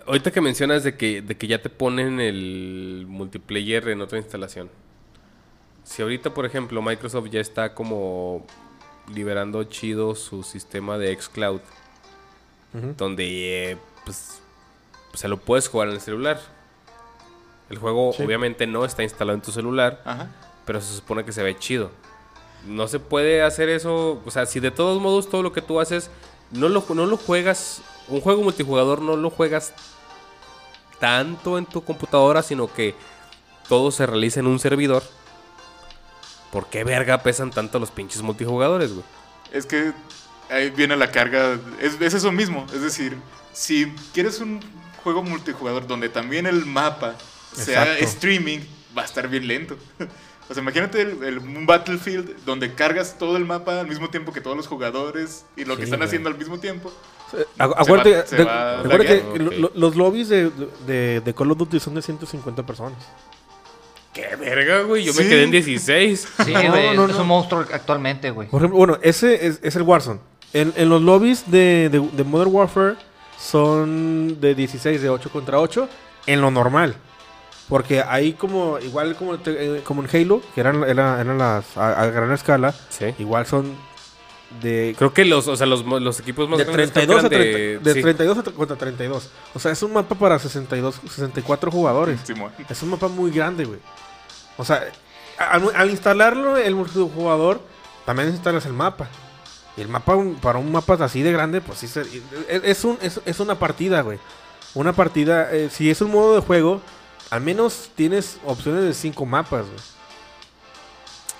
Ahorita que mencionas de que, de que ya te ponen el multiplayer en otra instalación. Si ahorita, por ejemplo, Microsoft ya está como liberando chido su sistema de xCloud, Ujú. donde eh, pues, se lo puedes jugar en el celular. El juego Sí. obviamente no está instalado en tu celular, Ajá. pero se supone que se ve chido. No se puede hacer eso, o sea, si de todos modos todo lo que tú haces no lo, no lo juegas, un juego multijugador no lo juegas tanto en tu computadora, sino que todo se realiza en un servidor. ¿Por qué verga pesan tanto los pinches multijugadores, güey? Es que ahí viene la carga. Es, es eso mismo. Es decir, si quieres un juego multijugador donde también el mapa sea Exacto. streaming, va a estar bien lento. O sea, imagínate el- el- un Battlefield donde cargas todo el mapa al mismo tiempo que todos los jugadores y lo que Sí, están güey. haciendo al mismo tiempo. Acu- Acuérdate, se recuerda que lo- los lobbies de, de, de Call of Duty son de 150 personas. ¡Qué verga, güey! Yo me Sí. quedé en 16. Sí, No, güey. no, es no. un monstruo actualmente, güey. Por ejemplo, bueno, ese es, es el Warzone. En, en los lobbies de, de- de Modern Warfare son de 16, de 8 contra 8, en lo normal. Porque ahí como, igual como, te- eh, como en Halo, que eran, era- eran las a, a gran escala, Sí. igual son de, Creo que los, o sea, los, los equipos más de grandes creo que 32 a eran 30 de sí. 32 a tre- contra 32. O sea, es un mapa para 62, 64 jugadores. Es un mapa muy grande, güey. O sea, al, al instalarlo el multijugador, también instalas el mapa. Y el mapa, un- para un mapa así de grande, pues sí, se- es, es un, es, es una partida, güey. Una partida, eh, si es un modo de juego, al menos tienes opciones de cinco mapas, güey.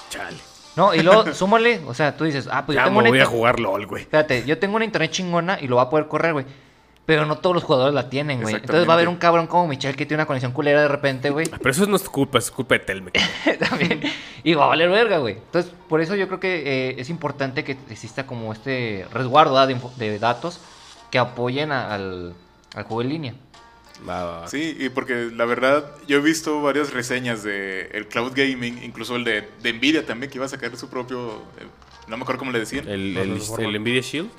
Chale. No, y luego súmale, o sea, tú dices, ah, pues yo Ya tengo me una voy a jugar LOL, güey. Espérate, yo tengo una internet chingona y lo va a poder correr, güey. Pero no todos los jugadores la tienen, güey. Entonces va a haber un cabrón como Michelle que tiene una conexión culera de repente, güey. Pero eso no es tu culpa, es culpa de Telmex. También. Y va a valer verga, güey. Entonces, por eso yo creo que eh, es importante que exista como este resguardo de, datos que apoyen a- al, al juego en línea. Va, va, va. Sí, y porque la verdad, yo he visto varias reseñas de el cloud gaming, incluso el de, de Nvidia también, que iba a sacar su propio. eh, no me acuerdo cómo le decían. El, No, el, no, Nvidia Shield.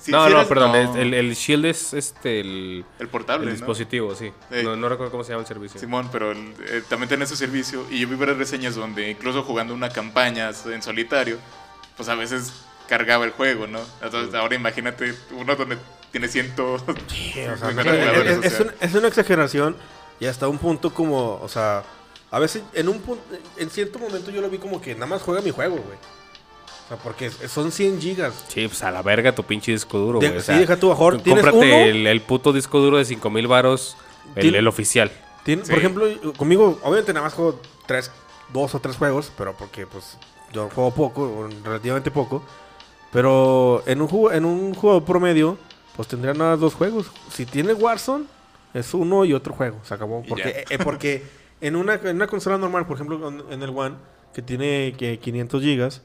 Sí, no, sí no, perdón. no, El, el Shield es este el, el portable. el dispositivo, sí. Sí. No, no recuerdo cómo se llama el servicio. Simón, pero el- eh, también tiene su servicio. Y yo vi varias reseñas donde, incluso jugando una campaña en solitario, pues a veces cargaba el juego, ¿no? Entonces, ahora imagínate uno donde tiene ciento. o sea, 50 es, una exageración y hasta un punto como, o sea, a veces en un punto, en cierto momento yo lo vi como que nada más juega mi juego, güey. O sea, porque son 100 gigas. Sí, pues a la verga tu pinche disco duro, De- güey. sí, deja tú, mejor Cómprate uno. el, el puto disco duro de 5000 varos, el, el oficial. Sí. Por ejemplo, conmigo, obviamente nada más juego tres, dos o tres juegos, pero porque pues yo juego poco, relativamente poco. Pero en un juego, en un juego promedio, pues tendría nada más dos juegos. Si tiene Warzone, es uno y otro juego. Se acabó. Porque, eh, porque en, una, en una consola normal, por ejemplo, en- el One, que tiene que 500 gigas,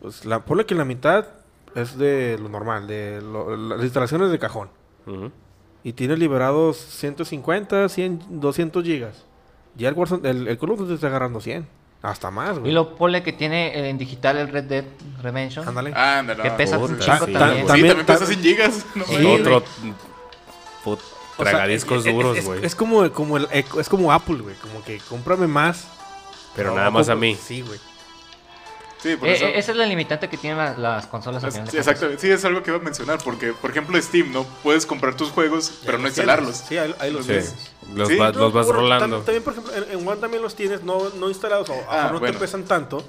pues la, ponle que la mitad es de lo normal, de lo- las instalaciones de cajón. Y tiene liberados 150, 100, 200 gigas. Ya el Warzone, el, el Call of Duty está agarrando 100. Hasta más, Y güey. lo pone que tiene eh, en digital el Red Dead Redemption. Ándale. Ándale. Que pesa un sí, también. Sí, También- pesa tam- 100 gigas. No Sí, mames. Otro put- O sea, tragadiscos es- es- duros, es- güey. Es, como, como el, es como Apple, güey. Como que cómprame más. Pero No, nada más a mí. Sí, güey. Sí, por Eh, eso. eh, esa es la limitante que tienen la- las consolas al Es- final de sí, cuentas. exacto. Sí, es algo que iba a mencionar. Porque, por ejemplo, Steam, ¿no? Puedes comprar tus juegos, pero no Los instalarlos. tienes. Sí, ahí, ahí los Sí. tienes. Los, Sí, va- los vas Bueno, rolando. tam- También, por ejemplo, en, en One también los tienes no, no instalados. O lo Ah, no bueno. te pesan tanto.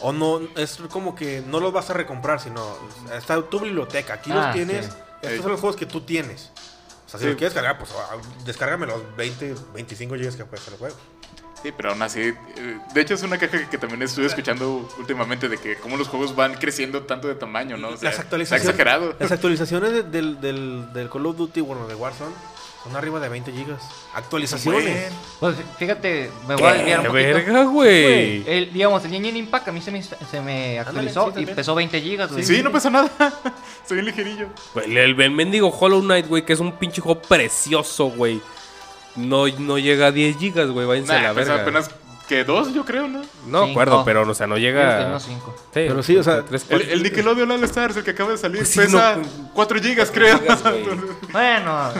O no, es como que no los vas a recomprar, sino está tu biblioteca. Aquí Ah, los tienes. sí. Estos son los juegos que tú tienes. O sea, si Sí. los quieres cargar, pues ah, descárgame los 20, 25 gigas que puede ser el juego. Sí, pero aún así. eh, De hecho, es una queja que, que también estuve escuchando últimamente de que cómo los juegos van creciendo tanto de tamaño, ¿no? O sea, Las actualizaciones. Está exagerado. Las actualizaciones de- del, del, del Call of Duty, bueno, de Warzone, son arriba de 20 gigas. Actualizaciones. Pues fíjate, me voy a desviar un ¡Qué poquito. verga, güey! El, digamos, el Genshin Impact a mí se me, se me actualizó sí, y también. pesó 20 gigas, güey. Sí, no pasa nada. Estoy bien ligerillo. Güey, El, el mendigo Hollow Knight, güey, que es un pinche juego precioso, güey. No, no llega a 10 gigas, güey. Váyanse a Nah, la pues verga. apenas que dos, yo creo, ¿no? No Cinco. acuerdo, pero, o sea, no llega. cinco. Pero sí, o sea, tres, El, el Nickelodeon All Stars, el que acaba de salir, Pues sí, pesa no- 4 gigas, creo. gigas, güey. Bueno,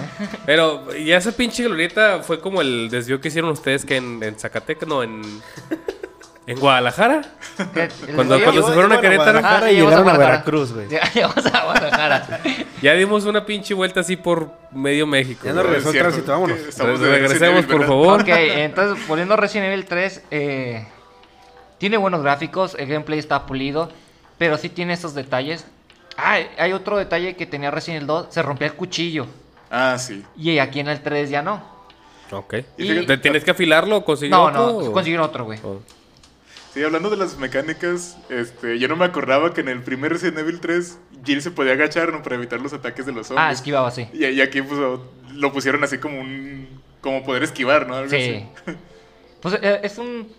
Pero ya esa pinche glorieta fue como el desvío que hicieron ustedes que en, en Zacatecas, no, en. En Guadalajara. ¿qué- Cuando- cuando se fueron a Querétaro. Guadalajara Ah, y a llegaron a. Veracruz, güey. Ya Llegamos a Guadalajara. Ya dimos una pinche vuelta así por medio México. Ya no güey. regresó el tránsito, vámonos. regresemos, por favor. Ok, entonces volviendo a Resident Evil 3, eh, tiene buenos gráficos, el gameplay está pulido, pero sí tiene esos detalles. Ah, hay otro detalle que tenía Resident Evil 2, se rompía el cuchillo. Ah, sí. Y aquí en el 3 ya no. Ok. Y Y- ¿Te tienes que afilarlo o conseguir No, otro? no, o- consiguieron otro, güey. o- Sí, hablando de las mecánicas, este, yo no me acordaba que en el primer Resident Evil 3 Jill se podía agachar ¿no? para evitar los ataques de los Ah, zombies. esquivaba, sí. y, y aquí pues, lo pusieron así como un como poder esquivar, ¿no? Algo Sí. así. Pues eh, es un...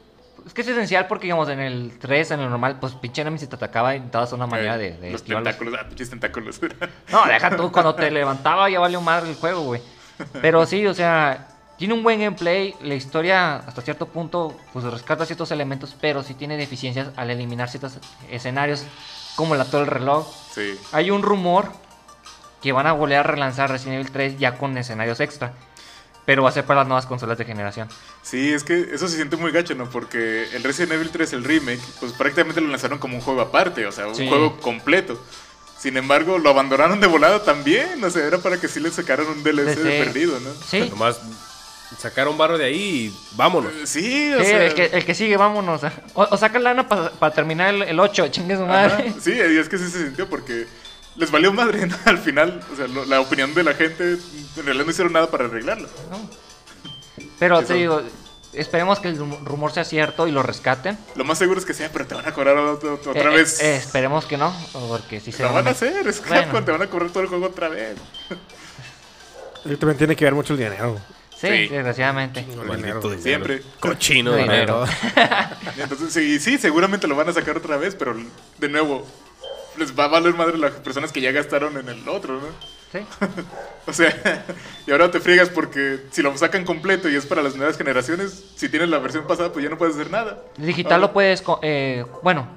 Es que es esencial porque, digamos, en el 3, en el normal, pues pinche enemy si te atacaba y dabas una manera de, Eh, de los esquivarlos. tentáculos, ah, pinches tentáculos. No, deja tú, cuando te levantaba ya valió madre el juego, güey. Pero sí, o sea, tiene un buen gameplay, la historia hasta cierto punto pues rescata ciertos elementos, pero sí tiene deficiencias al eliminar ciertos escenarios, como la torre del reloj. sí. Hay un rumor que van a volver a relanzar Resident Evil 3 ya con escenarios extra, pero va a ser para las nuevas consolas de generación. Sí, es que eso se siente muy gacho, ¿no? Porque el Resident Evil 3, el remake, pues prácticamente lo lanzaron como un juego aparte, o sea, un Sí. juego completo. Sin embargo, lo abandonaron de volada también, o sea, era para que sí le sacaran un DLC de perdido, ¿no? Sí, Nomás sacaron barro de ahí y vámonos. Sí, o sí, sea... el, que, el que sigue, vámonos. O, o saca lana para terminar el, el 8, chingue su madre. Ajá, Sí, y es que sí se sintió porque les valió madre ¿no? al final. O sea, lo- la opinión de la gente en realidad no hicieron nada para arreglarlo. ¿no? Pero te digo, esperemos que el rum- rumor sea cierto y lo rescaten. Lo más seguro es que sea, pero te van a cobrar otra, otra Eh, vez. eh, esperemos que no, porque si se lo van a a hacer, es Bueno. Capcom, te van a cobrar todo el juego otra vez. Y también tiene que ver mucho el dinero. Sí, Sí. desgraciadamente. Maldito dinero. Siempre. Cochino Dinero. dinero. Entonces, sí, sí, seguramente lo van a sacar otra vez, pero de nuevo, les va a valer madre las personas que ya gastaron en el otro, ¿no? Sí. O sea, y ahora te friegas porque si lo sacan completo y es para las nuevas generaciones, si tienes la versión pasada, pues ya no puedes hacer nada. Digital Ahora- lo puedes, co- eh, bueno.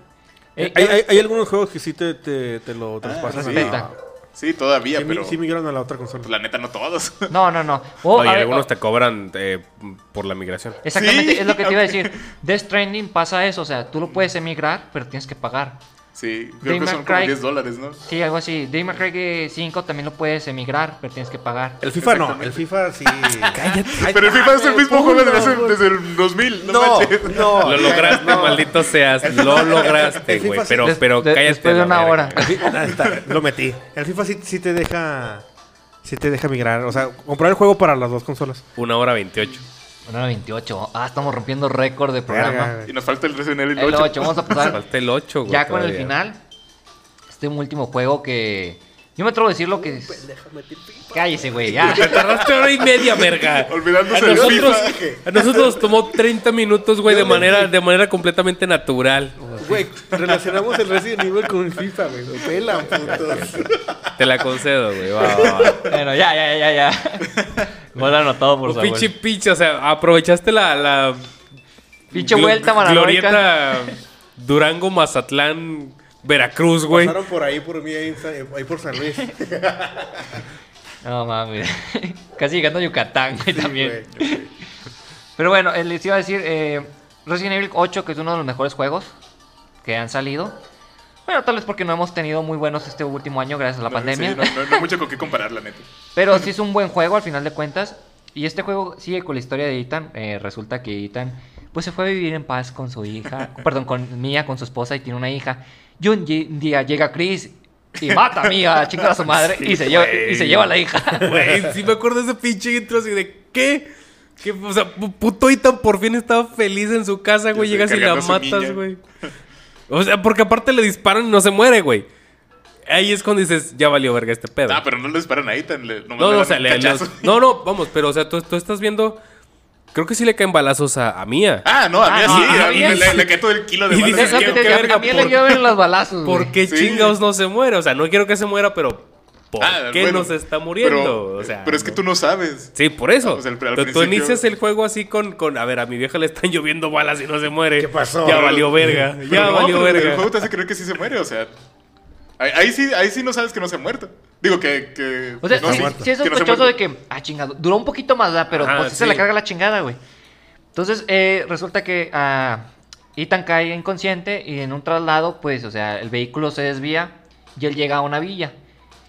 eh, Hay, hay- hay algunos juegos que sí te, te, te lo traspasan. sí. Sí, todavía, Sí, pero sí migraron a la otra consola. pues, la neta no todos. No, no, no. O, Oye, a ver, algunos o- te cobran eh, por la migración. Exactamente, Sí, es lo que te iba a decir. Death Stranding pasa eso, o sea, tú lo puedes emigrar, pero tienes que pagar. Sí, creo que son como Cry. 10 dólares, ¿no? Sí, algo así. May Cry 5 también lo puedes emigrar, pero tienes que pagar. El FIFA no, el FIFA sí. Cállate. Pero el FIFA es el mismo juego desde, hace- desde el 2000, no, No, manches. no. Lo lograste, maldito seas. Lo lograste, güey. Pero, Des- pero cállate. después de una hora. Está, lo metí. El FIFA sí, sí te deja. Sí te deja migrar. O sea, comprar el juego para las dos consolas. Una hora veintiocho. Una hora 28. Ah, estamos rompiendo récord de programa. Y nos falta el Resident Evil El 8. 8, vamos a pasar Falta el 8, güey. ya con el todavía. final. Este último juego que. Yo me atrevo a decir lo que. es- Cállese, güey, ya. Te tardaste hora y media, verga. Olvidándose A del nosotros, FIFA. a nosotros nos tomó 30 minutos, güey, de manera, de manera completamente natural. Güey, relacionamos el Resident Evil con el FIFA, güey. Lo pelan, putos. Te la concedo, güey. Va, va, va. Bueno, ya, ya, ya, ya. Gol anotado por Samuel. pinche pinche, o sea, aprovechaste la. la Pinche vuelta maravillosa. Glorieta Durango, Mazatlán, Veracruz, güey. Pasaron por ahí por mí, ahí, por San Luis. No mames. Casi llegando a Yucatán, güey, también. Güey. Pero bueno, eh, les iba a decir, eh, Resident Evil 8, que es uno de los mejores juegos que han salido. Bueno, tal vez porque no hemos tenido muy buenos este último año gracias a la No, pandemia. sí, no, no- no hay mucho con qué comparar, la neta. Pero sí es un buen juego al final de cuentas. Y este juego sigue con la historia de Ethan. Eh, resulta que Ethan pues se fue a vivir en paz con su hija. perdón, con Mia, con su esposa y tiene una hija. Y un día llega Chris y mata a Mia, chinga a su madre y, se lleva, y se lleva a la hija. Güey, sí me acuerdo de ese pinche intro así de ¿qué? ¿Qué? O sea, pu- puto Ethan por fin estaba feliz en su casa, güey. Llegas y la matas, güey. O sea, porque aparte le disparan y no se muere, güey. Ahí es cuando dices, ya valió verga este pedo. Ah, pero no le disparan a Ethan. Le, no, le no, dan o sea, un le- cachazo. los- no, no, vamos, pero o sea, tú, tú estás viendo. Creo que sí le caen balazos a, a Mía. Ah, no, a mí Ah, sí. no, a mí le, le cae todo el kilo de que te qué verga, a mí le por- llevan los balazos. güey. ¿Por qué Sí. chingados no se muere? O sea, no quiero que se muera, pero ¿por Ah, qué bueno, no se está muriendo? Pero, o sea, pero es que tú no sabes. Sí, por eso. O sea, al- al Tú- inicias el juego así con, con, a ver, a mi vieja le están lloviendo balas y no se muere. ¿Qué pasó? Ya valió verga. Pero Ya no, valió pero El verga. juego te hace creer que sí se muere, o sea. Ahí, ahí sí, ahí sí no sabes que no se ha muerto. Digo que. que O sea, no, sí, es sospechoso de que, ah, chingado, duró un poquito más, ¿verdad? pero Ajá, pues sí se le carga la chingada, güey. Entonces, eh, resulta que ah, Ethan cae inconsciente y en un traslado, pues, o sea, el vehículo se desvía y él llega a una villa.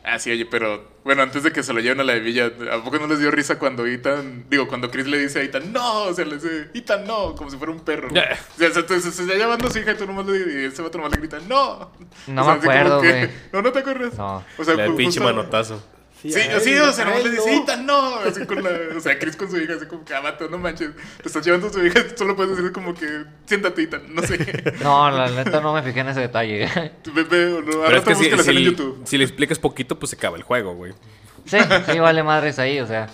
Ah, sí, oye, pero. Bueno, antes de que se lo lleven a la villa, ¿a poco no les dio risa cuando Ethan. Digo, cuando Chris le dice a Ethan, no, o sea, le dice, Ethan, no, como si fuera un perro. Ya. O sea, se, se, se está llamando a su hija y tú nomás le y ese vato nomás le grita, no. No O sea, me acuerdo, güey. No, no te acuerdas. No. O sea, El pinche manotazo. Sí, ay, sí, o sea, ay, le dice, no. No. Así con la, o sea, Chris con su hija, así como que, ah, vato, no manches. Te estás llevando a su hija, solo puedes decir como que, siéntate, Ethan, no sé. No, la neta no me fijé en ese detalle. O no, Pero es que si, búscala en si- YouTube. si le explicas poquito, pues se acaba el juego, güey. sí, sí, vale madres ahí, o sea.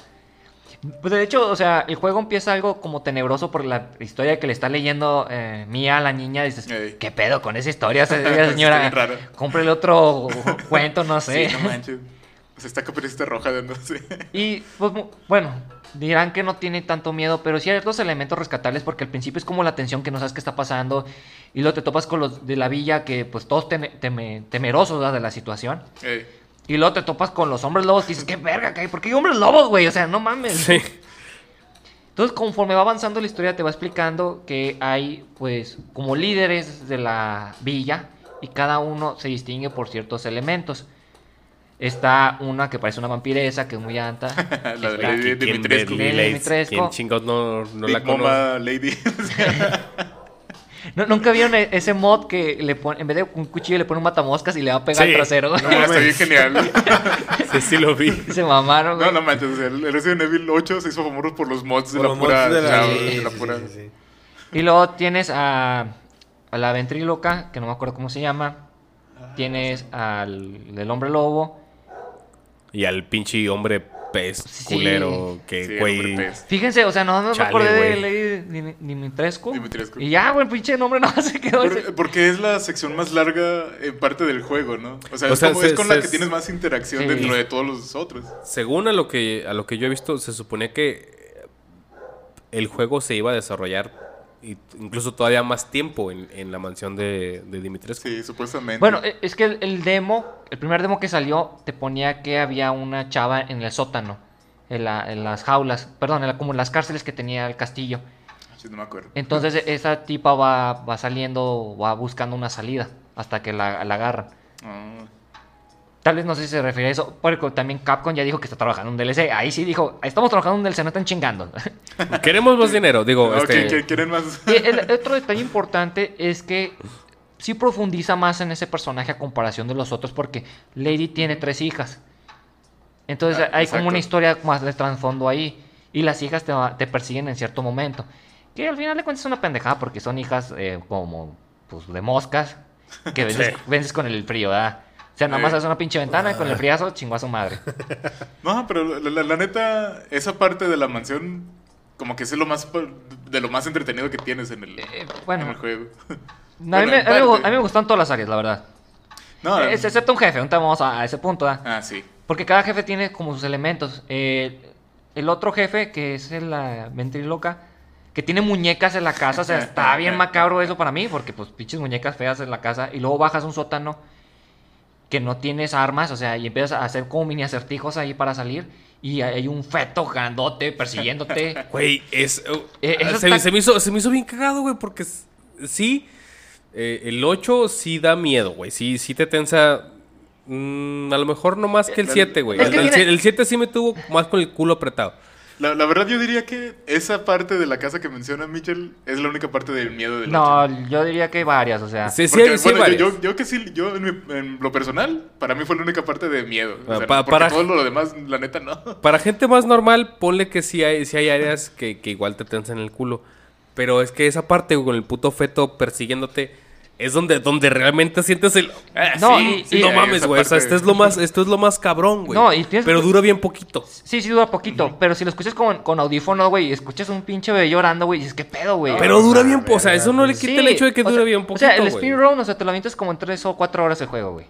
Pues de hecho, o sea, el juego empieza algo como tenebroso por la historia que le está leyendo eh, Mía a la niña. Dices, Ey. ¿qué pedo con esa historia, señora? Cómprele otro cuento, no sé. Sí, no manches. O sea, está caperucita roja de no sé. Y pues bueno, dirán que no tiene tanto miedo, pero sí hay otros elementos rescatables porque al principio es como la tensión que no sabes qué está pasando y luego te topas con los de la villa que pues todos teme- teme- temerosos ¿verdad? de la situación. Ey. Y luego te topas con los hombres lobos y dices, ¿qué verga? ¿qué? ¿Por qué hay hombres lobos, güey? O sea, no mames. Sí. Entonces, conforme va avanzando la historia, te va explicando que hay, pues, como líderes de la villa y cada uno se distingue por ciertos elementos. Está una que parece una vampiresa, que es muy alta. La de Lady ¿Quién Dimitrescu. Dimitrescu. ¿Quién chingados no, no Big la conoce? Mama Lady. ¿No- ¿Nunca vieron e- ese mod que le pone, en vez de un cuchillo le pone un matamoscas y le va a pegar Sí. al trasero? No, está bien genial. Sí, sí lo vi. Se mamaron, güey. No, no manches. El Resident Evil 8 se hizo famoso por los mods de la pura. mods de la- chava, sí, de la sí, pura- sí, sí. Y luego tienes a, a la ventríloca, que no me acuerdo cómo se llama. Tienes al del hombre lobo. Y al pinche hombre pez Sí. culero que, Sí, güey. Fíjense, o sea, no me Chale, acordé de. Lady Dim- Dimitrescu. Dimitrescu. Y ya, güey, el pinche nombre no se quedó. ese. Por- porque es la sección más larga en parte del juego, ¿no? O sea, O es, sea, como- se- es con se- la que tienes más interacción Sí. dentro de todos los otros. Según a lo que a lo que yo he visto, se suponía que eh, el juego se iba a desarrollar y- incluso todavía más tiempo en, en la mansión de, de Dimitrescu. Sí, supuestamente. Bueno, e- es que el, el demo, el primer demo que salió, te ponía que había una chava en el sótano, en, la- en las jaulas, perdón, en la- como en las cárceles que tenía el castillo. Sí, no me acuerdo. Entonces esa tipa va, va saliendo, va buscando una salida hasta que la, la agarran. Ah. Tal vez no sé si se refiere a eso, porque también Capcom ya dijo que está trabajando en un DLC. Ahí sí dijo, estamos trabajando en un DLC, no están chingando. Queremos más dinero, digo, No, este, ¿qui- qui- ¿Quieren más? Y el otro detalle importante es que sí profundiza más en ese personaje a comparación de los otros porque Lady tiene tres hijas. Entonces Ah, hay exacto. como una historia más de trasfondo ahí. y las hijas te, te persiguen en cierto momento. Que al final de cuentas es una pendejada porque son hijas eh, como pues, de moscas que vences, vences con el frío, ¿verdad? O sea, nada más Sí. haces una pinche ventana y con el friazo chingó a su madre. No, pero la, la- la neta, esa parte de la mansión, como que es lo más de lo más entretenido que tienes en el, Eh, bueno. en el juego. A mí, Bueno, me, en a, mí me, gu- parte. a mí me gustan todas las áreas, la verdad. No, Es- excepto un jefe, ahorita vamos a, a ese punto, ¿verdad? ah, sí. Porque cada jefe tiene como sus elementos. Eh, el otro jefe, que es la ventriloca, que tiene muñecas en la casa, o sea, está bien macabro eso para mí, porque pues pinches muñecas feas en la casa, y luego bajas a un sótano que no tienes armas, o sea, y empiezas a hacer como mini acertijos ahí para salir, y hay un feto grandote persiguiéndote. Güey, es. uh, Eh, eso se, está- se me hizo, se me hizo bien cagado, güey, porque sí. eh, el 8 sí da miedo, güey. Sí, sí te tensa. mm, a lo mejor no más que el Es 7, güey. que El, el tiene- sie- el 7 sí me tuvo más con el culo apretado. La, la verdad yo diría que esa parte de la casa que menciona Mitchell es la única parte del miedo del No, ocho. yo diría que hay varias, o sea. Sí, sí, Porque, sí hay bueno, yo, yo, yo que sí, yo en, mi- en lo personal, para mí fue la única parte de miedo. O Ah, sea, pa- porque para- todo lo demás, la neta, no. Para gente más normal, ponle que sí hay, sí hay áreas que, que igual te tensan el culo. Pero es que esa parte, con el puto feto persiguiéndote, es donde, donde realmente sientes el. Ah, No, sí, y- sí, y- no mames, güey. O sea, esto es lo más, esto es lo más cabrón, güey. No, y tienes- Pero dura bien poquito. Sí, sí dura poquito, pero si lo escuchas con, con audífono, güey, y escuchas un pinche bebé llorando, güey, dices, ¿qué pedo, güey? Pero dura bien, o sea, eso no le Sí, quita el hecho de que o dure sea- bien O poquito, sea, el speedrun, o sea, te lo avientas como en 3 o 4 horas el juego, güey.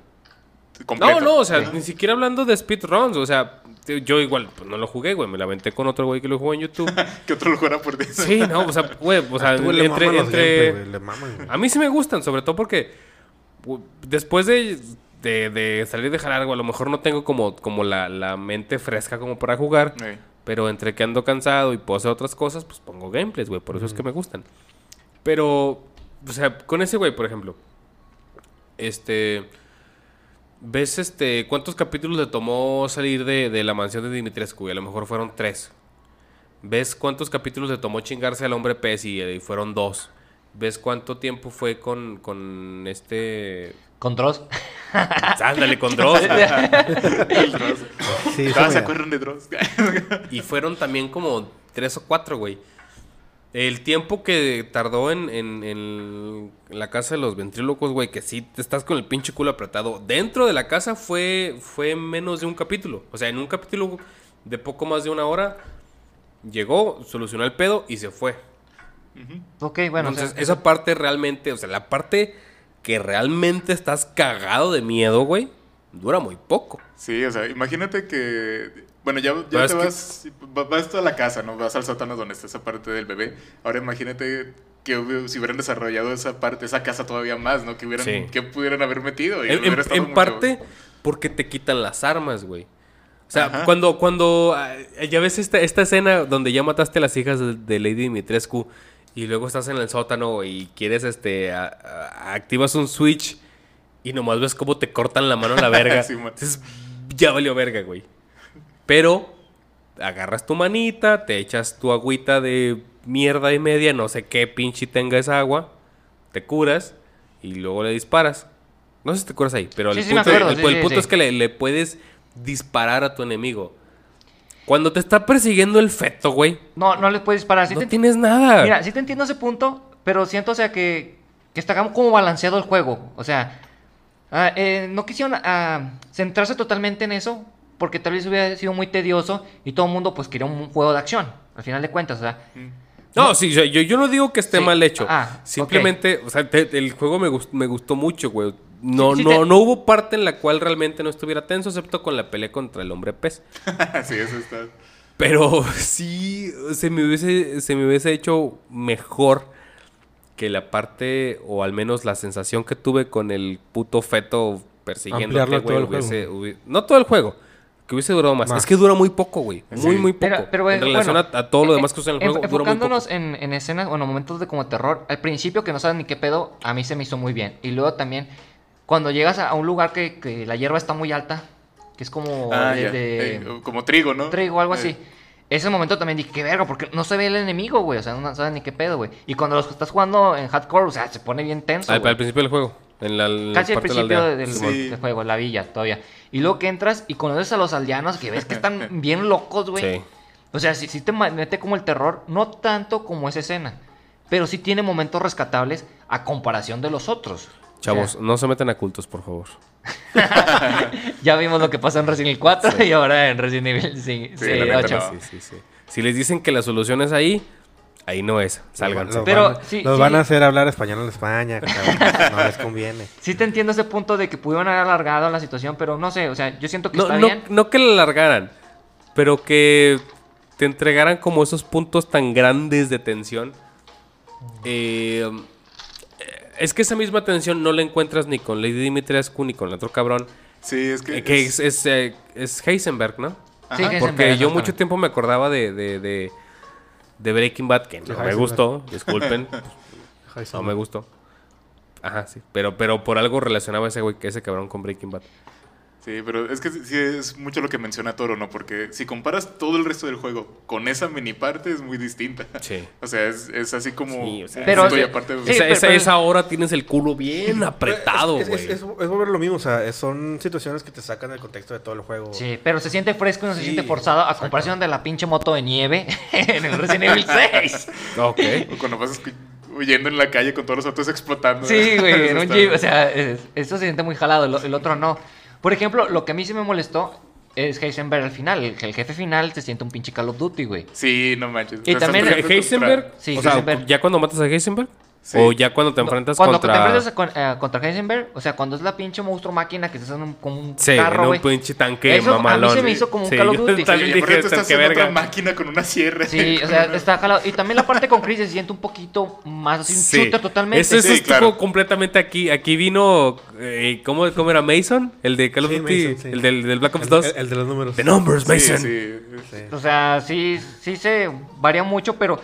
No, Completo. no, o sea, ni siquiera hablando de speedruns, o sea, yo igual pues, no lo jugué, güey, me la aventé con otro güey que lo jugó en YouTube. Que otro lo jugara por ti. Sí, no, o sea, güey, o sea, entre, entre... gameplay, güey, le maman, güey. A mí sí me gustan, sobre todo porque después de, de, de salir de jalar, güey, a lo mejor no tengo como, como la, la mente fresca como para jugar. Pero entre que ando cansado y puedo hacer otras cosas, pues pongo gameplays, güey. Por eso es que me gustan. Pero, o sea, con ese güey, por ejemplo. Este. ¿Ves este cuántos capítulos le tomó salir de, de la mansión de Dimitrescu? Y a lo mejor fueron tres. ¿Ves cuántos capítulos le tomó chingarse al hombre pez y, y fueron dos? ¿Ves cuánto tiempo fue con, con este... Con Dross. Ándale, con Dross. El Dross. Sí, Todas me- se acuerdan de Dross. Y fueron también como tres o cuatro, güey. El tiempo que tardó en, en- en la casa de los ventrílocos, güey, que sí te estás con el pinche culo apretado. Dentro de la casa fue, fue menos de un capítulo. O sea, en un capítulo de poco más de una hora, llegó, solucionó el pedo y se fue. Ok, bueno, o sea, Entonces, esa parte realmente, o sea, la parte que realmente estás cagado de miedo, güey, dura muy poco. Sí, o sea, imagínate que. Bueno, ya, ya te vas. va- Vas a la casa, ¿no? Vas al sótano donde está esa parte del bebé. Ahora imagínate que si hubieran desarrollado esa parte, esa casa todavía más, ¿no? Que hubieran, Sí. que pudieran haber metido. y En, hubiera en- estado en mucho- parte porque te quitan las armas, güey. O sea, Ajá. cuando, cuando ah, ya ves esta, esta escena donde ya mataste a las hijas de, de Lady Dimitrescu y luego estás en el sótano y quieres, este, a- a- activas un switch y nomás ves cómo te cortan la mano a la verga. Sí. Entonces, ya valió verga, güey. Pero agarras tu manita, te echas tu agüita de mierda y media, no sé qué pinche tenga esa agua, te curas y luego le disparas. No sé si te curas ahí, pero Sí, el sí punto, acuerdo, el- sí, el sí, punto es que le, le puedes disparar a tu enemigo. Cuando te está persiguiendo el feto, güey, no, no le puedes disparar. Sí no te tienes nada. Mira, sí te entiendo ese punto, pero siento, o sea, que, que está como balanceado el juego. O sea, ah, eh, no quisieron ah, centrarse totalmente en eso, porque tal vez hubiera sido muy tedioso y todo el mundo pues quería un juego de acción, al final de cuentas, o sea. No, sí, yo, yo no digo que esté Sí. mal hecho. Ah, Simplemente, o sea, te- el juego me, gust- me gustó mucho, güey. No, Sí, sí, no, te- no hubo parte en la cual realmente no estuviera tenso, excepto con la pelea contra el hombre pez. sí, eso está. Pero sí se me hubiese, se me hubiese hecho mejor que la parte, o al menos la sensación que tuve con el puto feto persiguiéndote, Ampliarlo güey. todo el hubiese- hubi- no todo el juego. Que hubiese durado más. Más. Es que dura muy poco, güey. Muy, Sí. muy poco. Pero, pero, en bueno, relación a, a todo lo demás que usa en el en- juego, dura muy poco. Enfocándonos en, en escenas, bueno, momentos de como terror, al principio que no sabes ni qué pedo, a mí se me hizo muy bien. Y luego también, cuando llegas a, a un lugar que, que la hierba está muy alta, que es como Ah, de, Eh, como trigo, ¿no? trigo o algo Eh, así. Ese momento también dije, qué verga, porque no se ve el enemigo, güey. O sea, no sabes ni qué pedo, güey. Y cuando los estás jugando en hardcore, o sea, se pone bien tenso. Al, al principio del juego. En la, en la Casi al de principio del, Sí. del juego, la villa, todavía. Y luego que entras y conoces a los aldeanos que ves que están bien locos, güey. Sí. O sea, sí, sí te mete como el terror, no tanto como esa escena, pero sí tiene momentos rescatables a comparación de los otros. O sea, Chavos, no se metan a cultos, por favor. ya vimos lo que pasó en Resident Evil 4 y ahora en Resident Evil sí, Sí, sí, la neta 8. no. Sí, sí, sí. Si les dicen que la solución es ahí, ahí no es. Sálganse. Los Pero van a- sí, los sí. van a hacer hablar español en España. cabrón. no les conviene. Sí te entiendo ese punto de que pudieron haber alargado la situación, pero no sé, o sea, yo siento que No, está no, bien. no que la largaran, pero que te entregaran como esos puntos tan grandes de tensión. Eh, es que esa misma tensión no la encuentras ni con Lady Dimitrescu ni con el otro cabrón. Sí, es que. eh, que es- es, es, eh, es Heisenberg, ¿no? Sí, Porque Heisenberg, yo mucho tiempo me acordaba de, de, de, de Breaking Bad, que no me gustó, disculpen, no me gustó. Ajá, sí. Pero, pero por algo relacionaba ese güey, ese cabrón con Breaking Bad. Sí, pero es que sí es mucho lo que menciona Toro, ¿no? Porque si comparas todo el resto del juego con esa mini parte es muy distinta. Sí. O sea, es, es así como. Sí, o sea, Pero aparte. sí, esa, pero- esa, pero- esa hora tienes el culo bien apretado, Es, güey. es, es, es volver lo mismo. O sea, es- son situaciones que te sacan del contexto de todo el juego. Sí, pero se siente fresco y no se Sí, siente forzado a comparación de la pinche moto de nieve en el Resident Evil 6. Ok. O cuando vas escu- huyendo en la calle con todos los autos explotando. Sí, güey, en un Jeep, o sea, es- eso se siente muy jalado, el, el otro no. Por ejemplo, lo que a mí sí me molestó es Heisenberg al final. El, el jefe final se siente un pinche Call of Duty, güey. Sí, no manches. Y también Heisenberg, Sí, o sea, Heisenberg. ya cuando matas a Heisenberg Sí. o ya cuando te enfrentas cuando contra te enfrentas con- eh, contra Heisenberg, o sea, cuando es la pinche monstruo máquina que estás en un, como un Sí, carro, en un pinche tanque Eso a mí mamalón. se me hizo como un Sí, Call of Duty. Sí, también y dije, estás en otra verga. máquina con una sierra. Sí, o sea, está jalado. Y también la parte con Chris se siente un poquito más así, un Sí. shooter totalmente. Eso, eso Sí, estuvo claro. completamente aquí. Aquí vino. eh, ¿cómo, ¿Cómo era Mason? El de Call of Sí, Duty. Mason, sí. El del, del Black Ops El, 2. el- el de los números. The numbers, Sí, Mason. sí. O sea, sí, sí se varía mucho, pero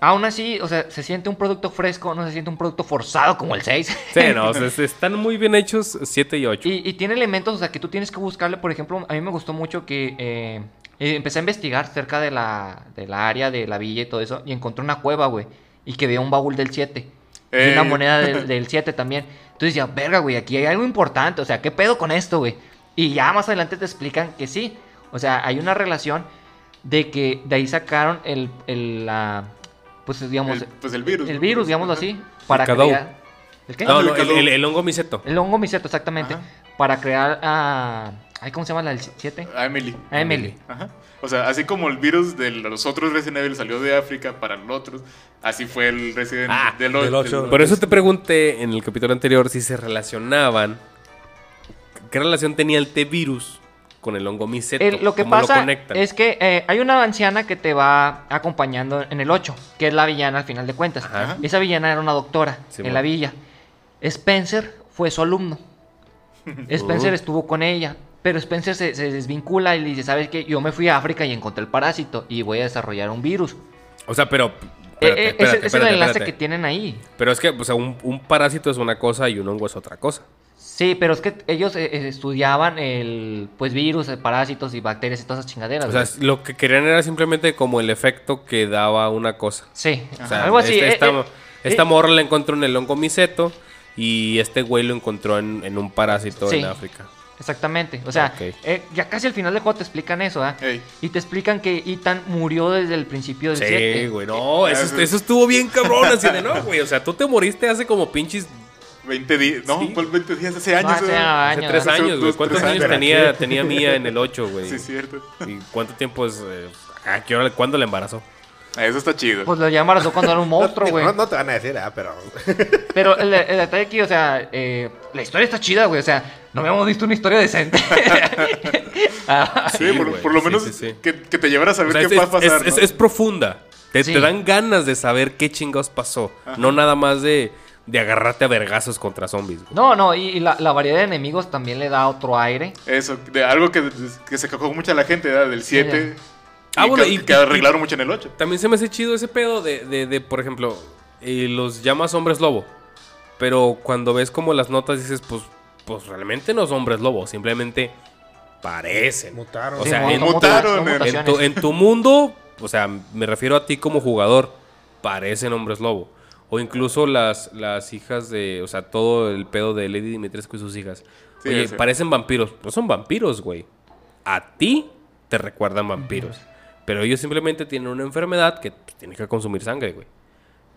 aún así, o sea, se siente un producto fresco, no se siente un producto forzado como el 6. Sí, no, o sea, es- están muy bien hechos 7 y 8. y, y tiene elementos, o sea, que tú tienes que buscarle. Por ejemplo, a mí me gustó mucho que eh, eh, empecé a investigar cerca de la, de la área de la villa y todo eso, y encontré una cueva, güey, y que veía un baúl del 7. Y una moneda del, del 7 también. Entonces ya, verga, güey, aquí hay algo importante. O sea, ¿qué pedo con esto, güey? Y ya más adelante te explican que sí. O sea, hay una relación de que de ahí sacaron el, el la, pues digamos, El- pues el virus. el ¿no? virus, digámoslo así, para Cadou. crear... ¿El qué? No, no, Ándale, el, caló. el- el hongo miseto. El hongo miseto, exactamente. Ajá. Para crear a... ay, ¿Cómo se llama la del 7? A Emily. A Emily. Ajá. O sea, así como el virus de los otros Resident Evil salió de África para los otros, así fue el Resident Ah, del, del o- ocho. Por eso te pregunté en el capítulo anterior si se relacionaban. ¿Qué relación tenía el T-virus con el hongo miseto? El- lo que ¿Cómo pasa es que eh, hay una anciana que te va acompañando en el 8, que es la villana al final de cuentas. Ajá. Esa villana era una doctora Sí, en bueno. la villa. Spencer fue su alumno. Spencer Uh. estuvo con ella. Pero Spencer se, se desvincula y le dice, ¿sabes qué? Yo me fui a África y encontré el parásito y voy a desarrollar un virus. O sea, pero. Eh, espérate, eh, espérate, es el enlace espérate. que tienen ahí. Pero es que, o sea, un, un parásito es una cosa y un hongo es otra cosa. Sí, pero es que ellos eh, eh, estudiaban el pues virus, eh, parásitos y bacterias y todas esas chingaderas. O sea, lo que querían era simplemente como el efecto que daba una cosa. sí, O sea, algo así. este- esta, eh, esta eh, morra la encontró en el hongo miseto y este güey lo encontró en, en un parásito Sí. en África. Exactamente. O sea, eh, ya casi al final del juego te explican eso, ¿ah? Y te explican que Ethan murió desde el principio del Sí, 7. güey, no, eso, Eso- eso estuvo bien cabrón, así de no, güey, o sea, tú te moriste hace como pinches 20 días. No, Sí. ¿cuál 20 días? Hace años. hace ¿eh? hace años. tres Hace años, güey. ¿Cuántos años años. tenía, tenía Mía en el 8, güey? Sí, cierto. ¿Y cuánto tiempo es? eh, ¿A qué hora, cuándo la embarazó? Ah, Eso está chido. Pues lo llamaron cuando era un monstruo, güey. No, no te van a decir, ah, pero. Pero el, el detalle aquí, o sea, eh, la historia está chida, güey. O sea, no habíamos visto una historia decente. Ah, Sí, Sí, por, lo menos sí, sí. Que, que te llevara a saber O sea, qué es, va a pasar. es- es- ¿no? es profunda. Te, Sí. te dan ganas de saber qué chingados pasó. No nada más de, de agarrarte a vergazos contra zombies. güey. No, no, y, y la, la variedad de enemigos también le da otro aire. Eso, de algo que, que se cagó mucha la gente, ¿verdad? Del 7. Ah, bueno, que, y- que arreglaron mucho en el 8. También se me hace chido ese pedo de, de, de, por ejemplo, eh, los llamas hombres lobo. Pero cuando ves como las notas dices, pues, pues realmente no son hombres lobo, simplemente parecen. Mutaron. O sea, en- mutaron en- tu, en tu mundo, o sea, me refiero a ti como jugador, parecen hombres lobo. O incluso las, las hijas de, o sea, todo el pedo de Lady Dimitrescu y sus hijas. Sí, Oye, sí. parecen vampiros. No son vampiros, güey. A ti te recuerdan vampiros. Pero ellos simplemente tienen una enfermedad que pues, tienen que consumir sangre, güey.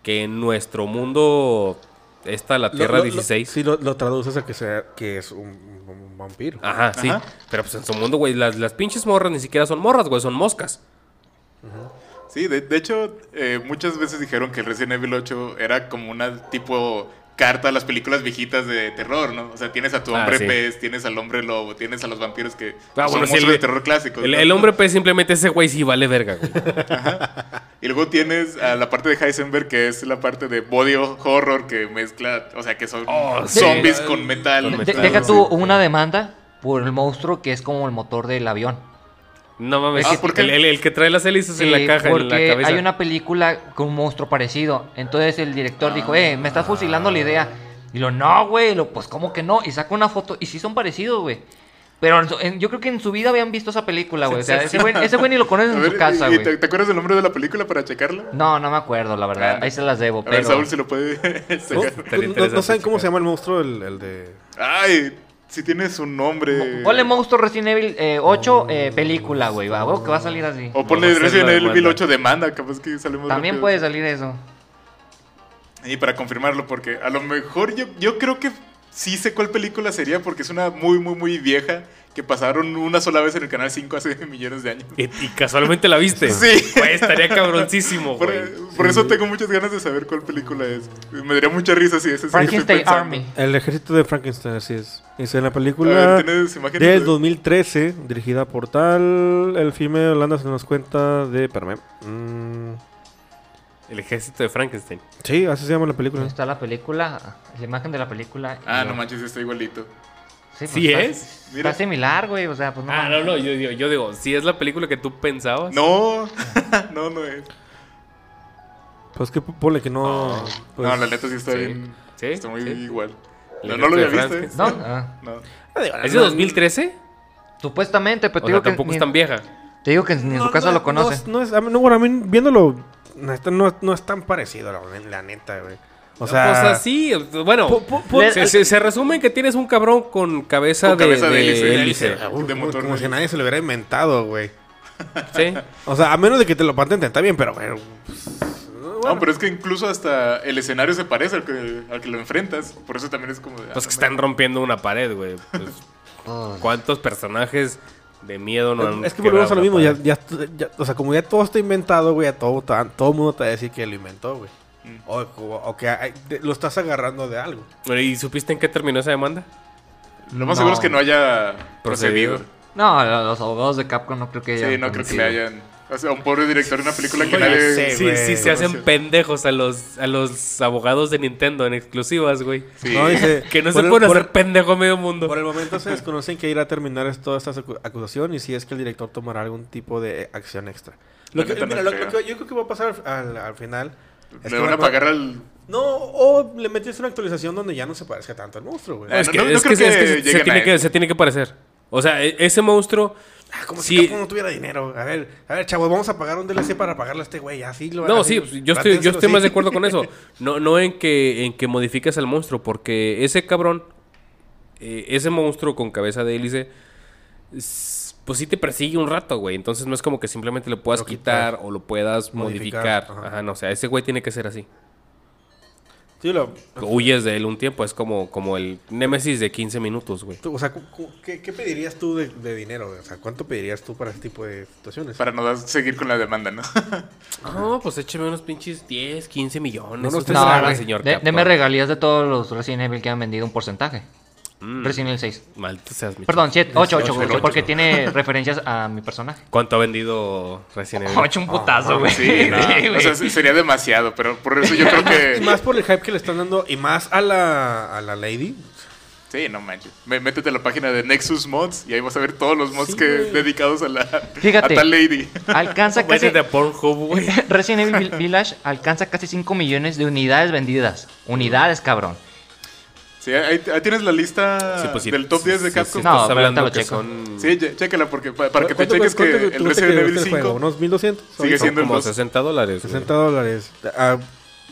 Que en nuestro mundo, esta, la Lo- Tierra lo- lo- 16... Sí, lo, lo traduces a que sea que es un, un vampiro. Ajá, sí. Ajá. Pero pues en su mundo, güey, las, las pinches morras ni siquiera son morras, güey, son moscas. Sí, de, de hecho, eh, muchas veces dijeron que el Resident Evil 8 era como una tipo carta a las películas viejitas de terror, ¿no? O sea, tienes a tu Ah, hombre sí. pez, tienes al hombre lobo, tienes a los vampiros que Ah, son bueno, monstruos el- de terror clásicos. El, ¿no? el hombre pez simplemente ese güey sí vale verga, güey. Y luego tienes a la parte de Heisenberg, que es la parte de body horror que mezcla, o sea, que son Oh, sí. zombies con metal. Con De- metal. deja sí. tú una demanda por el monstruo que es como el motor del avión. No mames, Ah, ¿por qué? el, el- el que trae las hélices en Sí, la caja, en la porque cabeza. hay una película con un monstruo parecido. Entonces el director dijo, eh, me estás fusilando la idea. Y lo, no, güey, lo, pues ¿cómo que no? Y saca una foto y sí son parecidos, güey. Pero en en- yo creo que en su vida habían visto esa película, güey. O sea, ese güey, ese güey ni lo conoce A en ver, su casa, ¿y- y güey. te, te acuerdas del nombre de la película para checarla? No, no me acuerdo, la verdad. Ah, Ahí se las debo, A ver, pero... Saúl se lo puede ¿No? No- saben cómo se llama el monstruo, el, el de... Ay, si tienes un nombre. Ponle Monstruo Resident Evil eh, 8 eh, película, güey. Va, que va a salir así. O ponle Resident Evil vuelta. 8 demanda, capaz que salimos También rápido. puede salir eso. Y para confirmarlo, porque a lo mejor yo, yo creo que sí sé cuál película sería, porque es una muy, muy, muy vieja que pasaron una sola vez en el canal 5 hace millones de años. Y, y casualmente la viste. Sí. Güey, estaría cabroncísimo, Por, güey. por eso tengo muchas ganas de saber cuál película es. Me daría mucha risa si ese es Frankenstein. Army. El ejército de Frankenstein, así es. Es en la película ver, ¿tienes imágenes del de- 2013, dirigida por tal... El filme de Holanda se nos cuenta de... Espérame. Mm, El ejército de Frankenstein. sí, así se llama la película. está la película, la imagen de la película. Ah, no manches, está igualito. Sí, pues, ¿Sí está- es? Mira. Está similar, güey. O sea, pues no. Ah, no, no, yo, yo, yo digo, si es la película que tú pensabas. No, no, no es. Pues que ponle que no... pues- no, la neta sí está sí. bien. Sí, Está muy sí. igual. No, no lo había visto. ¿eh? ¿No? Ah. No. ¿Es de 2013? Supuestamente, pero O te sea, digo que. tampoco ni- es tan vieja. Te digo que ni en No, su casa no, lo conoce. No, es- no es, a mí- no, bueno, a mí viéndolo, neta, no, no es tan parecido, la, la neta, güey. O sea, pues así, bueno. po- po- po- se, se- se resume en que tienes un cabrón con cabeza, Con de, cabeza de de hélice. hélice. De como, motor como de- si nadie se lo hubiera inventado, güey. Sí. O sea, a menos de que te lo patenten, está bien, pero, pues, No, pero es que incluso hasta el escenario se parece al que, al que lo enfrentas. Por eso también es como de. Pues ah, que están rompiendo una pared, güey. Pues, ¿Cuántos personajes de miedo no han es que volvemos a lo mismo, ya, ya, ya- o sea, como ya todo está inventado, güey, a todo, todo el mundo te va a decir que lo inventó, güey. Mm. O, o- o que hay- de- lo estás agarrando de algo. ¿Y supiste en qué terminó esa demanda? Lo más No. seguro es que no haya Procedido. procedido. No, los abogados de Capcom no creo que Sí, hayan no creo que le hayan. O sea, un pobre director de una película que nadie. sí, Sí, sí, se hacen pendejos a los, a los abogados de Nintendo en exclusivas, güey. Sí. No, dice, Que no se el- pueden por hacer pendejo a medio mundo. Por el momento se desconocen que irá a terminar es- toda esta acu- acusación y si es que el director tomará algún tipo de acción extra. Lo que, mira, lo- que yo creo que va a pasar al, al final. es Le van a pagar al. No, o le metes una actualización donde ya no se parezca tanto al monstruo, güey. Ah, es no- que, tiene se tiene que parecer. O sea, e- ese monstruo. Ah, como sí. si Capcom no tuviera dinero. A ver, a ver, chavos, vamos a pagar un DLC para pagarle a este güey. Así lo No, así- sí, pues, yo estoy, yo estoy más de acuerdo con eso. No, no en que en que modifiques al monstruo, porque ese cabrón, eh, ese monstruo con cabeza de hélice, pues sí te persigue un rato, güey. Entonces no es como que simplemente lo puedas Lo quitar. quitar o lo puedas Modificar, modificar. ajá. Ajá, no, o sea, ese güey tiene que ser así. Sí, lo- Huyes de él un tiempo, es como, como el Némesis de 15 minutos, güey. o sea, ¿qué, qué pedirías tú de, de dinero? O sea, ¿cuánto pedirías tú para este tipo de situaciones? Para no seguir con la demanda, ¿no? No, pues écheme unos pinches 10, 15 millones. No No, güey. señor De- deme regalías de todos los Resident Evil que han vendido un porcentaje. Mm, Resident Evil 6. Maldito seas, mi Perdón, 7, 8, 8, ocho, ocho. porque tiene referencias a mi personaje. ¿Cuánto ha vendido Resident Evil? 8 un putazo, güey. Sí, no. Sí, o sea, güey. sería demasiado, pero por eso yo creo Y que. más por el hype que le están dando y más a la, a la Lady. Sí, no manches. Métete a la página de Nexus Mods y ahí vas a ver todos los mods Sí, que güey. dedicados a la Fíjate. a tal lady. Alcanza casi. A Pornhub, güey. Resident Evil Vill- Village alcanza casi 5 millones de unidades vendidas. Unidades, cabrón. Sí, ahí, ahí tienes la lista Sí, pues sí, del top sí, 10 de Capcom. sí, No, estás hablando lo que checo. son, Sí, ché- chécala porque pa- para que te ¿Cuánto- cheques que el Resident Evil el juego? 5 ¿Unos 1200? Sigue son siendo el como dos. 60 dólares. güey. 60 dólares. Ah,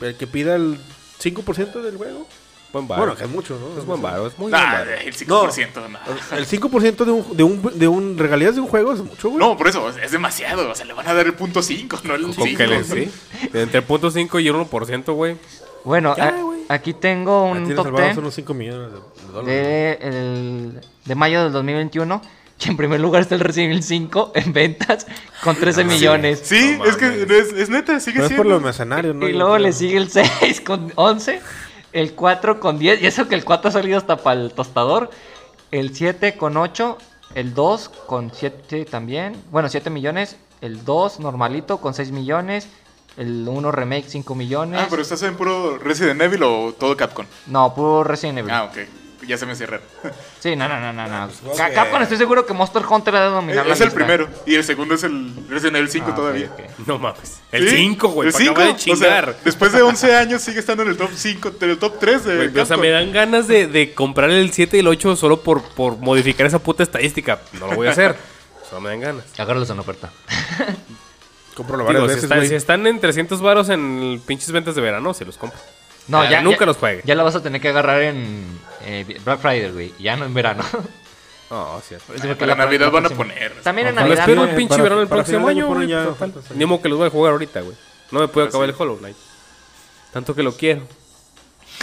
el que pida el 5% del juego. Buen varo. Bueno, que es mucho, ¿no? es buen varo, es muy buen Ah, varo. el 5%, no. El 5% de un, de un, de un regalías de un juego es mucho, güey. No, por eso, es demasiado. O sea, le van a dar el punto 5, no el Con 5. que le, sí. Entre el punto 5 y el 1%, güey. Bueno, Ya, a- güey. Aquí tengo un top salvados 10 unos 5 millones de, dólares. de, el- de mayo del 2021. Y en primer lugar está el Resident Evil 5 en ventas con 13 millones. Sí, No es que es, es neta, sigue Pero es siendo. por los mercenarios, ¿no? Y luego le sigue el 6 con 11, el 4 con 10, y eso que el 4 ha salido hasta para el tostador, el 7 con 8, el 2 con 7 también, bueno, 7 millones, el 2 normalito con 6 millones, el 1 remake 5 millones. Ah, pero estás en puro Resident Evil o todo Capcom. No, puro Resident Evil. Ah, ok. Ya se me cierra. Sí, no, no, no, no. no. Ca- que- Capcom estoy seguro que Monster Hunter ha de dominar la es el lista. primero. Y el segundo es el Resident Evil 5 Ah, todavía. ok. No mames. El Sí, 5, güey. El para 5. acabar de O sea, chingar. después de 11 años sigue estando en el top 5, en el top 3 de Güey, o sea, Capcom. me dan ganas de, de comprar el 7 y el 8 solo por, por modificar esa puta estadística. No lo voy a hacer. Solo me dan ganas. Agárralos en oferta. Compro varias Digo, si, veces, están, güey. si están en 300 varos en pinches ventas de verano, se los compro. No, ya. nunca ya- los juegue. Ya la vas a tener que agarrar en eh, Black Friday, güey. Ya no en verano. No, cierto. Sí, porque la- Navidad van a poner. También en Lo Navidad. espero el pinche para- verano el próximo año, güey. Ni modo que los voy a jugar ahorita, güey. No me puedo acabar sí. el Hollow Knight. Tanto que lo quiero.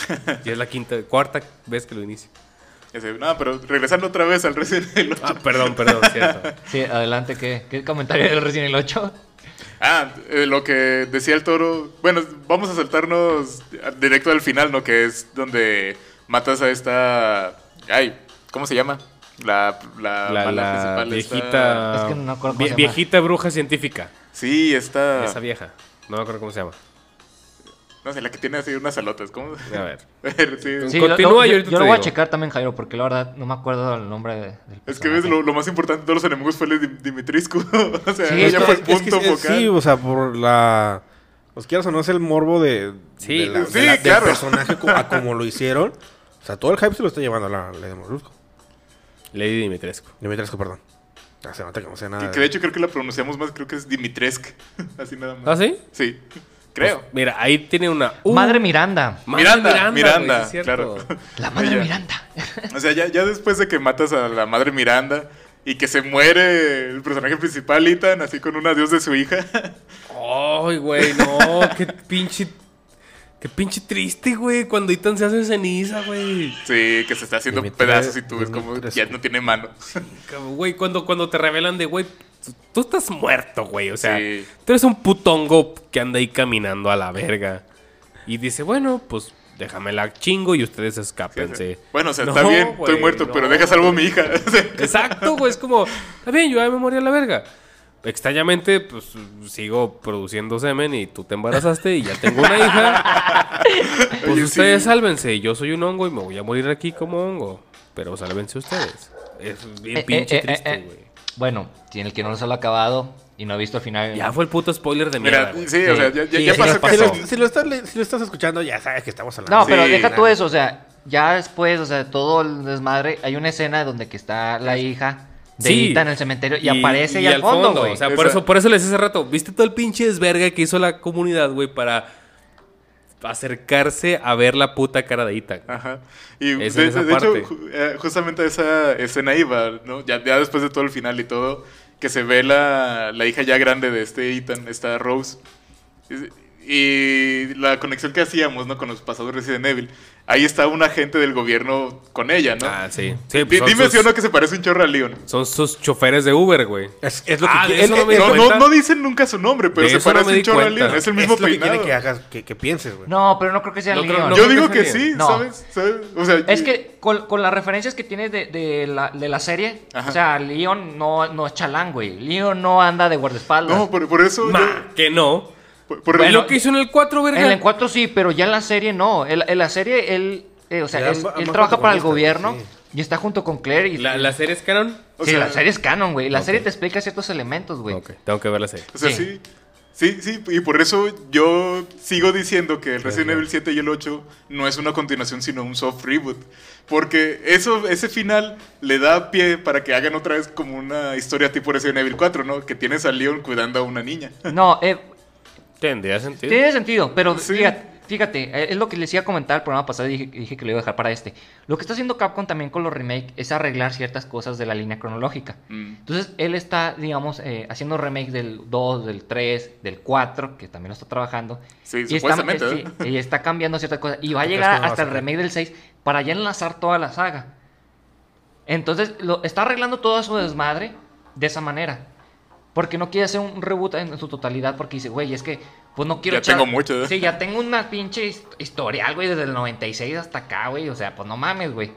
Y es la quinta, cuarta vez que lo inicio. No, pero regresando otra vez al Resident Evil 8. Ah, perdón, perdón, cierto. Sí, adelante, ¿qué, qué comentario del Resident Evil 8? Ah, eh, lo que decía el toro. Bueno, vamos a saltarnos directo al final, ¿no? Que es donde matas a esta. Ay, ¿cómo se llama? La, la, La, mala la principal, esta- viejita. Es que no me acuerdo cómo vie- se llama. viejita bruja científica. Sí, esta. Esa vieja. No me acuerdo cómo se llama. No sé, la que tiene así unas salotas. ¿Cómo? A ver. sí. Sí, Continúa lo- yo, yo lo voy a checar también, Jairo, porque la verdad no me acuerdo el nombre de- del Es que ves, personaje. lo, lo más importante de todos los enemigos fue el de Dim- Dimitriscu. o sea, Sí, ya es fue el Es que punto sí, focal. Sí, o sea, por la... Pues quieras o no es el morbo de... Sí, de la- de sí, la- del claro. personaje co- a como lo hicieron. O sea, todo el hype se lo está llevando a la Lady Molusco. Lady Dimitrescu. Dimitrescu, perdón. Ya se nota que no sé nada. Que, que de hecho creo que la pronunciamos más, creo que es Dimitresk. Así nada más. ¿Ah, sí? Sí, creo. Mira, ahí tiene una. Uh, Madre Miranda. Madre Miranda, Miranda, sí claro. La madre Ella. Miranda. O sea, ya, ya después de que matas a la madre Miranda y que se muere el personaje principal, Ethan, así con un adiós de su hija. Ay, güey, no, qué pinche. Qué pinche triste, güey, cuando Ethan se hace ceniza, güey. Sí, que se está haciendo pedazos y tú ves como ya no tiene mano. Cabrón, Güey, cuando, cuando te revelan de, güey, tú, tú estás muerto, güey. O sea, Sí. tú eres un putongo que anda ahí caminando a la verga. Y dice, bueno, pues déjame la chingo y ustedes escápense. Bueno, o sea, No, está bien, estoy muerto, no. pero deja salvo a mi hija. Exacto, güey. Es como, está bien, yo ya me morí a la verga. Extrañamente, pues sigo produciendo semen y tú te embarazaste y ya tengo una hija. Pues Oye, ustedes sí. sálvense. Yo soy un hongo y me voy a morir aquí como hongo. Pero sálvense ustedes. Es bien Eh, pinche eh, eh, triste, eh. güey. Bueno, tiene el que no lo ha acabado y no ha visto el final. Ya fue el puto spoiler de mierda. Mira, güey. sí, o sea, ya, ya, Sí, ya sí, pasó ya casi- Si lo, si lo estás, le- si lo estás escuchando, ya sabes que estamos hablando. No, Sí, pero deja nah. tú eso, o sea, ya después, o sea, todo el desmadre, hay una escena donde que está la hija de Sí. Ita en el cementerio y, aparece ya al al fondo, güey. O sea, por eso, por eso les decía hace rato, ¿viste todo el pinche desverga que hizo la comunidad, güey, para acercarse a ver la puta cara de Ethan? Ajá. Y Es de, en esa de hecho, eh, justamente esa escena iba, ¿no? Ya, ya después de todo el final y todo, que se ve la, la hija ya grande de este Ethan, esta Rose. Y- la conexión que hacíamos, ¿no? Con los pasados de Resident Evil. Ahí está un agente del gobierno con ella, ¿no? Ah, sí. Pues Dime sus- si o no que se parece un chorro a Leon. Son sus choferes de Uber, güey. Es, es lo que Ah, él- no No, no, dicen nunca su nombre, pero De se no parece un chorro a. Leon. Es el mismo es lo que quiere peinado. que hagas, que, que pienses, güey. No, pero no creo que sea No creo- Leon. no Yo digo que sí. ¿sabes? ¿sabes? O sea, Es que con, con las referencias que tienes de, de la, de la serie, Ajá. o sea, Leon no, no es chalán, güey. Leon no anda de guardaespaldas. No, por, por eso. Ma, que no. Por- por- Bueno, yo- lo que hizo en el 4, verga. En el 4 sí, pero ya en la serie no. En, en la serie él, eh, o sea, es- él trabaja para el gobierno sí. y está junto con Claire. Y, ¿La, la serie es canon? o sí, sea, la serie es canon, güey. La serie te explica ciertos elementos, güey. Ok, tengo que ver la serie. O sea, Sí. sí. Sí, sí, y por eso yo sigo diciendo que el Resident Evil 7 y el 8 no es una continuación, sino un soft reboot. Porque eso, ese final le da pie para que hagan otra vez como una historia tipo Resident Evil 4, ¿no? Que tienes a Leon cuidando a una niña. No, eh, Tendría sentido. tiene sentido, pero Sí. fíjate, fíjate, eh, es lo que les iba a comentar el programa pasado y dije, dije que lo iba a dejar para este. Lo que está haciendo Capcom también con los remakes es arreglar ciertas cosas de la línea cronológica. Mm. Entonces, él está, digamos, eh, haciendo remakes del 2, del 3, del 4, que también lo está trabajando. Sí, y está, supuestamente, eh, ¿eh? sí, y está cambiando ciertas cosas. Y va a llegar hasta el remake del 6 para ya enlazar toda la saga. Entonces, lo, está arreglando todo su desmadre de esa manera. Porque no quiere hacer un reboot en su totalidad. Porque dice, güey, es que, pues no quiero Ya tengo mucho, ¿eh? Sí, ya tengo una pinche his- historial, güey, desde el 96 hasta acá, güey. O sea, pues no mames, güey.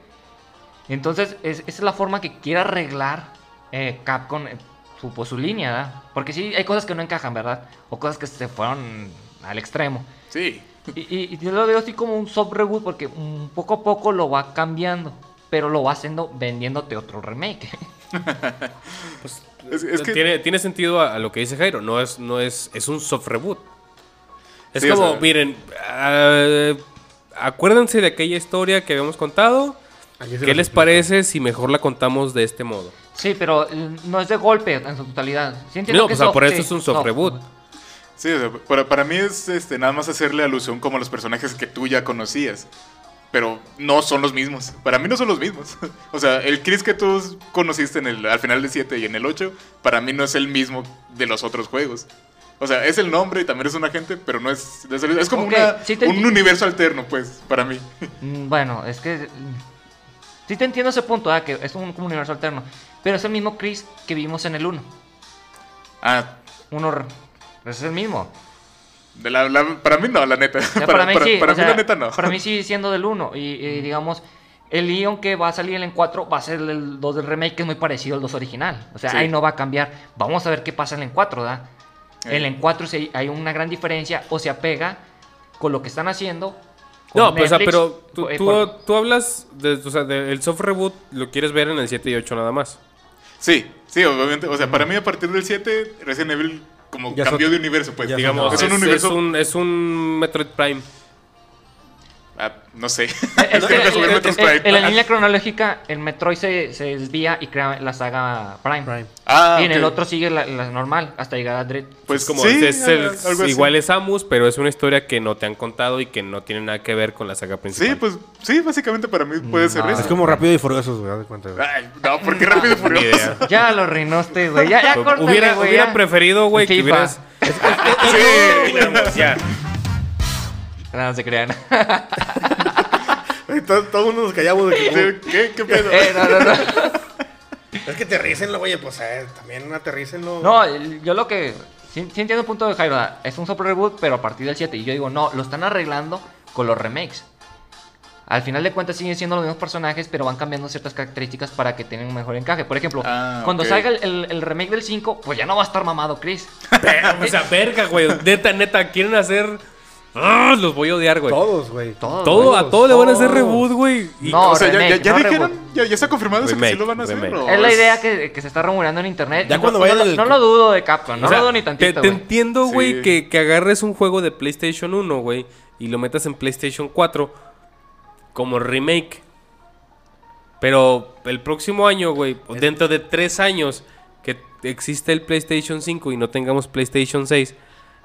Entonces, es- esa es la forma que quiere arreglar eh, Capcom eh, su, pues, su línea, ¿verdad? Porque sí, hay cosas que no encajan, ¿verdad? O cosas que se fueron al extremo. Sí. Y, y- y yo lo veo así como un soft reboot porque mm, poco a poco lo va cambiando. Pero lo va haciendo vendiéndote otro remake. Pues, Es- es que- tiene, tiene sentido a, a lo que dice Jairo. No es, no es, es un soft reboot. Es Sí, como, miren, ah, acuérdense de aquella historia que habíamos contado. ¿Qué les parece si mejor la contamos de este modo? sí, pero eh, no es de golpe en su totalidad. Sí No, que pues, o sea, por sí, eso es un soft no. reboot. Sí, o sea, para, para mí es este, nada más hacerle alusión como a los personajes que tú ya conocías. Pero no son los mismos. Para mí no son los mismos. o sea, el Chris que tú conociste en el, al final del 7 y en el 8, para mí no es el mismo de los otros juegos. O sea, es el nombre y también es un agente, pero no es... Es, es como una- sí un universo alterno, pues, para mí. Mm, Bueno, es que. Sí te entiendo ese punto, ¿ah? que es un, como un universo alterno. Pero es el mismo Chris que vimos en el 1. Ah, Uno. Es el mismo. De la- la- para mí no, la neta. O sea, para, para, mí para- sí. para mí sea, la neta no. Para mí sigue siendo del 1. Y, y digamos, el Leon que va a salir en 4 va a ser el 2 del remake, que es muy parecido al 2 original. O sea, Sí. ahí no va a cambiar. Vamos a ver qué pasa en el 4, ¿verdad? Eh. En el 4 sí hay una gran diferencia o se apega con lo que están haciendo. No, sea, Netflix, pero tú, eh, tú- por- tú hablas de, o sea, del soft reboot, lo quieres ver en el 7 y 8 nada más. Sí, sí, obviamente. O sea, para mí a partir del 7, Resident Evil como Ya cambió de universo, pues. Digamos, No, es un es, universo... es un, es un Metroid Prime. Ah, no sé. Es que en- la línea cronológica, el Metroid se, se desvía y crea la saga Prime. Prime. Ah, y en el otro sigue la, la normal hasta llegar a Dread. Pues es como, sí, es el- ah, igual es Samus, pero es una historia que no te han contado y que no tiene nada que ver con la saga principal. Sí, pues sí, básicamente para mí puede ser eso. Es como rápido y furioso, güey. Ay, no, porque rápido y furioso. idea. Ya lo reinaste, güey. Ya, ya Pues, córtale, hubiera, güey, hubiera ya. preferido, güey, que hubieras... Sí. Ya. No, se crean. Ay, Todo, todo el mundo nos callamos de que... Sí, ¿Qué, qué pedo? Eh, no, no, no. Es que aterrícenlo, güey, pues eh, también aterrícenlo. No, yo lo que. Sí, sí entiendo el punto de Jairo. Es un soft reboot, pero a partir del 7. Y yo digo, no, lo están arreglando con los remakes. Al final de cuentas siguen siendo los mismos personajes, pero van cambiando ciertas características para que tengan un mejor encaje. Por ejemplo, Ah, cuando salga el, el- el remake del 5, pues ya no va a estar mamado Chris. o sea, verga, güey. Neta, neta, quieren hacer... ¡Ah! los voy a odiar, güey. Todos, güey. Todo, Todo, güey. a todo le van a hacer reboot, güey. Y- No, o sea, ya, ya, remake, ya no dijeron, reboot. ya, ya está confirmado eso que sí lo van a hacer. remake. ¿o Es la idea que, que se está rumoreando en internet. Ya No- cuando no, vayan no, al- no lo dudo de Capcom, no O sea, lo dudo ni te, tantito. te güey. entiendo, güey, Sí. que, que agarres un juego de PlayStation 1, güey, y lo metas en PlayStation 4 como remake. Pero el próximo año, güey, o dentro de tres años que existe el PlayStation 5 y no tengamos PlayStation 6,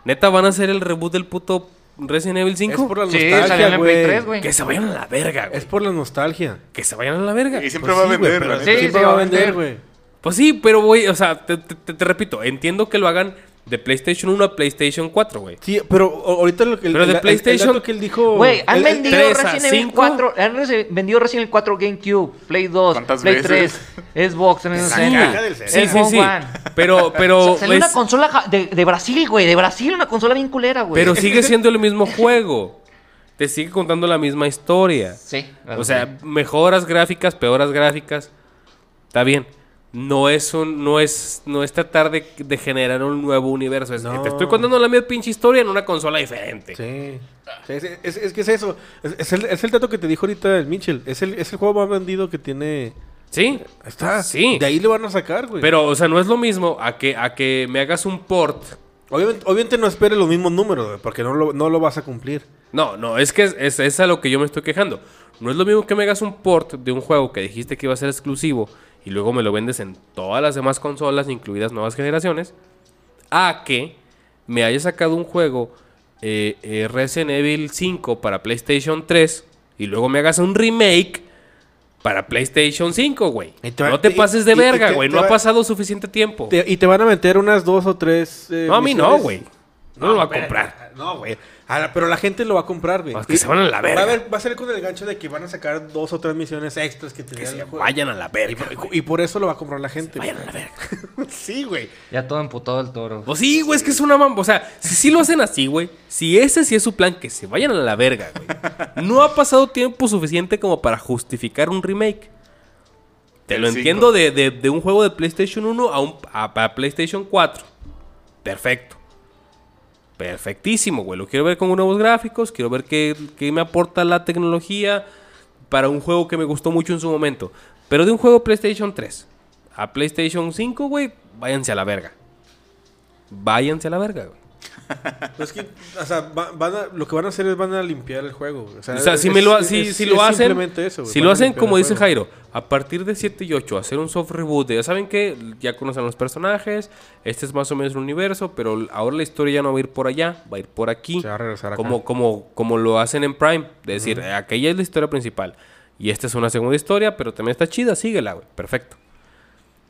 neta van a hacer el reboot del puto Resident Evil Es 5. por la Sí, nostalgia, en el Play güey. 3, güey. Que se vayan a la verga, güey. Es por la nostalgia. Que se vayan a la verga. Y siempre Pues va a sí, güey, vender, pero la Sí, siempre sí, va a vender, vender. güey. Pues sí, pero, güey, o sea, te, te- te- te repito, entiendo que lo hagan de PlayStation 1 a PlayStation 4, güey. Sí, pero ahorita lo que... Pero de el- el- PlayStation- El, dato que él dijo... Güey, han el- el- vendido 3 a Resident Evil 5. 4, han vendido Resident Evil 4 GameCube, Play 2, ¿Cuántas Play veces? 3, Xbox 360. caja del Sí, sí, sí. One. Pero, pero, Sa- Salió una consola de, de Brasil, güey, de Brasil, una consola bien culera, güey. pero sigue siendo el mismo juego. Te sigue contando la misma historia. Sí. O sea, mejoras gráficas, peoras gráficas. Está bien. No es un, no es, no es tratar de, de generar un nuevo universo. Es No. te estoy contando la misma pinche historia en una consola diferente. Sí. Sí, es, es- es que es eso. Es, el, es el dato que te dijo ahorita el Mitchell. Es el, es el juego más vendido que tiene... ¿Sí? Está. Sí. De ahí le van a sacar, güey. Pero, o sea, no es lo mismo a que, a que me hagas un port. Obviamente, obviamente no esperes los mismos números, porque no lo, no lo vas a cumplir. No, no, es que es, es, es a lo que yo me estoy quejando. No es lo mismo que me hagas un port de un juego que dijiste que iba a ser exclusivo y luego me lo vendes en todas las demás consolas, incluidas nuevas generaciones, a que me hayas sacado un juego eh, eh, Resident Evil 5 para PlayStation 3 y luego me hagas un remake para PlayStation 5, güey. No te pases de y- verga, güey. No ha pasado suficiente tiempo. Te- y te van a meter unas dos o tres. eh, No, a mí no, güey. No lo va a comprar. No, güey. A la- pero la gente lo va a comprar, güey. Es que Y- se van a la verga. Va a, ver- va a ser con el gancho de que van a sacar dos o tres misiones extras que te Que se vayan a la Y verga. por, y por eso lo va a comprar la gente. Vayan a la verga. sí, güey. Ya todo emputado el toro. Pues sí, güey, es que es una mamá. O sea, si sí lo hacen así, güey. Si ese sí es su plan, que se vayan a la verga, güey. No ha pasado tiempo suficiente como para justificar un remake. Te El lo cinco. entiendo de, de- de un juego de PlayStation 1 a, un, a, a PlayStation 4. Perfecto. Perfectísimo, güey. Lo quiero ver con nuevos gráficos. Quiero ver qué, qué me aporta la tecnología para un juego que me gustó mucho en su momento. Pero de un juego PlayStation 3 a PlayStation 5, güey, váyanse a la verga. Váyanse a la verga, güey. Es que, o sea, va- van a- lo que van a hacer es van a limpiar el juego. O sea, O sea, si, es- me lo, es- si, es- si es lo hacen, eso, si lo hacen como dice. Jairo, a partir de 7 y 8, hacer un soft reboot de, ya saben que ya conocen los personajes, este es más o menos el universo, pero ahora la historia ya no va a ir por allá, va a ir por aquí. Se va a regresar acá. como, como, como lo hacen en Prime, de decir, aquella es la historia principal y esta es una segunda historia, pero también está chida, síguela, güey, perfecto.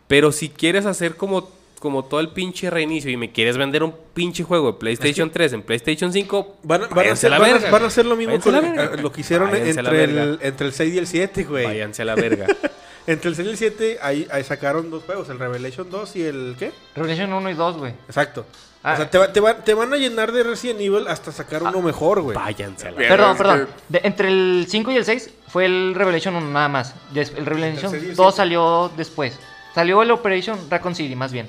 Pero si quieres hacer como, como todo el pinche reinicio y me quieres vender un pinche juego de PlayStation 3 en PlayStation 5, Van, a- van a váyanse hacer, la van a- verga, van a güey. hacer lo mismo con a eh, lo que hicieron Váyanse entre el, entre el 6 y el 7, güey. Váyanse a la verga. Entre el 6 y el 7 ahí, ahí sacaron dos juegos, el Revelation 2 y el ¿qué? Revelation 1 y 2, güey. Exacto. Ah. o sea, te, va- te, va- te van a llenar de Resident Evil hasta sacar uno mejor, güey. Váyanse a la verga. Perdón, perdón. De- entre el 5 y el 6 fue el Revelation 1 nada más. El Revelation seis y el 2 siete. salió después. Salió el Operation Raccoon City, más bien.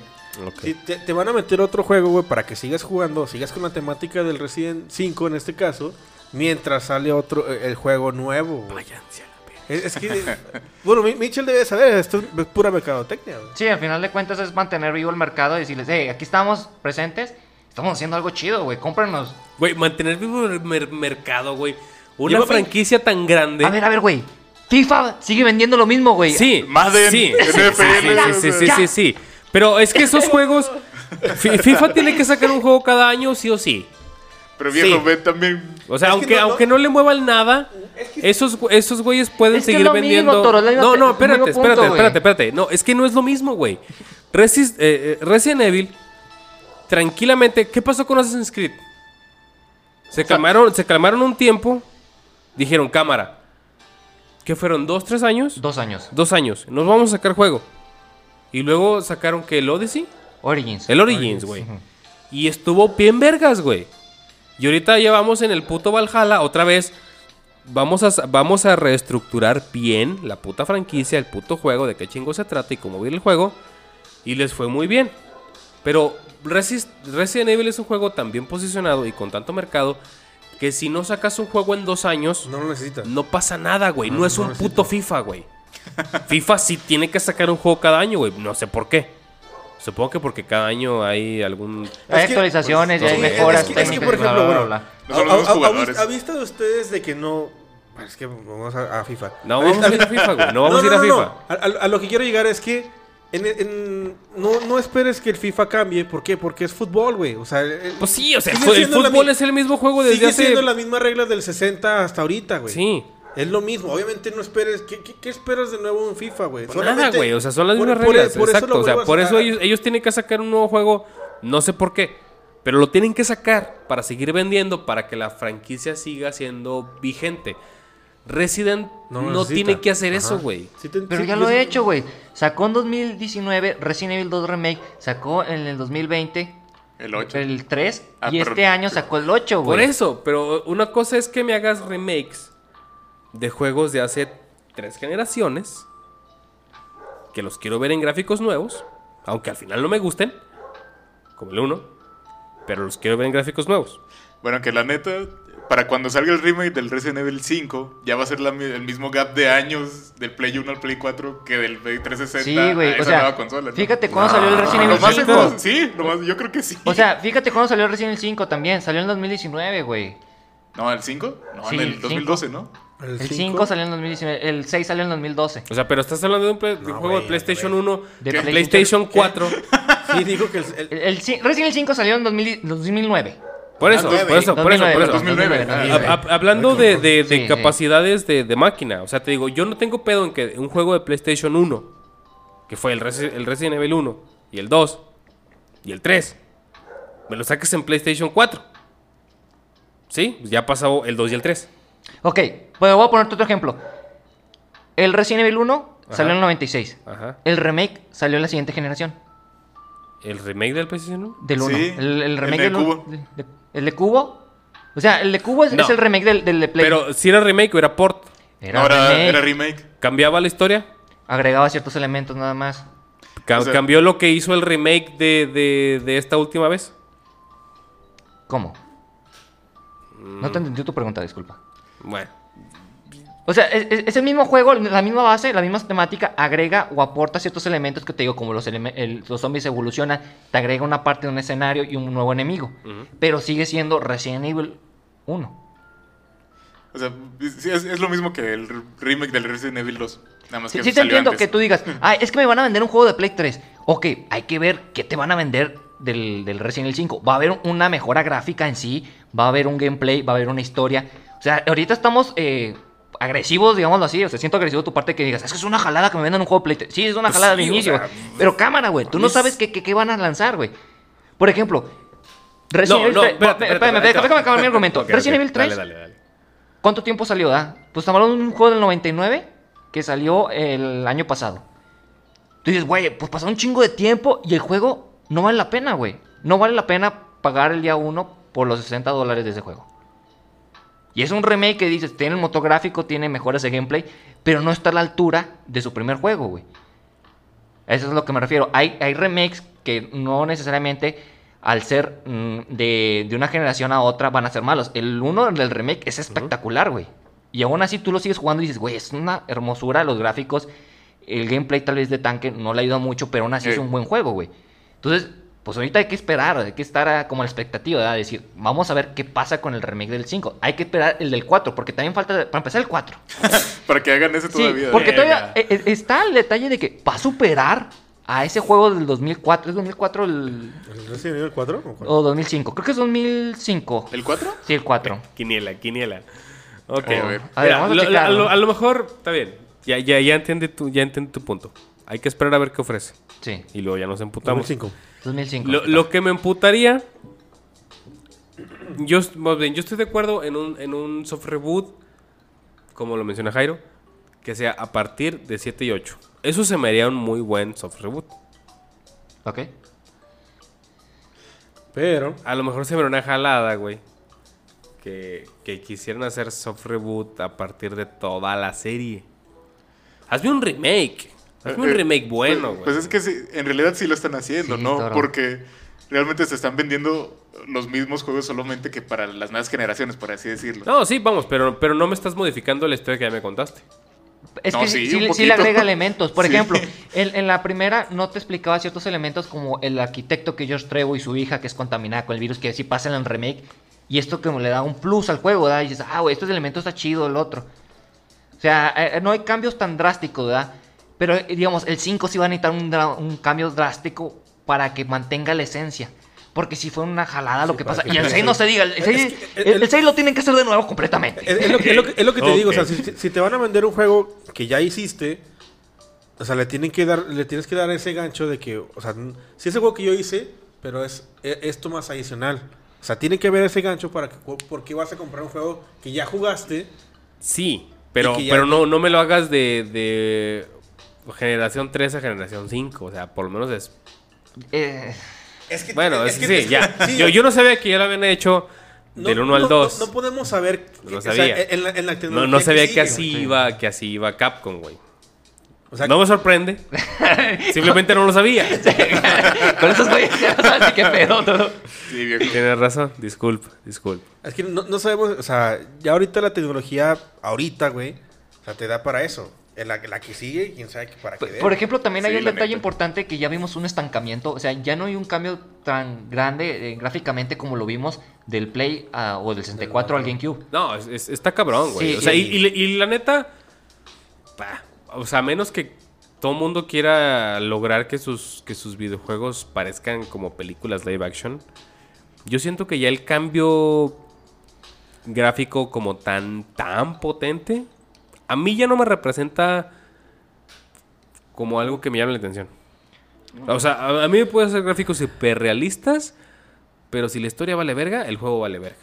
Sí, te, te van a meter otro juego, güey, para que sigas jugando, sigas con la temática del Resident 5 en este caso, mientras sale otro, eh, el juego nuevo. Váyanse a la verga. Es, es que, bueno, Mi- Mitchell debe saber, esto es pura mercadotecnia, güey. Sí, al final de cuentas es mantener vivo el mercado y decirles, hey, aquí estamos presentes, estamos haciendo algo chido, güey, cómpranos. Güey, mantener vivo el mer- mercado, güey. Una Lleva franquicia tan grande. A ver, a ver, güey. FIFA sigue vendiendo lo mismo, güey. Sí, NFL, sí, sí, sí, sí, sí, sí. Pero es que esos juegos. Fi- FIFA tiene que sacar un juego cada año, sí o sí. Pero viejo, Sí. ve también. O sea, Es aunque, no, aunque no le muevan nada, esos, esos güeyes pueden Es que seguir mismo, vendiendo. Toro, no, no, espérate, punto, espérate, espérate, espérate. No, es que no es lo mismo, güey. Eh, eh, Resident Evil, tranquilamente, ¿qué pasó con Assassin's Creed? Se calmaron, se calmaron un tiempo, dijeron cámara. ¿Qué fueron? ¿Dos, tres años? Dos años. Dos años. Nos vamos a sacar juego. Y luego sacaron que el Odyssey. Origins. El Origins, güey. Y estuvo bien vergas, güey. Y ahorita ya vamos en el puto Valhalla otra vez. Vamos a, vamos a reestructurar bien la puta franquicia, el puto juego, de qué chingo se trata y cómo viene el juego. Y les fue muy bien. Pero Resis- Resident Evil es un juego tan bien posicionado y con tanto mercado que si no sacas un juego en dos años, No lo necesitas. no pasa nada, güey. No, No, es no un necesito. puto FIFA, güey. FIFA sí tiene que sacar un juego cada año, güey. No sé por qué. Supongo que porque cada año hay algún... Hay Es que- actualizaciones pues, y hay sí, mejoras es que- es que, técnicas. por ejemplo, bla, bueno, bla, bla. No son los ¿Ha- mismos ha- ha- jugadores. ¿Ha visto de ustedes de que no... Es que vamos a, a FIFA. No vamos a ir a FIFA, güey. No vamos a ir a FIFA. A, a- a lo que quiero llegar es que en- en- no, no esperes que el FIFA cambie. ¿Por qué? Porque es fútbol, güey. O sea, el- Pues sí, o sea, el, la fútbol es el mismo juego desde Sigue hace... siendo las mismas reglas del 60 hasta ahorita, güey. Sí. Es lo mismo. Obviamente no esperes... ¿Qué, qué, qué esperas de nuevo en FIFA, güey? Pues nada, güey. O sea, son las por- mismas por- reglas. por eso exacto. lo o sea, por eso ellos, ellos tienen que sacar un nuevo juego. No sé por qué. Pero lo tienen que sacar para seguir vendiendo, para que la franquicia siga siendo vigente. Resident no, necesita. tiene que hacer Ajá. eso, güey. Sí Pero sí, ya lo he hecho, güey. Sacó en 2019 Resident Evil 2 Remake. Sacó en el 2020 El 8. el 3. Ah, y pero- este año sacó el 8, Por güey. eso, pero una cosa es que me hagas remakes de juegos de hace tres generaciones. Que los quiero ver en gráficos nuevos. Aunque al final no me gusten. Como el 1. Pero los quiero ver en gráficos nuevos. Bueno, que la neta, para cuando salga el remake del Resident Evil 5, ya va a ser la el mismo gap de años del Play 1 al Play 4 que del Play 360 Sí, a güey. esa O sea, nueva consola. ¿no? fíjate cuándo salió el Resident Evil más 5. seguro, sí, lo más- yo creo que sí. O sea, fíjate cuándo salió el Resident Evil 5 también. Salió en 2019, güey. ¿No, el 5? No, Sí, en el el 2012, ¿no? El cinco. 5 salió en 2019. El 6 salió en 2012. O sea, pero estás hablando de un, play- de un No, juego de PlayStation güey. 1, De PlayStation- PlayStation 4. Sí, dijo que el, el- El, el ci- Resident Evil 5 salió en 2000 2009. Por eso, por eso, por eso, por eso. 2009, Hab- hab- hablando de, de- de Sí, sí. capacidades de, de máquina, o sea, te digo, yo no tengo pedo en que un juego de PlayStation 1, que fue el, Resi- el Resident Evil 1, y el 2, y el 3, me lo saques en PlayStation 4. ¿Sí? Pues ya pasó el 2 y el 3. Ok, pues voy a ponerte otro ejemplo. El Resident Evil 1 Ajá. salió en el 96. Ajá. El remake salió en la siguiente generación. ¿El remake del PlayStation 1? Del 1. Sí, el, el el remake de del uno- Cubo. de- de- ¿El de Cubo? O sea, el de Cubo es, No. es el remake del, del de Play. Pero si era remake o era port, era, Ahora remake. era remake. ¿cambiaba la historia? Agregaba ciertos elementos nada más. Ca- O sea- ¿Cambió lo que hizo el remake de, de- de esta última vez? ¿Cómo? No te entendí tu pregunta, disculpa. Bueno, O sea, es, el mismo juego, la misma base, la misma temática, agrega o aporta ciertos elementos que te digo, como los, eleme- el- los zombies evolucionan, te agrega una parte de un escenario y un nuevo enemigo. Pero sigue siendo Resident Evil 1. O sea, sí, es, es lo mismo que el remake del Resident Evil 2. Nada más Sí, que sí te salió entiendo antes. que tú digas, ah, es que me van a vender un juego de Play 3. Ok, hay que ver qué te van a vender del, del Resident Evil 5. Va a haber una mejora gráfica en sí, va a haber un gameplay, va a haber una historia. O sea, ahorita estamos eh, agresivos, digámoslo así. O sea, siento agresivo tu parte que digas, es que es una jalada que me vendan un juego Play 3. Sí, es una Pues jalada sí, de o inicio. sea, güey. Pero cámara, güey, tú no es- sabes qué, qué- qué van a lanzar, güey. Por ejemplo, Resident No, Evil no, 3. espérate, espérame, espérate, déjame, acabar mi argumento. Ok, Resident Evil 3 Dale, dale, dale. ¿Cuánto tiempo salió, da? Pues estamos hablando de un juego del 99 que salió el año pasado. Tú dices, güey, pues pasó un chingo de tiempo y el juego no vale la pena, güey. No vale la pena pagar el día 1 por los 60 dólares de ese juego. Y es un remake que dices, tiene el motográfico, tiene mejoras de gameplay, pero no está a la altura de su primer juego, güey. Eso es lo que me refiero. Hay, hay remakes que no necesariamente al ser mm, de, de una generación a otra van a ser malos. El uno del remake es espectacular, güey. Y aún así tú lo sigues jugando y dices, güey, es una hermosura los gráficos. El gameplay tal vez de tanque no le ido mucho, pero aún así es Sí. un buen juego, güey. Entonces, pues ahorita hay que esperar, hay que estar a- como a la expectativa, ¿verdad? Decir, vamos a ver qué pasa con el remake del 5. Hay que esperar el del 4, porque también falta, para empezar el 4. Para que hagan ese Sí, todavía. porque Verga. todavía eh, eh, está el detalle de que va a superar a ese juego del 2004. ¿Es 2004 el, ¿El Evil 4? ¿O o 2005? Creo que es 2005. ¿El 4? Sí, el 4. Quiniela, quiniela. Ok. A ver. A ver, Mira, vamos a lo- a lo mejor, está bien. Ya, ya, ya, entiende tu, ya entiende tu punto. Hay que esperar a ver qué ofrece. Sí, Y luego ya nos emputamos. 2005. 2005. Lo, lo que me emputaría. Yo, más bien, yo estoy de acuerdo en un, en un soft reboot, como lo menciona Jairo, que sea a partir de 7 y 8. Eso se me haría un muy buen soft reboot. Ok. Pero, A lo mejor se me haría una jalada, güey. Que, que quisieran hacer soft reboot a partir de toda la serie. Hazme un remake. Hazme un Eh, remake bueno, pues, güey. Pues es que sí, en realidad sí lo están haciendo, Sí, ¿no? Toro. Porque realmente se están vendiendo los mismos juegos solamente que para las nuevas generaciones, por así decirlo. No, sí, vamos, pero, pero no me estás modificando la historia que ya me contaste. Es No, que sí, sí, sí le agrega elementos. Por Sí. ejemplo, en, en la primera no te explicaba ciertos elementos como el arquitecto que George Trevo y su hija que es contaminada con el virus que sí pasa en el remake. Y esto como le da un plus al juego, ¿verdad? Y dices, ah, güey, este elemento está chido, el otro. O sea, eh, no hay cambios tan drásticos, ¿verdad? Pero, eh, digamos, el 5 sí va a necesitar un, un cambio drástico para que mantenga la esencia. Porque si fue una jalada lo que pasa. que Y el tenga- 6 no se diga. El Es 6, que el- el, el 6 lo tienen que hacer de nuevo completamente. es, es lo, que- es lo que- es lo que te digo. O sea, si, si te van a vender un juego que ya hiciste, o sea, le, tienen que dar, le tienes que dar ese gancho de que, o sea, si ese juego que yo hice, pero es e- esto más adicional. O sea, tiene que haber ese gancho para que, porque vas a comprar un juego que ya jugaste. Sí, pero, pero no, no me lo hagas de, de generación 3 a generación 5. O sea, por lo menos es. Eh, Es que, Bueno, es es- que- sí, es ya. sí, yo, yo no sabía que ya lo habían hecho no- del 1 no- al 2. No, no podemos saber. No o sea, sabía. en la, en la No, tecnología no sabía que, así iba, que así iba Capcom, güey. O sea, No me sorprende. Simplemente no lo sabía. con esos güeyes ya no qué pedo. todo. Sí, viejo. Tienes razón. Disculpa, disculpa. Es que no, no sabemos, o sea, ya ahorita la tecnología, ahorita, güey, o sea, te da para eso. En la, la que sigue, quién sabe que para qué dé. Por ejemplo, también hay Sí, un detalle neta. importante que ya vimos un estancamiento. O sea, ya no hay un cambio tan grande eh, gráficamente como lo vimos del Play a- o del 64 al GameCube. No, es- es- está cabrón, güey. Sí, o sea, y, y- y- y la neta. pa, o sea, a menos que todo mundo quiera lograr que sus, que sus videojuegos parezcan como películas live action. yo siento que ya el cambio gráfico como tan, tan potente, a mí ya no me representa como algo que me llame la atención. O sea, a, a mí me puede hacer gráficos hiperrealistas, pero si la historia vale verga, el juego vale verga.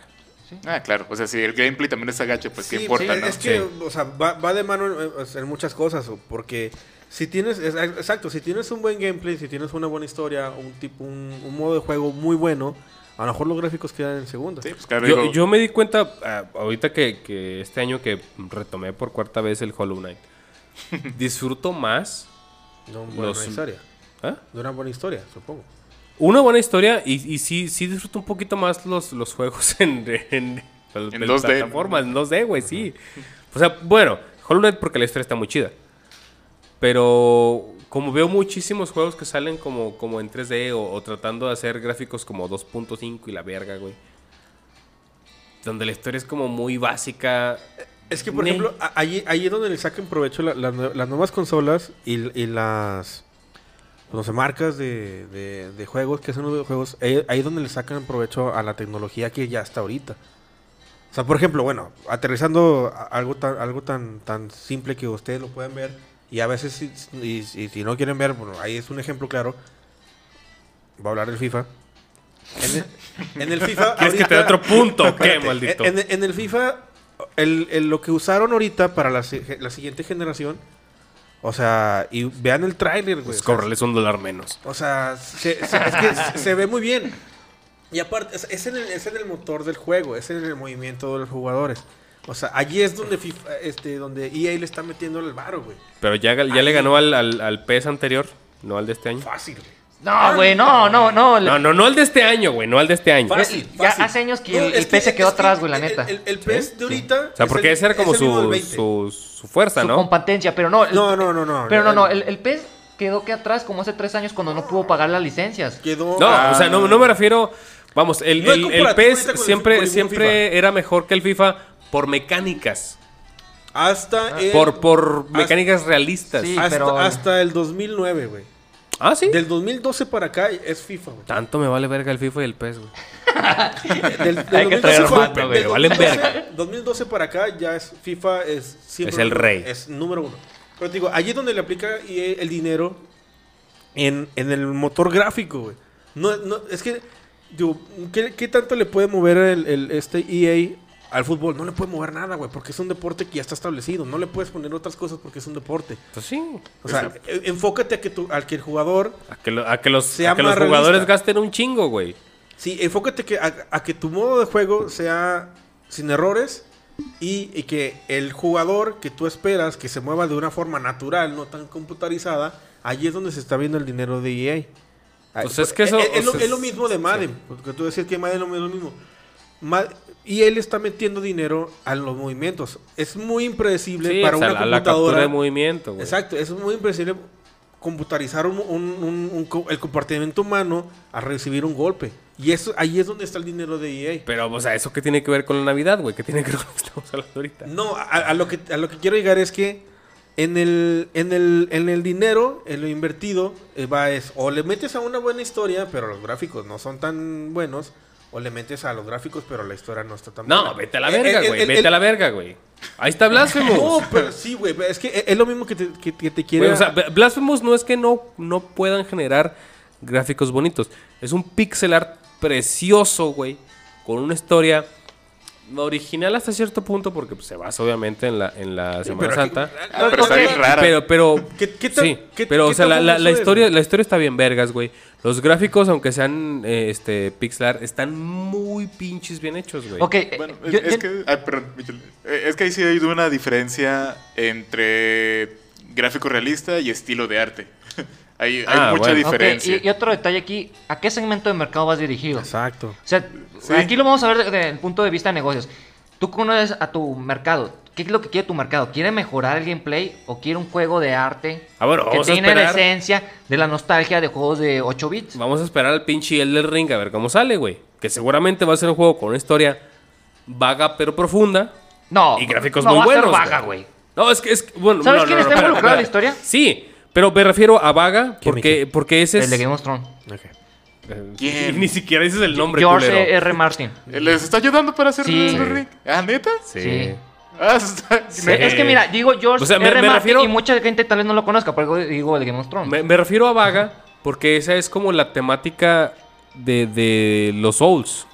Ah, claro. O sea, si el gameplay también es agache, pues qué importa, sí, ¿no? Es que, Sí. o sea, va, va de mano en, en muchas cosas, o- porque si tienes, es- exacto, si tienes un buen gameplay, si tienes una buena historia, un tipo, un, un modo de juego muy bueno, a lo mejor los gráficos quedan en segunda. Sí, pues claro. Yo, digo, yo me di cuenta, ah, ahorita que, que este año que retomé por cuarta vez el Hollow Knight, disfruto más De una buena Los- historia. ¿ah? De una buena historia, supongo. una buena historia y, y sí, sí disfruto un poquito más los, los juegos en, en, en, En en 2D. plataformas, en 2D, güey, sí. O sea, bueno, Hollow Knight porque la historia está muy chida. Pero como veo muchísimos juegos que salen como, como en 3D o, o tratando de hacer gráficos como 2.5 y la verga, güey. Donde la historia es como muy básica. Es que, por Ne. ejemplo, a- allí, allí es donde le saquen provecho la- la nue- las nuevas consolas y, y las no sé, marcas de, de- de juegos que hacen los videojuegos. Ahí, ahí es donde le sacan provecho a la tecnología que ya está ahorita. O sea, por ejemplo, bueno, aterrizando a- algo tan, algo tan, tan simple que ustedes lo pueden ver. Y a veces, si, y- y si no quieren ver, bueno, ahí es un ejemplo claro. Voy a hablar del FIFA. En el, en el FIFA. ¿Quieres que te dé ahorita- otro punto? ¿Qué, maldito? En, en el FIFA, el, el- lo que usaron ahorita para la, la siguiente generación, o sea, y vean el tráiler, güey. Pues un dólar menos. o sea, se- se- es que se- se ve muy bien. Y aparte, es, es en el, es en el motor del juego, es en el movimiento de los jugadores. O sea, allí es donde FIFA, este, donde EA le está metiendo el varo, güey. Pero ya, ya le ganó al, al, al PES anterior, no al de este año. Fácil, güey. No, güey, no, no, no. No, no, no al de este año, güey, no al de este año. Fácil, ya fácil. hace años que No, el- es el PES se quedó es que atrás, güey, la el- neta. El, el PES de ahorita. O sea, porque es ese era el- como es el mismo del su, 20. su, su fuerza, su ¿no? competencia, pero no. el- No, no, no, no. Pero no, no, el, el PES quedó que atrás como hace tres años cuando no pudo pagar las licencias. Quedó. No, Ah. o sea, no, no me refiero. Vamos, el, No es el, el comparativo ahorita PES con el- con siempre, el mismo siempre era mejor que el FIFA por mecánicas. Hasta el, Por, por mecánicas realistas. Sí. hasta, pero- hasta el 2009, güey. Ah, sí. Del 2012 para acá es FIFA, güey. Tanto me vale verga el FIFA y el PES, güey. Del, del Hay que 2012 traer del güey, valen 2012 verga. 2012 para acá ya es FIFA es siempre Es el número- rey. Es número uno. Pero te digo, allí es donde le aplica EA el dinero en, en el motor gráfico, güey. No, no, es que, digo, ¿qué, qué tanto le puede mover el, el- este EA al fútbol? No le puede mover nada, güey, porque es un deporte que ya está establecido. No le puedes poner otras cosas porque es un deporte. Pues sí. O sea, e- enfócate a que, tu, al que el jugador A que, lo- a que los, Sea a que los jugadores realista. gasten un chingo, güey. Sí, enfócate que a, a que tu modo de juego sea sin errores y, y que el jugador que tú esperas que se mueva de una forma natural, no tan computarizada, allí es donde se está viendo el dinero de EA. Pues es que eso- Es, es o lo, sea, es lo mismo de Madden, porque tú decías que Madden es lo mismo. Ma- y él está metiendo dinero a los movimientos. Es muy impredecible Sí, para o sea, una la, computadora. de movimiento, güey. Exacto, es muy impredecible computarizar un- un- el comportamiento humano a recibir un golpe. Y eso ahí es donde está el dinero de EA. Pero, o sea, ¿eso qué tiene que ver con la Navidad, güey? ¿Qué tiene que ver con lo que estamos hablando ahorita? No, a, a lo que, a lo que quiero llegar es que en el, en el, en el dinero, en lo invertido, eh, va es o le metes a una buena historia, pero los gráficos no son tan buenos, o le metes a los gráficos, pero la historia no está tan buena. No, vete a la verga, güey. Vete el- a la verga, güey. Ahí está Blasphemous. No, pero sí, güey, es que es- lo mismo que te, que, que te quiere... Güey, o sea, Blasphemous no es que no, no puedan generar gráficos bonitos. Es un pixel art precioso, güey. Con una historia original hasta cierto punto, porque pues, se basa obviamente en la, en la Semana pero Santa. Pero está bien rara. Pero, pero, ¿Qué- qué sí, qué- pero, qué o sea, la, historia, la historia está bien vergas, güey. Los gráficos, aunque sean eh, este, pixel art, están muy pinches bien hechos, güey. Ok, eh, Bueno, yo- es, yo- que, ay, perdón, Michel. Eh, es que ahí sí hay una diferencia entre gráfico realista y estilo de arte. hay, hay Ah, mucha bueno. diferencia. y, y otro detalle aquí, ¿a qué segmento de mercado vas dirigido? Exacto. O sea, Sí. aquí lo vamos a ver desde el punto de vista de negocios. Tú conoces a tu mercado. ¿Qué es lo que quiere tu mercado? ¿Quiere mejorar el gameplay o quiere un juego de arte Ah, bueno, que tiene la esencia de la nostalgia de juegos de 8 bits? Vamos a esperar al pinche Elder Ring a ver cómo sale, güey. Que seguramente va a ser un juego con una historia vaga pero profunda. No, Y gráficos no muy va a ser buenos, vaga, güey. No, es que es. Bueno, ¿Sabes no, quién no, está involucrado en la historia? Sí, pero me refiero a vaga ¿Qué, porque, porque ese es. El de Game of Thrones. Ok. Eh, ¿Quién? y ni siquiera dices el nombre, George culero. R. Martin. ¿Les está ayudando para hacer Sí. Rick? ¿Ah, neta? Sí. Sí. Ah, está- Sí. Es que mira, digo George O sea, me- R. me Martin refiero- y mucha gente tal vez no lo conozca, por eso digo el Game of Thrones. Me, me refiero a vaga porque esa es como la temática de, de los Souls.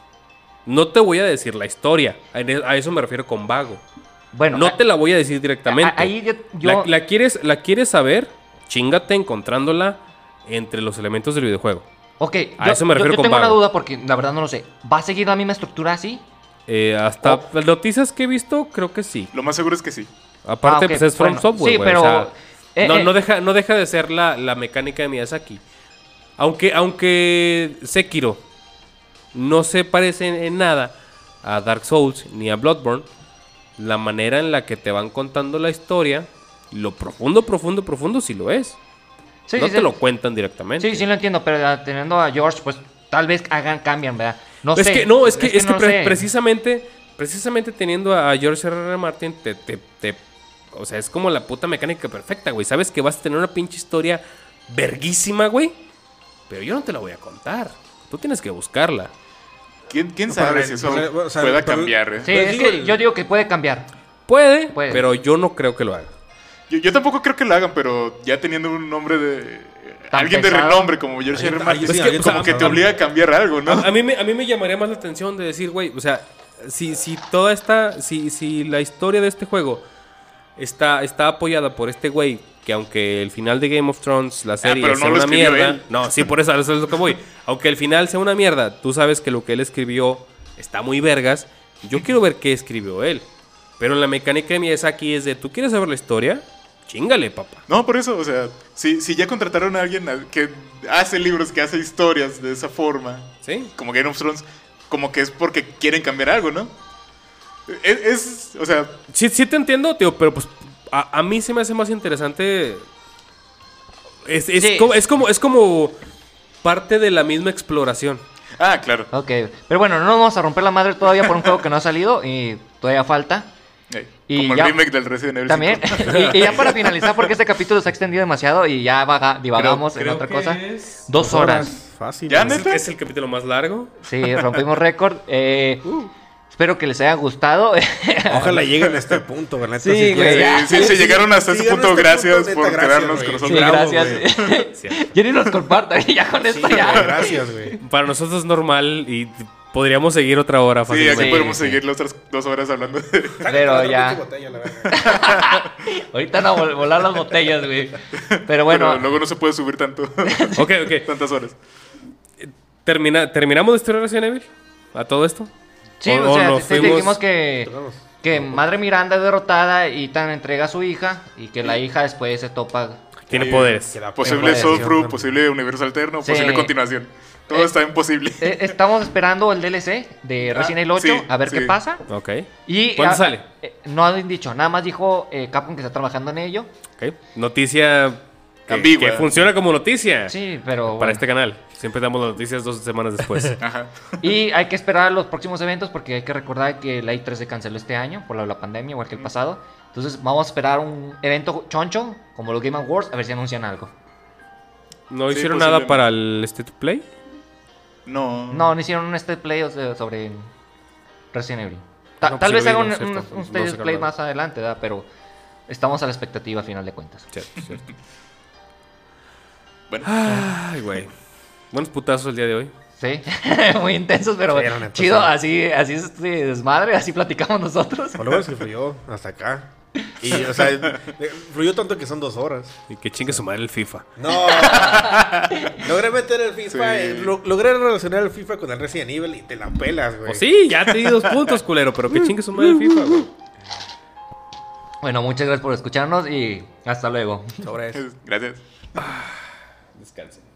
No te voy a decir la historia. A e- a eso me refiero con vago. bueno, no a- te la voy a decir directamente. a- ahí yo- La- yo- la, quieres, ¿La quieres saber? Chingate encontrándola entre los elementos del videojuego. Ok, A yo, eso me yo- refiero yo con tengo una vago. duda porque la verdad no lo sé. ¿Va a seguir la misma estructura así? Eh, hasta Oh. las noticias que he visto, creo que sí. Lo más seguro es que sí. Aparte, Ah, ok, pues es From bueno. Software. Sí, güey, pero, o sea, eh, no, eh. no deja, no deja de ser la, la mecánica de Miyazaki. Aunque, aunque Sekiro no se parece en, en nada a Dark Souls ni a Bloodborne, la manera en la que te van contando la historia, lo profundo, profundo, profundo, sí lo es. Sí, no sí, te sí. lo cuentan directamente. Sí, sí lo entiendo, pero teniendo a George, pues tal vez hagan, cambian, ¿verdad? No es sé. que no, es que, es que no pre- sé. precisamente, precisamente teniendo a George R. R. Martin, te, te- te- o sea, es como la puta mecánica perfecta, güey. Sabes que vas a tener una pinche historia verguísima, güey. Pero yo no te la voy a contar. Tú tienes que buscarla. ¿Quién, quién No, sabe si eso pero- o sea, pueda cambiar? eh? Sí, es digo, que yo digo que puede cambiar. Puede, Puede. pero yo no creo que lo haga. Yo, yo tampoco creo que lo hagan, pero ya teniendo un nombre de... Tan alguien de renombre como George R. Martin, que, como que te obliga a cambiar algo, ¿no? A, a mí me, a mí me llamaría más la atención de decir, güey, o sea, si, si toda esta, si, si la historia de este juego está, está apoyada por este güey, que aunque el final de Game of Thrones, la serie, Ah, pero no sea lo una mierda. él. No, sí, por eso, eso es lo que voy. Aunque el final sea una mierda, tú sabes que lo que él escribió está muy vergas. Yo quiero ver qué escribió él. Pero la mecánica de Miyazaki es de, ¿tú quieres saber la historia? Chingale, papá. No, por eso, o sea, si, si ya contrataron a alguien que hace libros, que hace historias de esa forma, ¿Sí? como Game of Thrones, como que es porque quieren cambiar algo, ¿no? Es, es- o sea, Sí, sí te entiendo, tío, pero pues a, a mí se me hace más interesante. Es, es Sí. como, es, como, es como parte de la misma exploración. ah, claro. Ok, pero bueno, no nos vamos a romper la madre todavía por un juego que no ha salido y todavía falta. Y como ya- el remake del Resident Evil También. 5. y, y ya para finalizar, porque este capítulo se ha extendido demasiado y ya vaga- divagamos en otra cosa. Dos horas. Fácil. ¿Ya, güey. neta? Es el capítulo más largo. Sí, rompimos récord. Eh, espero que les haya gustado. Ojalá lleguen a este punto, ¿verdad? Sí, güey. Sí, sí, si llegaron hasta este llegaron punto, este gracias punto, por quedarnos güey. con nosotros. Gracias. Jenny nos comparta ya con Sí, esto ya. gracias, güey. Para nosotros es normal y podríamos seguir otra hora Sí, fácilmente. aquí Sí, podemos sí. seguir las otras dos horas hablando de... Pero ya. botella, la. Ahorita no vol- volar las botellas, güey. Pero bueno, Pero luego no se puede subir tanto, Ok, ok. tantas horas. Termina, ¿Terminamos de de Resident Evil? ¿A todo esto? sí, o- o, o sea, fuimos- dijimos que, que Madre Miranda es derrotada y Tan entrega a su hija y que la hija después se topa. Tiene poderes. Posible Soul posible universo alterno, Sí. posible continuación. Todo Eh, está imposible. Eh, Estamos esperando el DLC de Resident Evil 8 sí, a ver sí. qué pasa. Ok. Y, ¿Cuándo ah, sale? eh, no han dicho, nada más dijo eh, Capcom que está trabajando en ello. Ok. Noticia que, Ambigua. que funciona como noticia Sí, pero. para bueno. este canal. Siempre damos las noticias dos semanas después. Ajá. Y hay que esperar los próximos eventos porque hay que recordar que la I3 se canceló este año por la, la pandemia, igual que el pasado. Entonces vamos a esperar un evento choncho, como los Game Awards, a ver si anuncian algo. ¿No Sí, hicieron nada para el State of Play? No. No, no hicieron un State Play sobre Resident Evil. Ta- No, pues tal sí vez no, un, un- State Play más adelante, ¿verdad? Pero estamos a la expectativa a final de cuentas. Cierto, cierto. Bueno, Ay, güey. Buenos putazos el día de hoy. Sí, muy intensos, pero Sí, chido, sí. así, así es este desmadre, así platicamos nosotros. Por lo menos que fluyó hasta acá. Y, o sea, eh, fluyó tanto que son dos horas. Y que chingue su madre el FIFA. No. logré meter el FIFA. Sí. eh, lo- logré relacionar el FIFA con el Resident Evil y te la pelas, güey. Pues sí, ya te di dos puntos, culero, pero que chingue su madre el FIFA, güey. Bueno, muchas gracias por escucharnos y hasta luego. Sobre eso. gracias. Descansen.